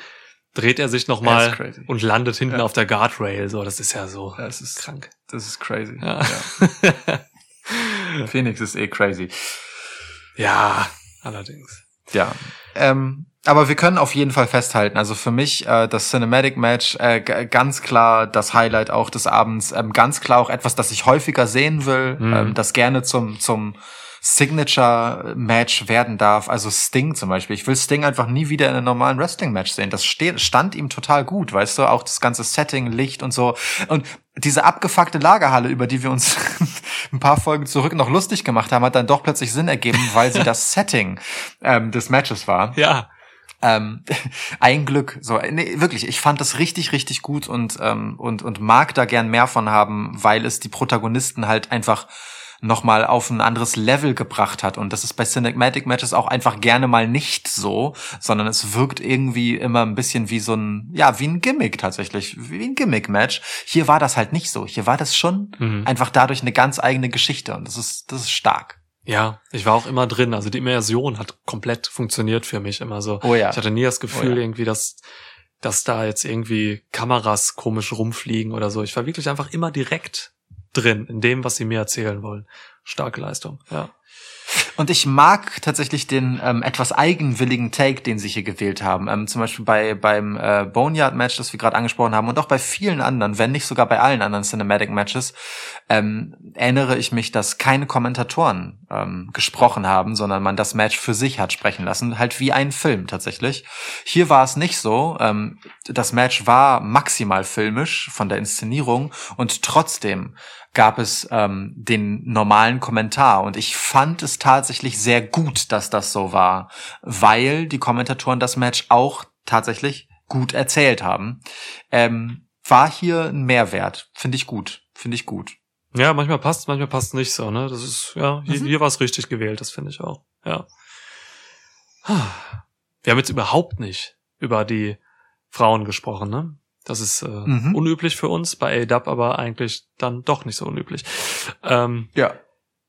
dreht er sich nochmal und landet hinten Ja. auf der Guardrail. So, das ist ja so Ja, es ist- krank. Das ist crazy. Ja. Ja. Phoenix ist eh crazy. ja, allerdings. Ja. Ähm, aber wir können auf jeden Fall festhalten, also für mich äh, das Cinematic Match äh, ganz klar das Highlight auch des Abends, ähm, ganz klar auch etwas, das ich häufiger sehen will, Mhm. ähm, das gerne zum zum Signature Match werden darf. Also Sting zum Beispiel. Ich will Sting einfach nie wieder in einem normalen Wrestling Match sehen. Das steht, stand ihm total gut, weißt du, auch das ganze Setting, Licht und so. Und diese abgefuckte Lagerhalle, über die wir uns ein paar Folgen zurück noch lustig gemacht haben, hat dann doch plötzlich Sinn ergeben, weil sie das Setting ähm, des Matches war. Ja, Ähm, ein Glück. So, nee, wirklich, ich fand das richtig, richtig gut und, ähm, und, und mag da gern mehr von haben, weil es die Protagonisten halt einfach nochmal auf ein anderes Level gebracht hat. Und das ist bei Cinematic Matches auch einfach gerne mal nicht so, sondern es wirkt irgendwie immer ein bisschen wie so ein, ja, wie ein Gimmick tatsächlich, wie ein Gimmick-Match. Hier war das halt nicht so. Hier war das schon Mhm. einfach dadurch eine ganz eigene Geschichte und das ist, das ist stark. Ja, ich war auch immer drin. Also die Immersion hat komplett funktioniert für mich immer so. Oh ja. Ich hatte nie das Gefühl Oh ja. irgendwie, dass, dass da jetzt irgendwie Kameras komisch rumfliegen oder so. Ich war wirklich einfach immer direkt drin in dem, was sie mir erzählen wollen. Starke Leistung, ja. Und ich mag tatsächlich den ähm, etwas eigenwilligen Take, den sie hier gewählt haben. Ähm, zum Beispiel bei beim äh, Boneyard-Match, das wir gerade angesprochen haben, und auch bei vielen anderen, wenn nicht sogar bei allen anderen Cinematic-Matches, ähm, erinnere ich mich, dass keine Kommentatoren ähm, gesprochen haben, sondern man das Match für sich hat sprechen lassen, halt wie ein Film tatsächlich. Hier war es nicht so. Ähm, das Match war maximal filmisch von der Inszenierung und trotzdem gab es ähm, den normalen Kommentar und ich fand es tatsächlich sehr gut, dass das so war, weil die Kommentatoren das Match auch tatsächlich gut erzählt haben. Ähm, war hier ein Mehrwert, finde ich gut, finde ich gut. Ja, manchmal passt, manchmal passt nicht so, ne? Das ist, ja, hier, Mhm. hier war es richtig gewählt, das finde ich auch. Ja. Wir haben jetzt überhaupt nicht über die Frauen gesprochen, ne? Das ist äh, Mhm. unüblich für uns, bei ADAP aber eigentlich dann doch nicht so unüblich. Ähm, Ja.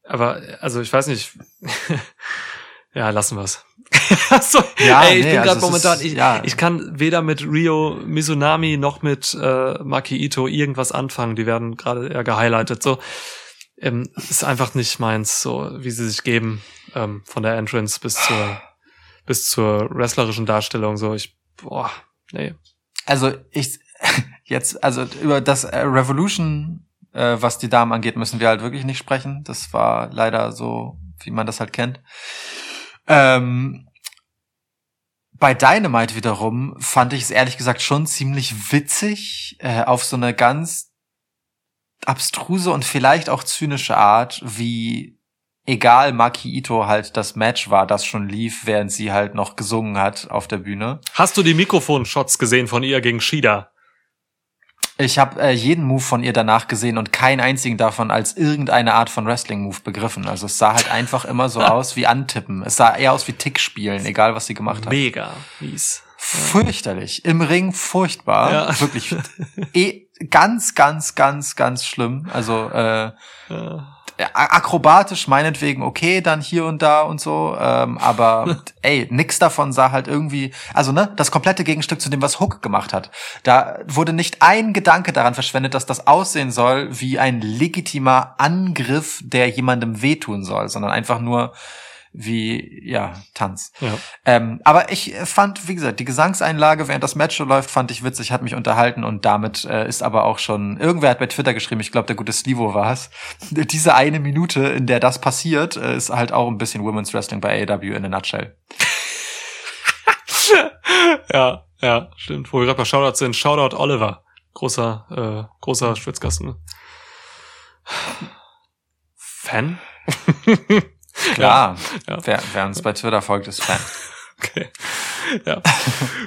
aber, also ich weiß nicht. ja, lassen wir's. so, Ja, ey, ich nee, bin also gerade es momentan, ist- ich, ja. ich kann weder mit Rio Mizunami noch mit äh, Maki Ito irgendwas anfangen. Die werden gerade eher gehighlightet. So ähm, ist einfach nicht meins, so wie sie sich geben ähm, von der Entrance bis zur bis zur wrestlerischen Darstellung. So ich boah nee Also ich jetzt, also über das äh, Revolution, äh, was die Damen angeht, müssen wir halt wirklich nicht sprechen. Das war leider so, wie man das halt kennt. Ähm, bei Dynamite wiederum fand ich es ehrlich gesagt schon ziemlich witzig, äh, auf so eine ganz abstruse und vielleicht auch zynische Art, wie egal Maki Ito halt das Match war, das schon lief, während sie halt noch gesungen hat auf der Bühne. Hast du die Mikrofonshots gesehen von ihr gegen Shida? Ich habe äh, jeden Move von ihr danach gesehen und keinen einzigen davon als irgendeine Art von Wrestling-Move begriffen. Also es sah halt einfach immer so aus wie Antippen. Es sah eher aus wie Tick spielen, egal was sie gemacht hat. Mega mies. Fürchterlich. Im Ring furchtbar. Ja. Wirklich. Eh, ganz, ganz, ganz, ganz schlimm. Also äh, Äh, akrobatisch meinetwegen okay, dann hier und da und so, ähm, aber ey, nix davon sah halt irgendwie, also ne, das komplette Gegenstück zu dem, was Hook gemacht hat. Da wurde nicht ein Gedanke daran verschwendet, dass das aussehen soll wie ein legitimer Angriff, der jemandem wehtun soll, sondern einfach nur wie, ja, Tanz. ja. Ähm, aber ich fand, wie gesagt, die Gesangseinlage, während das Match läuft, fand ich witzig, hat mich unterhalten und damit äh, ist aber auch schon, irgendwer hat bei Twitter geschrieben, ich glaube, der gute Slivo war es, diese eine Minute, in der das passiert, äh, ist halt auch ein bisschen Women's Wrestling bei AEW in a nutshell. ja, ja, stimmt. Wo wir gerade bei Shoutouts sind, Shoutout Oliver. Großer, äh, großer Schwitzgasten. ne? Fan? Klar, Ja. Wer, wer uns bei Twitter folgt, ist Fan. Okay. Ja.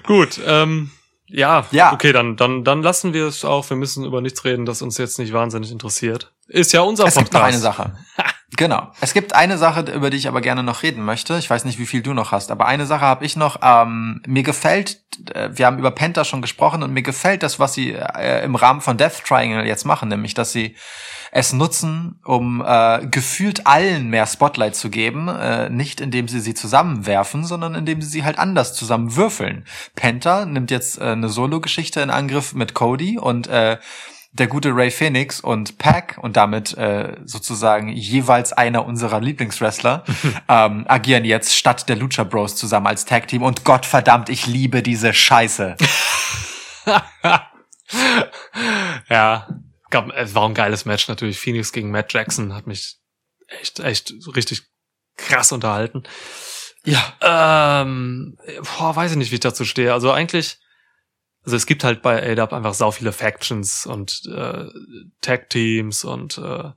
Gut, ähm, ja, Ja. okay, dann, dann, dann lassen wir es auch. Wir müssen über nichts reden, das uns jetzt nicht wahnsinnig interessiert. Ist ja unser Es gibt noch Podcast. eine Sache. Genau. Es gibt eine Sache, über die ich aber gerne noch reden möchte. Ich weiß nicht, wie viel du noch hast, aber eine Sache habe ich noch. Ähm, mir gefällt, äh, wir haben über Penta schon gesprochen und mir gefällt das, was sie äh, im Rahmen von Death Triangle jetzt machen, nämlich, dass sie es nutzen, um äh, gefühlt allen mehr Spotlight zu geben, äh, nicht indem sie sie zusammenwerfen, sondern indem sie sie halt anders zusammenwürfeln. Penta nimmt jetzt äh, eine Solo-Geschichte in Angriff mit Cody und äh, der gute Ray Phoenix und Pack und damit äh, sozusagen jeweils einer unserer Lieblingswrestler ähm, agieren jetzt statt der Lucha Bros zusammen als Tag Team und Gott verdammt, ich liebe diese Scheiße. ja, gab, es war ein geiles Match natürlich. Phoenix gegen Matt Jackson hat mich echt, echt richtig krass unterhalten. Ja. Ähm, boah, weiß ich nicht, wie ich dazu stehe. Also eigentlich also es gibt halt bei ADAP einfach sau viele Factions und äh, Tag-Teams und äh,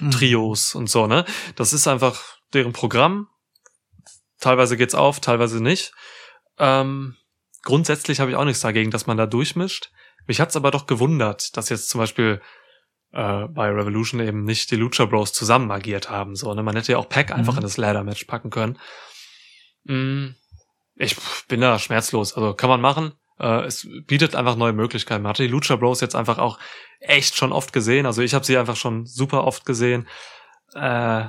Mhm. Trios und so, ne? Das ist einfach deren Programm. Teilweise geht's auf, teilweise nicht. Ähm, grundsätzlich habe ich auch nichts dagegen, dass man da durchmischt. Mich hat's aber doch gewundert, dass jetzt zum Beispiel äh, bei Revolution eben nicht die Lucha Bros zusammen agiert haben. So, ne? Man hätte ja auch Pack einfach Mhm. in das Ladder-Match packen können. Mm, ich bin da schmerzlos. Also kann man machen. Äh, es bietet einfach neue Möglichkeiten. Man hatte die Lucha Bros jetzt einfach auch echt schon oft gesehen. Also ich habe sie einfach schon super oft gesehen. Äh,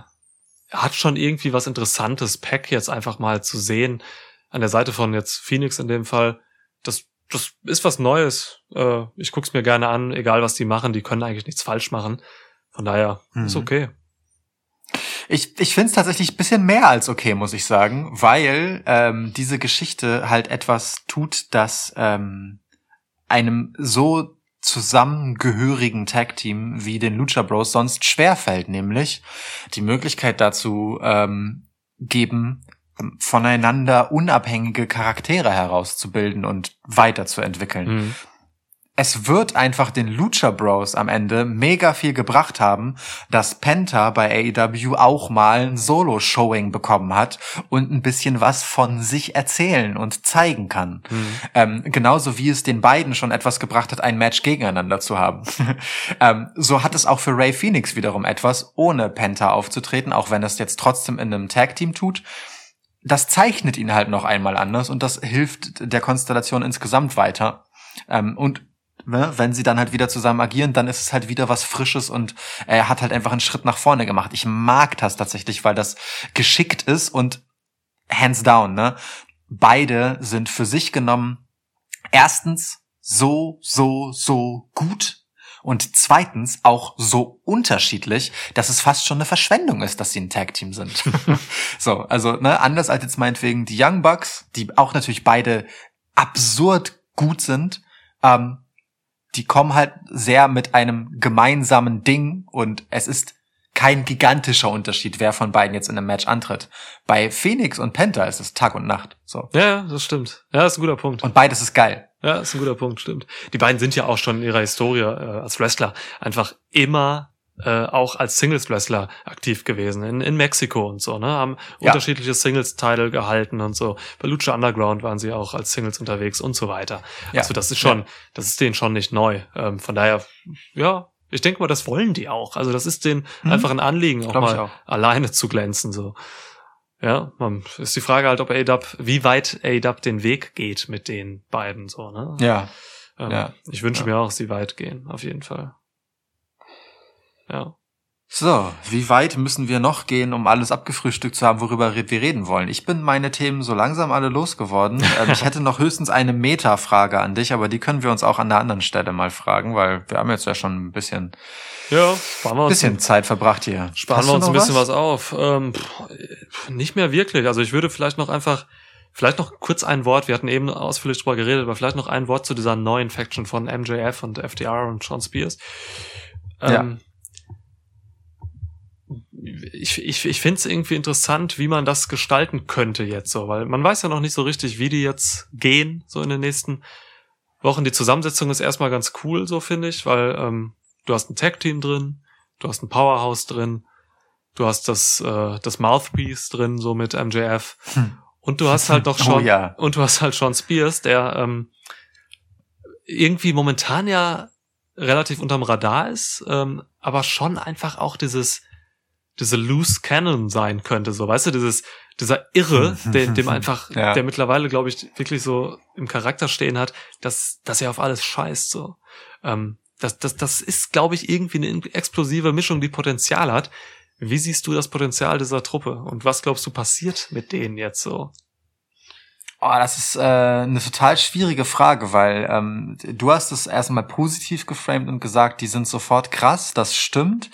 hat schon irgendwie was Interessantes, Pack jetzt einfach mal zu sehen. An der Seite von jetzt Phoenix in dem Fall. Das, das ist was Neues. Äh, ich guck's mir gerne an, egal was die machen. Die können eigentlich nichts falsch machen. Von daher ist Mhm. okay. Ich, ich finde es tatsächlich ein bisschen mehr als okay, muss ich sagen, weil ähm, diese Geschichte halt etwas tut, das ähm, einem so zusammengehörigen Tag-Team wie den Lucha Bros sonst schwerfällt, nämlich die Möglichkeit dazu ähm, geben, voneinander unabhängige Charaktere herauszubilden und weiterzuentwickeln Mhm. es wird einfach den Lucha Bros am Ende mega viel gebracht haben, dass Penta bei AEW auch mal ein Solo-Showing bekommen hat und ein bisschen was von sich erzählen und zeigen kann. Mhm. Ähm, genauso wie es den beiden schon etwas gebracht hat, ein Match gegeneinander zu haben. ähm, so hat es auch für Ray Phoenix wiederum etwas, ohne Penta aufzutreten, auch wenn es jetzt trotzdem in einem Tag-Team tut. Das zeichnet ihn halt noch einmal anders und das hilft der Konstellation insgesamt weiter. Ähm, und ne, wenn sie dann halt wieder zusammen agieren, dann ist es halt wieder was Frisches und er hat halt einfach einen Schritt nach vorne gemacht. Ich mag das tatsächlich, weil das geschickt ist und hands down, ne? Beide sind für sich genommen erstens so, so, so gut und zweitens auch so unterschiedlich, dass es fast schon eine Verschwendung ist, dass sie ein Tag-Team sind. so, also, ne, anders als jetzt meinetwegen die Young Bucks, die auch natürlich beide absurd gut sind, ähm, die kommen halt sehr mit einem gemeinsamen Ding und es ist kein gigantischer Unterschied, wer von beiden jetzt in einem Match antritt. Bei Phoenix und Penta ist es Tag und Nacht. So. Ja, ja, das stimmt. Ja, ist ein guter Punkt. Und beides ist geil. Ja, ist ein guter Punkt, stimmt. Die beiden sind ja auch schon in ihrer Historie äh, als Wrestler einfach immer äh, auch als Singles-Wrestler aktiv gewesen, in, in Mexiko und so, ne? Haben Ja. unterschiedliche Singles-Title gehalten und so. Bei Lucha Underground waren sie auch als Singles unterwegs und so weiter. Ja. Also das ist schon, das ist denen schon nicht neu. Ähm, von daher, ja, ich denke mal, das wollen die auch. Also das ist denen Mhm. einfach ein Anliegen, auch mal auch. alleine zu glänzen, so. Ja, man, ist die Frage halt, ob ADAP, wie weit ADAP den Weg geht mit den beiden, so, ne? Ja. Ähm, Ja. Ich wünsche Ja. mir auch, sie weit gehen, auf jeden Fall. Ja. So, wie weit müssen wir noch gehen, um alles abgefrühstückt zu haben, worüber wir reden wollen? Ich bin meine Themen so langsam alle losgeworden. Ähm, ich hätte noch höchstens eine Meta-Frage an dich, aber die können wir uns auch an der anderen Stelle mal fragen, weil wir haben jetzt ja schon ein bisschen, Ja, sparen wir uns, bisschen Zeit verbracht hier. sparen Hast wir uns ein bisschen was, auf. Ähm, pff, nicht mehr wirklich. Also ich würde vielleicht noch einfach, vielleicht noch kurz ein Wort, wir hatten eben ausführlich drüber geredet, aber vielleicht noch ein Wort zu dieser neuen Faction von MJF und FDR und Sean Spears. Ähm, ich, ich, ich finde es irgendwie interessant, wie man das gestalten könnte jetzt so, weil man weiß ja noch nicht so richtig, wie die jetzt gehen, so in den nächsten Wochen. Die Zusammensetzung ist erstmal ganz cool, so finde ich, weil ähm, du hast ein Tag-Team drin, du hast ein Powerhouse drin, du hast das, äh, das Mouthpiece drin, so mit MJF. Hm. Und du hast halt doch Oh schon, ja. und du hast halt Sean Spears, der ähm, irgendwie momentan ja relativ unterm Radar ist, ähm, aber schon einfach auch dieses diese loose Cannon sein könnte, so, weißt du, dieses, dieser Irre, der, dem einfach, Ja. der mittlerweile, glaube ich, wirklich so im Charakter stehen hat, dass, dass er auf alles scheißt, so. Ähm, das, das, das ist, glaube ich, irgendwie eine explosive Mischung, die Potenzial hat. Wie siehst du das Potenzial dieser Truppe? Und was glaubst du passiert mit denen jetzt so? Oh, das ist äh, eine total schwierige Frage, weil ähm, du hast es erstmal positiv geframed und gesagt, die sind sofort krass, das stimmt.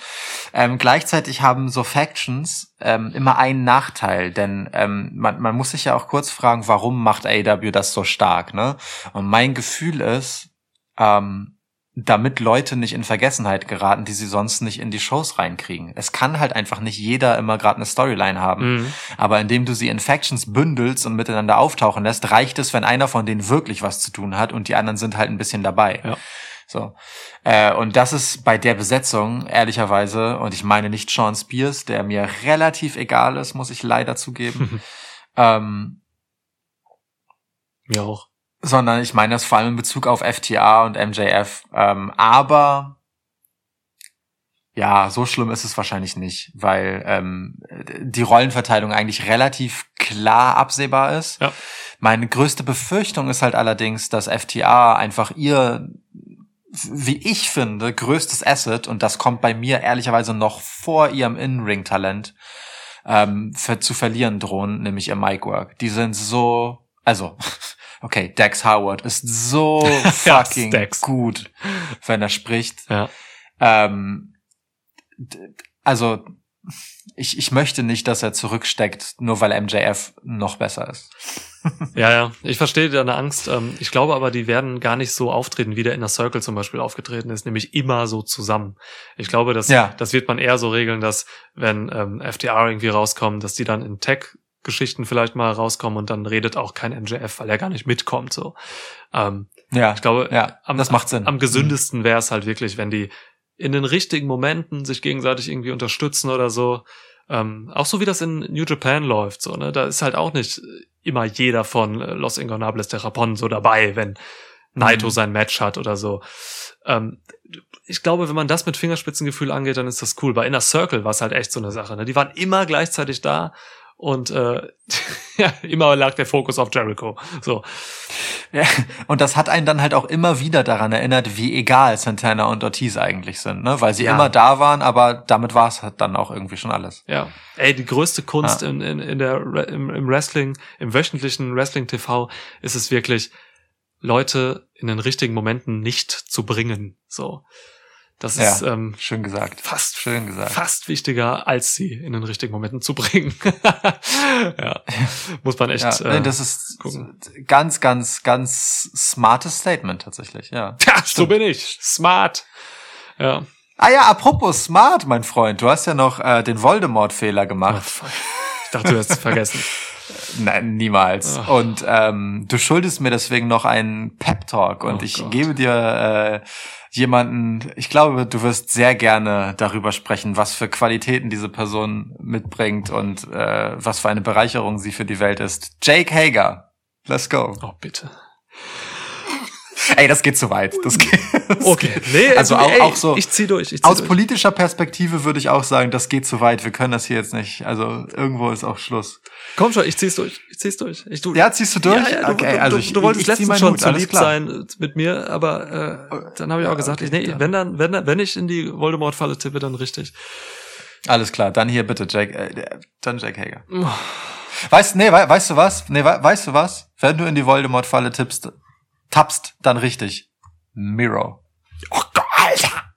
Ähm, gleichzeitig haben so Factions ähm, immer einen Nachteil, denn ähm, man, man muss sich ja auch kurz fragen, warum macht AW das so stark, ne? Und mein Gefühl ist, ähm, damit Leute nicht in Vergessenheit geraten, die sie sonst nicht in die Shows reinkriegen. Es kann halt einfach nicht jeder immer gerade eine Storyline haben. Mhm. Aber indem du sie in Factions bündelst und miteinander auftauchen lässt, reicht es, wenn einer von denen wirklich was zu tun hat und die anderen sind halt ein bisschen dabei. Ja. So. Äh, und das ist bei der Besetzung, ehrlicherweise, und ich meine nicht Sean Spears, der mir relativ egal ist, muss ich leider zugeben. ähm, Mir auch. Sondern ich meine das vor allem in Bezug auf FTA und MJF. Ähm, aber ja, so schlimm ist es wahrscheinlich nicht, weil ähm, die Rollenverteilung eigentlich relativ klar absehbar ist. Ja. Meine größte Befürchtung ist halt allerdings, dass FTA einfach ihr, wie ich finde, größtes Asset, und das kommt bei mir ehrlicherweise noch vor ihrem In-Ring-Talent, ähm, für, zu verlieren drohen, nämlich ihr Mic-Work. Die sind so, also, okay, Dex Howard ist so Ja, fucking Dex. gut, wenn er spricht. Ja. Ähm, also, ich, ich möchte nicht, dass er zurücksteckt, nur weil MJF noch besser ist. Ja, ja, ich verstehe deine Angst. Ähm, Ich glaube aber, die werden gar nicht so auftreten, wie der Inner Circle zum Beispiel aufgetreten ist, nämlich immer so zusammen. Ich glaube, das, Ja. das wird man eher so regeln, dass wenn ähm, FDR irgendwie rauskommen, dass die dann in Tech-Geschichten vielleicht mal rauskommen und dann redet auch kein MJF, weil er gar nicht mitkommt. So, ähm, Ja, ich glaube, ja, am, das macht Sinn. Am gesündesten wäre es halt wirklich, wenn die in den richtigen Momenten sich gegenseitig irgendwie unterstützen oder so. Ähm, auch so wie das in New Japan läuft, so, ne? Da ist halt auch nicht immer jeder von Los Ingonables de Japón so dabei, wenn Naito Mhm. sein Match hat oder so. Ähm, ich glaube, wenn man das mit Fingerspitzengefühl angeht, dann ist das cool. Bei Inner Circle war es halt echt so eine Sache. Ne? Die waren immer gleichzeitig da und äh, ja, immer lag der Fokus auf Jericho. So, Ja, und das hat einen dann halt auch immer wieder daran erinnert, wie egal Santana und Ortiz eigentlich sind, ne? Weil sie Ja. immer da waren, aber damit war es halt dann auch irgendwie schon alles. Ja, ey, die größte Kunst Ja. in, in, in der im, im Wrestling, im wöchentlichen Wrestling TV ist es wirklich, Leute in den richtigen Momenten nicht zu bringen. So, das Ja. ist ähm, Schön gesagt. fast Schön gesagt. fast wichtiger, als sie in den richtigen Momenten zu bringen. ja, muss man echt. Ja, äh, nee, das ist gucken. ganz, ganz, ganz smartes Statement tatsächlich, ja. ja, so bin ich. Smart. Ja. Ah ja, apropos smart, mein Freund, du hast ja noch äh, den Voldemort-Fehler Oh, gemacht. fuck. Ich dachte, du hast es vergessen. Nein, niemals. Ach. Und ähm, du schuldest mir deswegen noch einen Pep-Talk und Oh ich Gott. gebe dir äh, jemanden, ich glaube, du wirst sehr gerne darüber sprechen, was für Qualitäten diese Person mitbringt und äh, was für eine Bereicherung sie für die Welt ist. Jake Hager. Let's go. Oh, bitte. Ey, das geht zu weit. Das geht, das Okay. geht- Nee, also ey, auch, ey, auch so. Ich zieh durch. Ich zieh Aus durch. politischer Perspektive würde ich auch sagen, das geht zu weit. Wir können das hier jetzt nicht. Also irgendwo ist auch Schluss. Komm schon, ich zieh's durch. Ich zieh's durch. Ich, du, Ja, ziehst du durch? Ja, ja, du, okay, du, also du, ich, du wolltest ich, ich letztens schon Hut, zu lieb sein äh, mit mir, aber äh, dann habe ich auch gesagt, ich, nee, dann. wenn dann, wenn, wenn ich in die Voldemort-Falle tippe, dann richtig. Alles klar, dann hier bitte Jack, äh, dann Jack Hager. Weißt, nee, we, weißt du was? Nee, we, weißt du was? Wenn du in die Voldemort-Falle tippst, tappst, dann richtig. Miro. Oh Gott, Alter!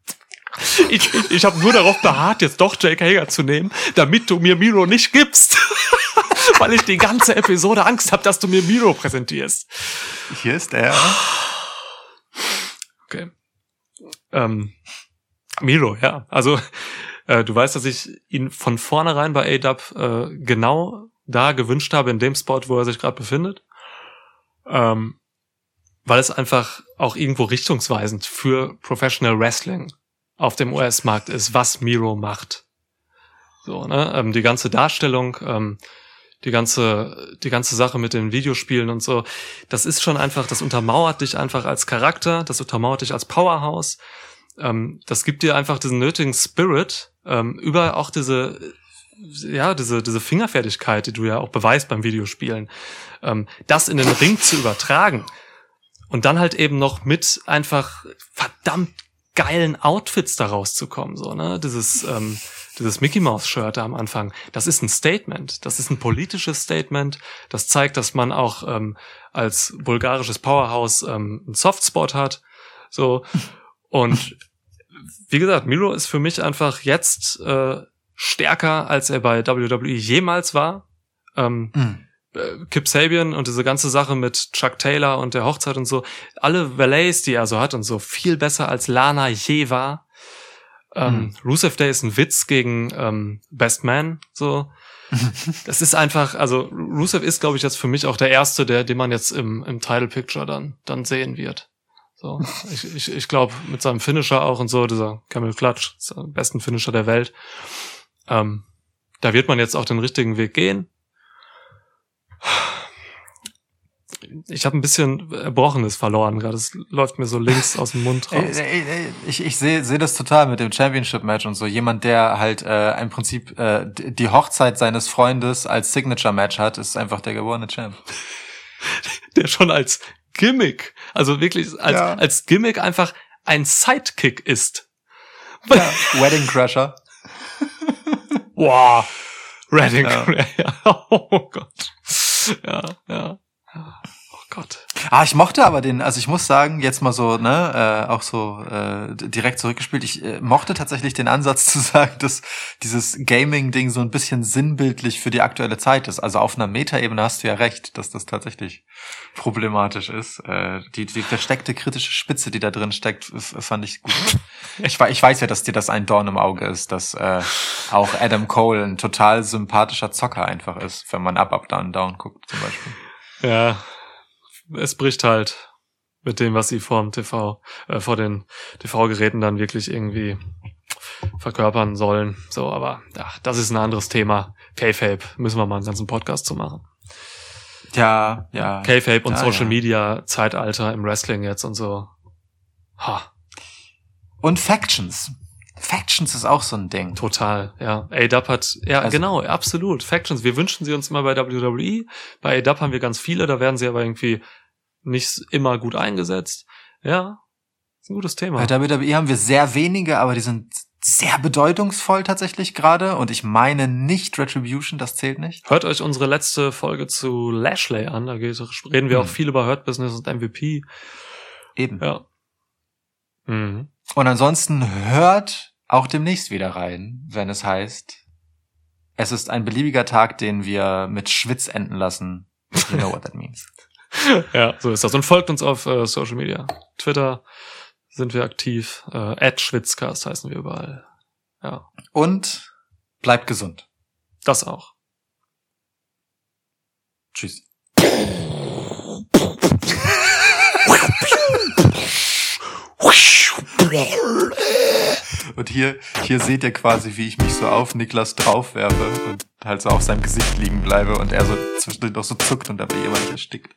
Ich, ich, ich habe nur darauf beharrt, jetzt doch Jake Hager zu nehmen, damit du mir Miro nicht gibst. Weil ich die ganze Episode Angst habe, dass du mir Miro präsentierst. Hier ist er. Okay. Ähm, Miro, ja. Also, äh, du weißt, dass ich ihn von vornherein bei ADAP äh, genau da gewünscht habe, in dem Spot, wo er sich gerade befindet. Ähm, weil es einfach auch irgendwo richtungsweisend für Professional Wrestling auf dem US-Markt ist, was Miro macht. So, ne? Ähm, die ganze Darstellung, ähm, die ganze, die ganze Sache mit den Videospielen und so, das ist schon einfach, das untermauert dich einfach als Charakter, das untermauert dich als Powerhouse. Ähm, das gibt dir einfach diesen nötigen Spirit, ähm, über auch diese, ja, diese, diese Fingerfertigkeit, die du ja auch beweist beim Videospielen, ähm, das in den Ring zu übertragen und dann halt eben noch mit einfach verdammt geilen Outfits da rauszukommen, so, ne, dieses, ähm, dieses Mickey Mouse Shirt da am Anfang, das ist ein Statement, das ist ein politisches Statement, das zeigt, dass man auch ähm, als bulgarisches Powerhouse ähm, einen Softspot hat, so. Und wie gesagt, Miro ist für mich einfach jetzt äh, stärker, als er bei WWE jemals war. Ähm, Mhm. Äh, Kip Sabian und diese ganze Sache mit Chuck Taylor und der Hochzeit und so, alle Valets, die er so hat und so, viel besser als Lana je war. Ähm, Rusev Day ist ein Witz gegen ähm, Best Man, so. Das ist einfach, also Rusev ist, glaube ich, jetzt für mich auch der erste, der, den man jetzt im, im Title Picture dann, dann sehen wird. So, ich, ich, ich glaube, mit seinem Finisher auch und so, dieser Camel Clutch, besten Finisher der Welt. Ähm, da wird man jetzt auch den richtigen Weg gehen. Ich habe ein bisschen Erbrochenes verloren gerade. Es läuft mir so links aus dem Mund raus. ich ich sehe seh das total mit dem Championship-Match und so. Jemand, der halt äh, im Prinzip äh, die Hochzeit seines Freundes als Signature-Match hat, ist einfach der geborene Champ. Der schon als Gimmick, also wirklich als, Ja. als Gimmick einfach ein Sidekick ist. Ja, Wedding Crusher. Wow. Redding. Ja. Oh Gott. Ja, ja. Oh Gott. Ah, ich mochte aber den, also ich muss sagen, jetzt mal so, ne, äh, auch so äh, direkt zurückgespielt, ich äh, mochte tatsächlich den Ansatz zu sagen, dass dieses Gaming-Ding so ein bisschen sinnbildlich für die aktuelle Zeit ist. Also auf einer Metaebene hast du ja recht, dass das tatsächlich problematisch ist. Äh, die, die versteckte kritische Spitze, die da drin steckt, fand ich gut. Ich, ich weiß ja, dass dir das ein Dorn im Auge ist, dass äh, auch Adam Cole ein total sympathischer Zocker einfach ist, wenn man Up, Up, Down, Down guckt zum Beispiel. Ja. Es bricht halt mit dem, was sie vor dem TV, äh, vor den TV-Geräten dann wirklich irgendwie verkörpern sollen. So, aber ja, das ist ein anderes Thema. K-Fape, müssen wir mal einen ganzen Podcast zu machen. Ja, ja. K-Fape und Ja, Social ja. Media Zeitalter im Wrestling jetzt und so. Ha, Und Factions. Factions ist auch so ein Ding. total, ja. A-Dub hat, ja, Also- genau, absolut. Factions, wir wünschen sie uns immer bei WWE. Bei A-Dub haben wir ganz viele, da werden sie aber irgendwie nicht immer gut eingesetzt. Ja, ist ein gutes Thema. Bei WWE haben wir sehr wenige, aber die sind sehr bedeutungsvoll tatsächlich gerade. Und ich meine nicht Retribution, das zählt nicht. Hört euch unsere letzte Folge zu Lashley an, da reden wir Hm. auch viel über Hurt Business und MVP. Eben. Ja. Mhm. Und ansonsten hört auch demnächst wieder rein, wenn es heißt, es ist ein beliebiger Tag, den wir mit Schwitz enden lassen. You know what that means. Ja, so ist das. Und folgt uns auf äh, Social Media. Twitter sind wir aktiv. Äh, Schwitzcast heißen wir überall. Ja, Und bleibt gesund. das auch. Tschüss. Und hier, hier seht ihr quasi, wie ich mich so auf Niklas draufwerfe und halt so auf seinem Gesicht liegen bleibe und er so zwischendurch noch so zuckt und dabei jemand erstickt.